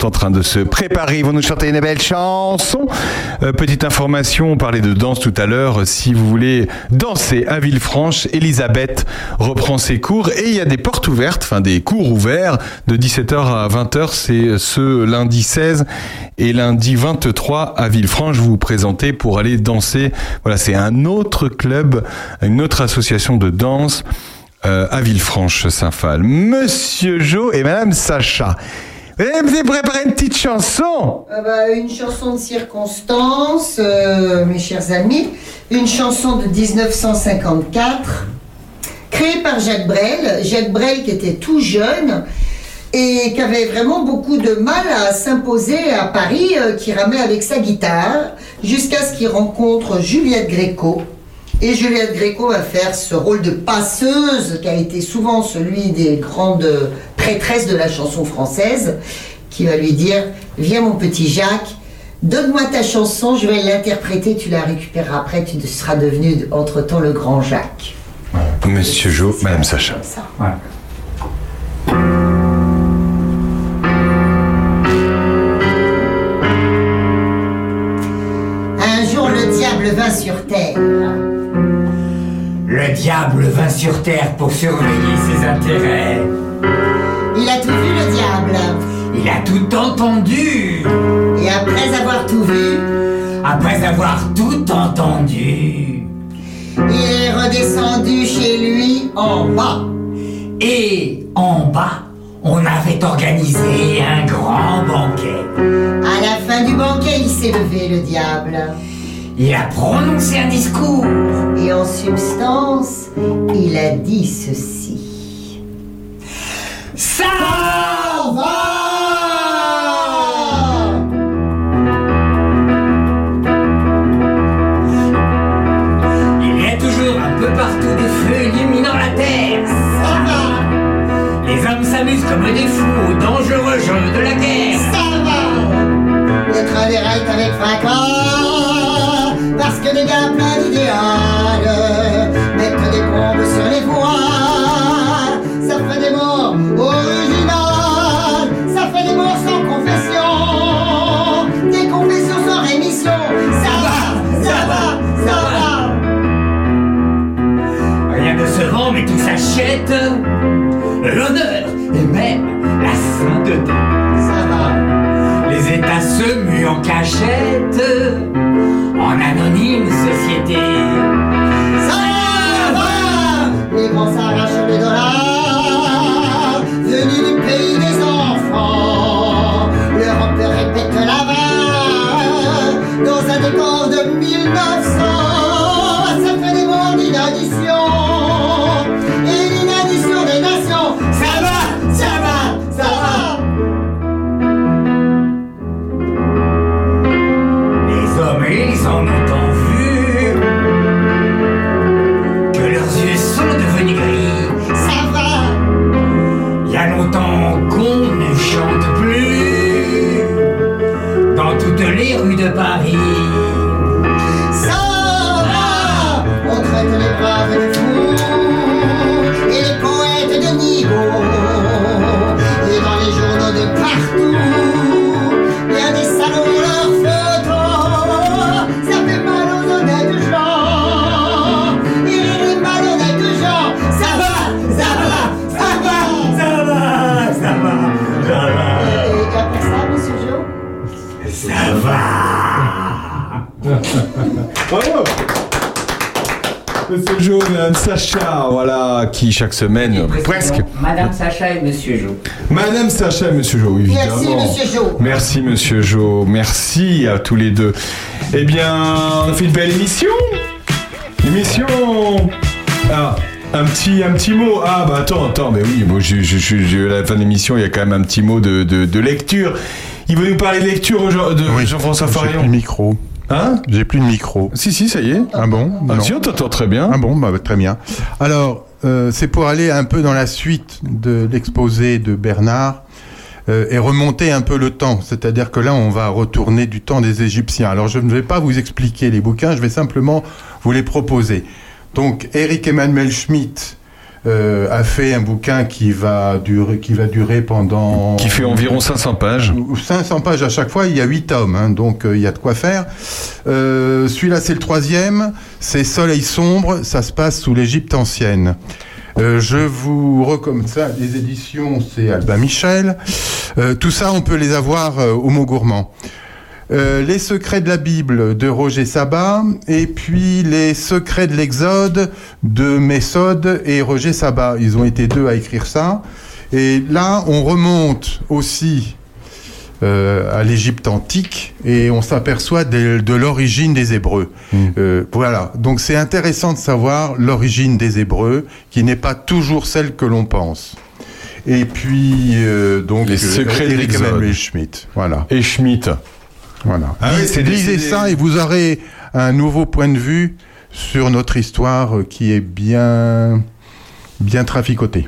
en train de se préparer. Ils vont nous chanter une belle chanson. Euh, petite information, on parlait de danse tout à l'heure. Si vous voulez danser à Villefranche, Elisabeth reprend ses cours et il y a des portes ouvertes, enfin des cours ouverts de 17h à 20h. C'est ce lundi 16 et lundi 23 à Villefranche. Vous vous présentez pour aller danser. Voilà, c'est un autre club, une autre association de danse euh, à Villefranche-Saint-Phal. Monsieur Jo et Madame Sacha. Vous avez une petite chanson Ah bah, une chanson de circonstance, euh, mes chers amis, une chanson de 1954, créée par Jacques Brel. Jacques Brel qui était tout jeune et qui avait vraiment beaucoup de mal à s'imposer à Paris, euh, qui ramait avec sa guitare, jusqu'à ce qu'il rencontre Juliette Gréco. Et Juliette Gréco va faire ce rôle de passeuse qui a été souvent celui des grandes prêtresses de la chanson française, qui va lui dire Viens mon petit Jacques, donne-moi ta chanson, je vais l'interpréter, tu la récupéreras après, tu seras devenu entre-temps le grand Jacques. Monsieur Jo, Madame Sacha. Un jour le diable vint sur terre diable vint sur terre pour surveiller ses intérêts. Il a tout vu, le diable. Il a tout entendu. Et après avoir tout vu, Après avoir tout entendu. il est redescendu chez lui en bas. Et en bas, on avait organisé un grand banquet. À la fin du banquet, il s'est levé, le diable. Il a prononcé un discours. Et en substance, il a dit ceci. Ça Il y a toujours un peu partout des feux illuminant la terre. Ça va. Les hommes s'amusent comme des fous au dangereux jeu de la guerre. Ça va. Le train avec fracas. Parce que des gars cachette. En anonyme société. De Paris. Bravo Monsieur Jo, Madame Sacha, voilà, qui chaque semaine, presque. Madame Sacha et Monsieur Jo. Madame Sacha et Monsieur Jo, évidemment. Merci, monsieur Jo. Merci, Monsieur Jo. Merci à tous les deux. Eh bien, on a fait une belle émission. Émission. Ah, un petit, un petit mot. Ah, bah attends, attends, mais oui, moi, je, je, je- je- à la fin de l'émission, il y a quand même un petit mot de, de, de lecture. Il veut nous parler de lecture aujourd'hui, de Jean-François J'ai plus Farion. micro. Hein J'ai plus de micro. Si, si, ça y est. Ah bon Ah, si, on t'entend très bien. Ah bon, bah, très bien. Alors, euh, c'est pour aller un peu dans la suite de l'exposé de Bernard euh, et remonter un peu le temps. C'est-à-dire que là, on va retourner du temps des Égyptiens. Alors, je ne vais pas vous expliquer les bouquins, je vais simplement vous les proposer. Donc, Eric Emmanuel Schmitt euh, a fait un bouquin qui va durer, qui va durer pendant... Qui fait environ 500 pages. 500 pages à chaque fois, il y a 8 tomes, hein, donc euh, il y a de quoi faire. Euh, Celui-là, c'est le troisième, c'est Soleil sombre, ça se passe sous l'Égypte ancienne. Euh, je vous recommande ça, les éditions, c'est Albin Michel. Euh, tout ça, on peut les avoir au mot gourmand. Euh, les secrets de la Bible de Roger Sabat, et puis les secrets de l'Exode de Mésode et Roger Sabat. Ils ont été deux à écrire ça. Et là, on remonte aussi euh, à l'Égypte antique et on s'aperçoit de, de l'origine des Hébreux. Euh, voilà, donc c'est intéressant de savoir l'origine des Hébreux, qui n'est pas toujours celle que l'on pense. Et puis, euh, donc, Les secrets de Schmitt. Voilà. Et Schmitt. Voilà. Ah oui, Lisez- des- ça et vous aurez un nouveau point de vue sur notre histoire qui est bien, bien traficotée.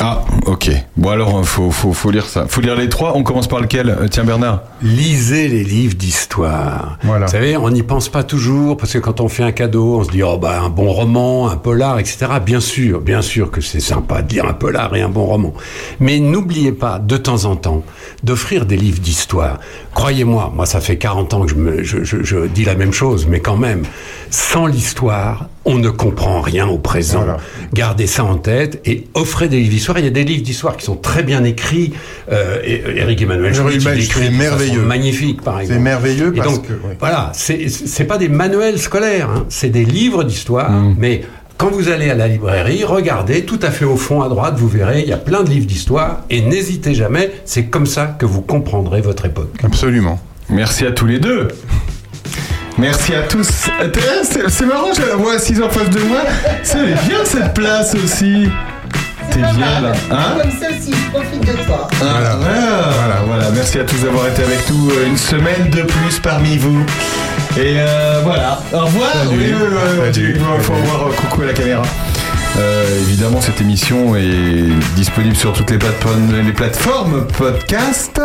Ah, ok. Bon alors, faut, faut, faut lire ça. Faut lire les trois. On commence par lequel Euh, Tiens Bernard? Lisez les livres d'histoire. Vous savez, on n'y pense pas toujours parce que quand on fait un cadeau, on se dit oh bah un bon roman, un polar, etc. Bien sûr, bien sûr que c'est sympa de lire un polar et un bon roman. Mais n'oubliez pas de temps en temps d'offrir des livres d'histoire. Croyez-moi, moi ça fait 40 ans que je, me, je, je, je dis la même chose, mais quand même, sans l'histoire, on ne comprend rien au présent. Gardez ça en tête et offrez des livres d'histoire. Il y a des livres d'histoire qui sont très bien écrits. Euh, et- Eric Emmanuel Eric Schmitt, il Emmanuel écrit Schmitt, merveilleux. magnifique, par exemple. C'est merveilleux Et parce donc, que- oui. voilà, c'est c'est pas des manuels scolaires, hein, c'est des livres d'histoire, Mm. mais quand vous allez à la librairie, regardez tout à fait au fond à droite, vous verrez, il y a plein de livres d'histoire, et n'hésitez jamais, c'est comme ça que vous comprendrez votre époque. Absolument. Merci à tous les deux. Merci à tous. Euh, C'est marrant, je la vois assise en face de moi. C'est bien cette place aussi. T'es bien là. Hein Comme ça aussi, je profite de toi. Ah, voilà. voilà, voilà. Merci à tous d'avoir été avec nous euh, une semaine de plus parmi vous. Et euh, voilà. Au revoir. Salut. Oui, Salut. Il faut avoir euh, coucou à la caméra. Euh, évidemment, cette émission est disponible sur toutes les plateformes, les plateformes podcast.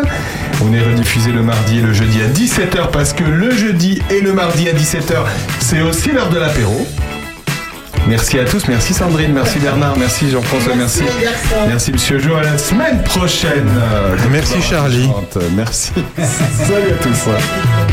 On est rediffusé le mardi et le jeudi à 17h parce que le jeudi et le mardi à 17h, c'est aussi l'heure de l'apéro. Merci à tous, merci Sandrine, merci Bernard, merci Jean-François, merci. Merci. Merci Monsieur Jo, à la semaine prochaine. Merci, Charlie. Merci. [LAUGHS] Salut à tous.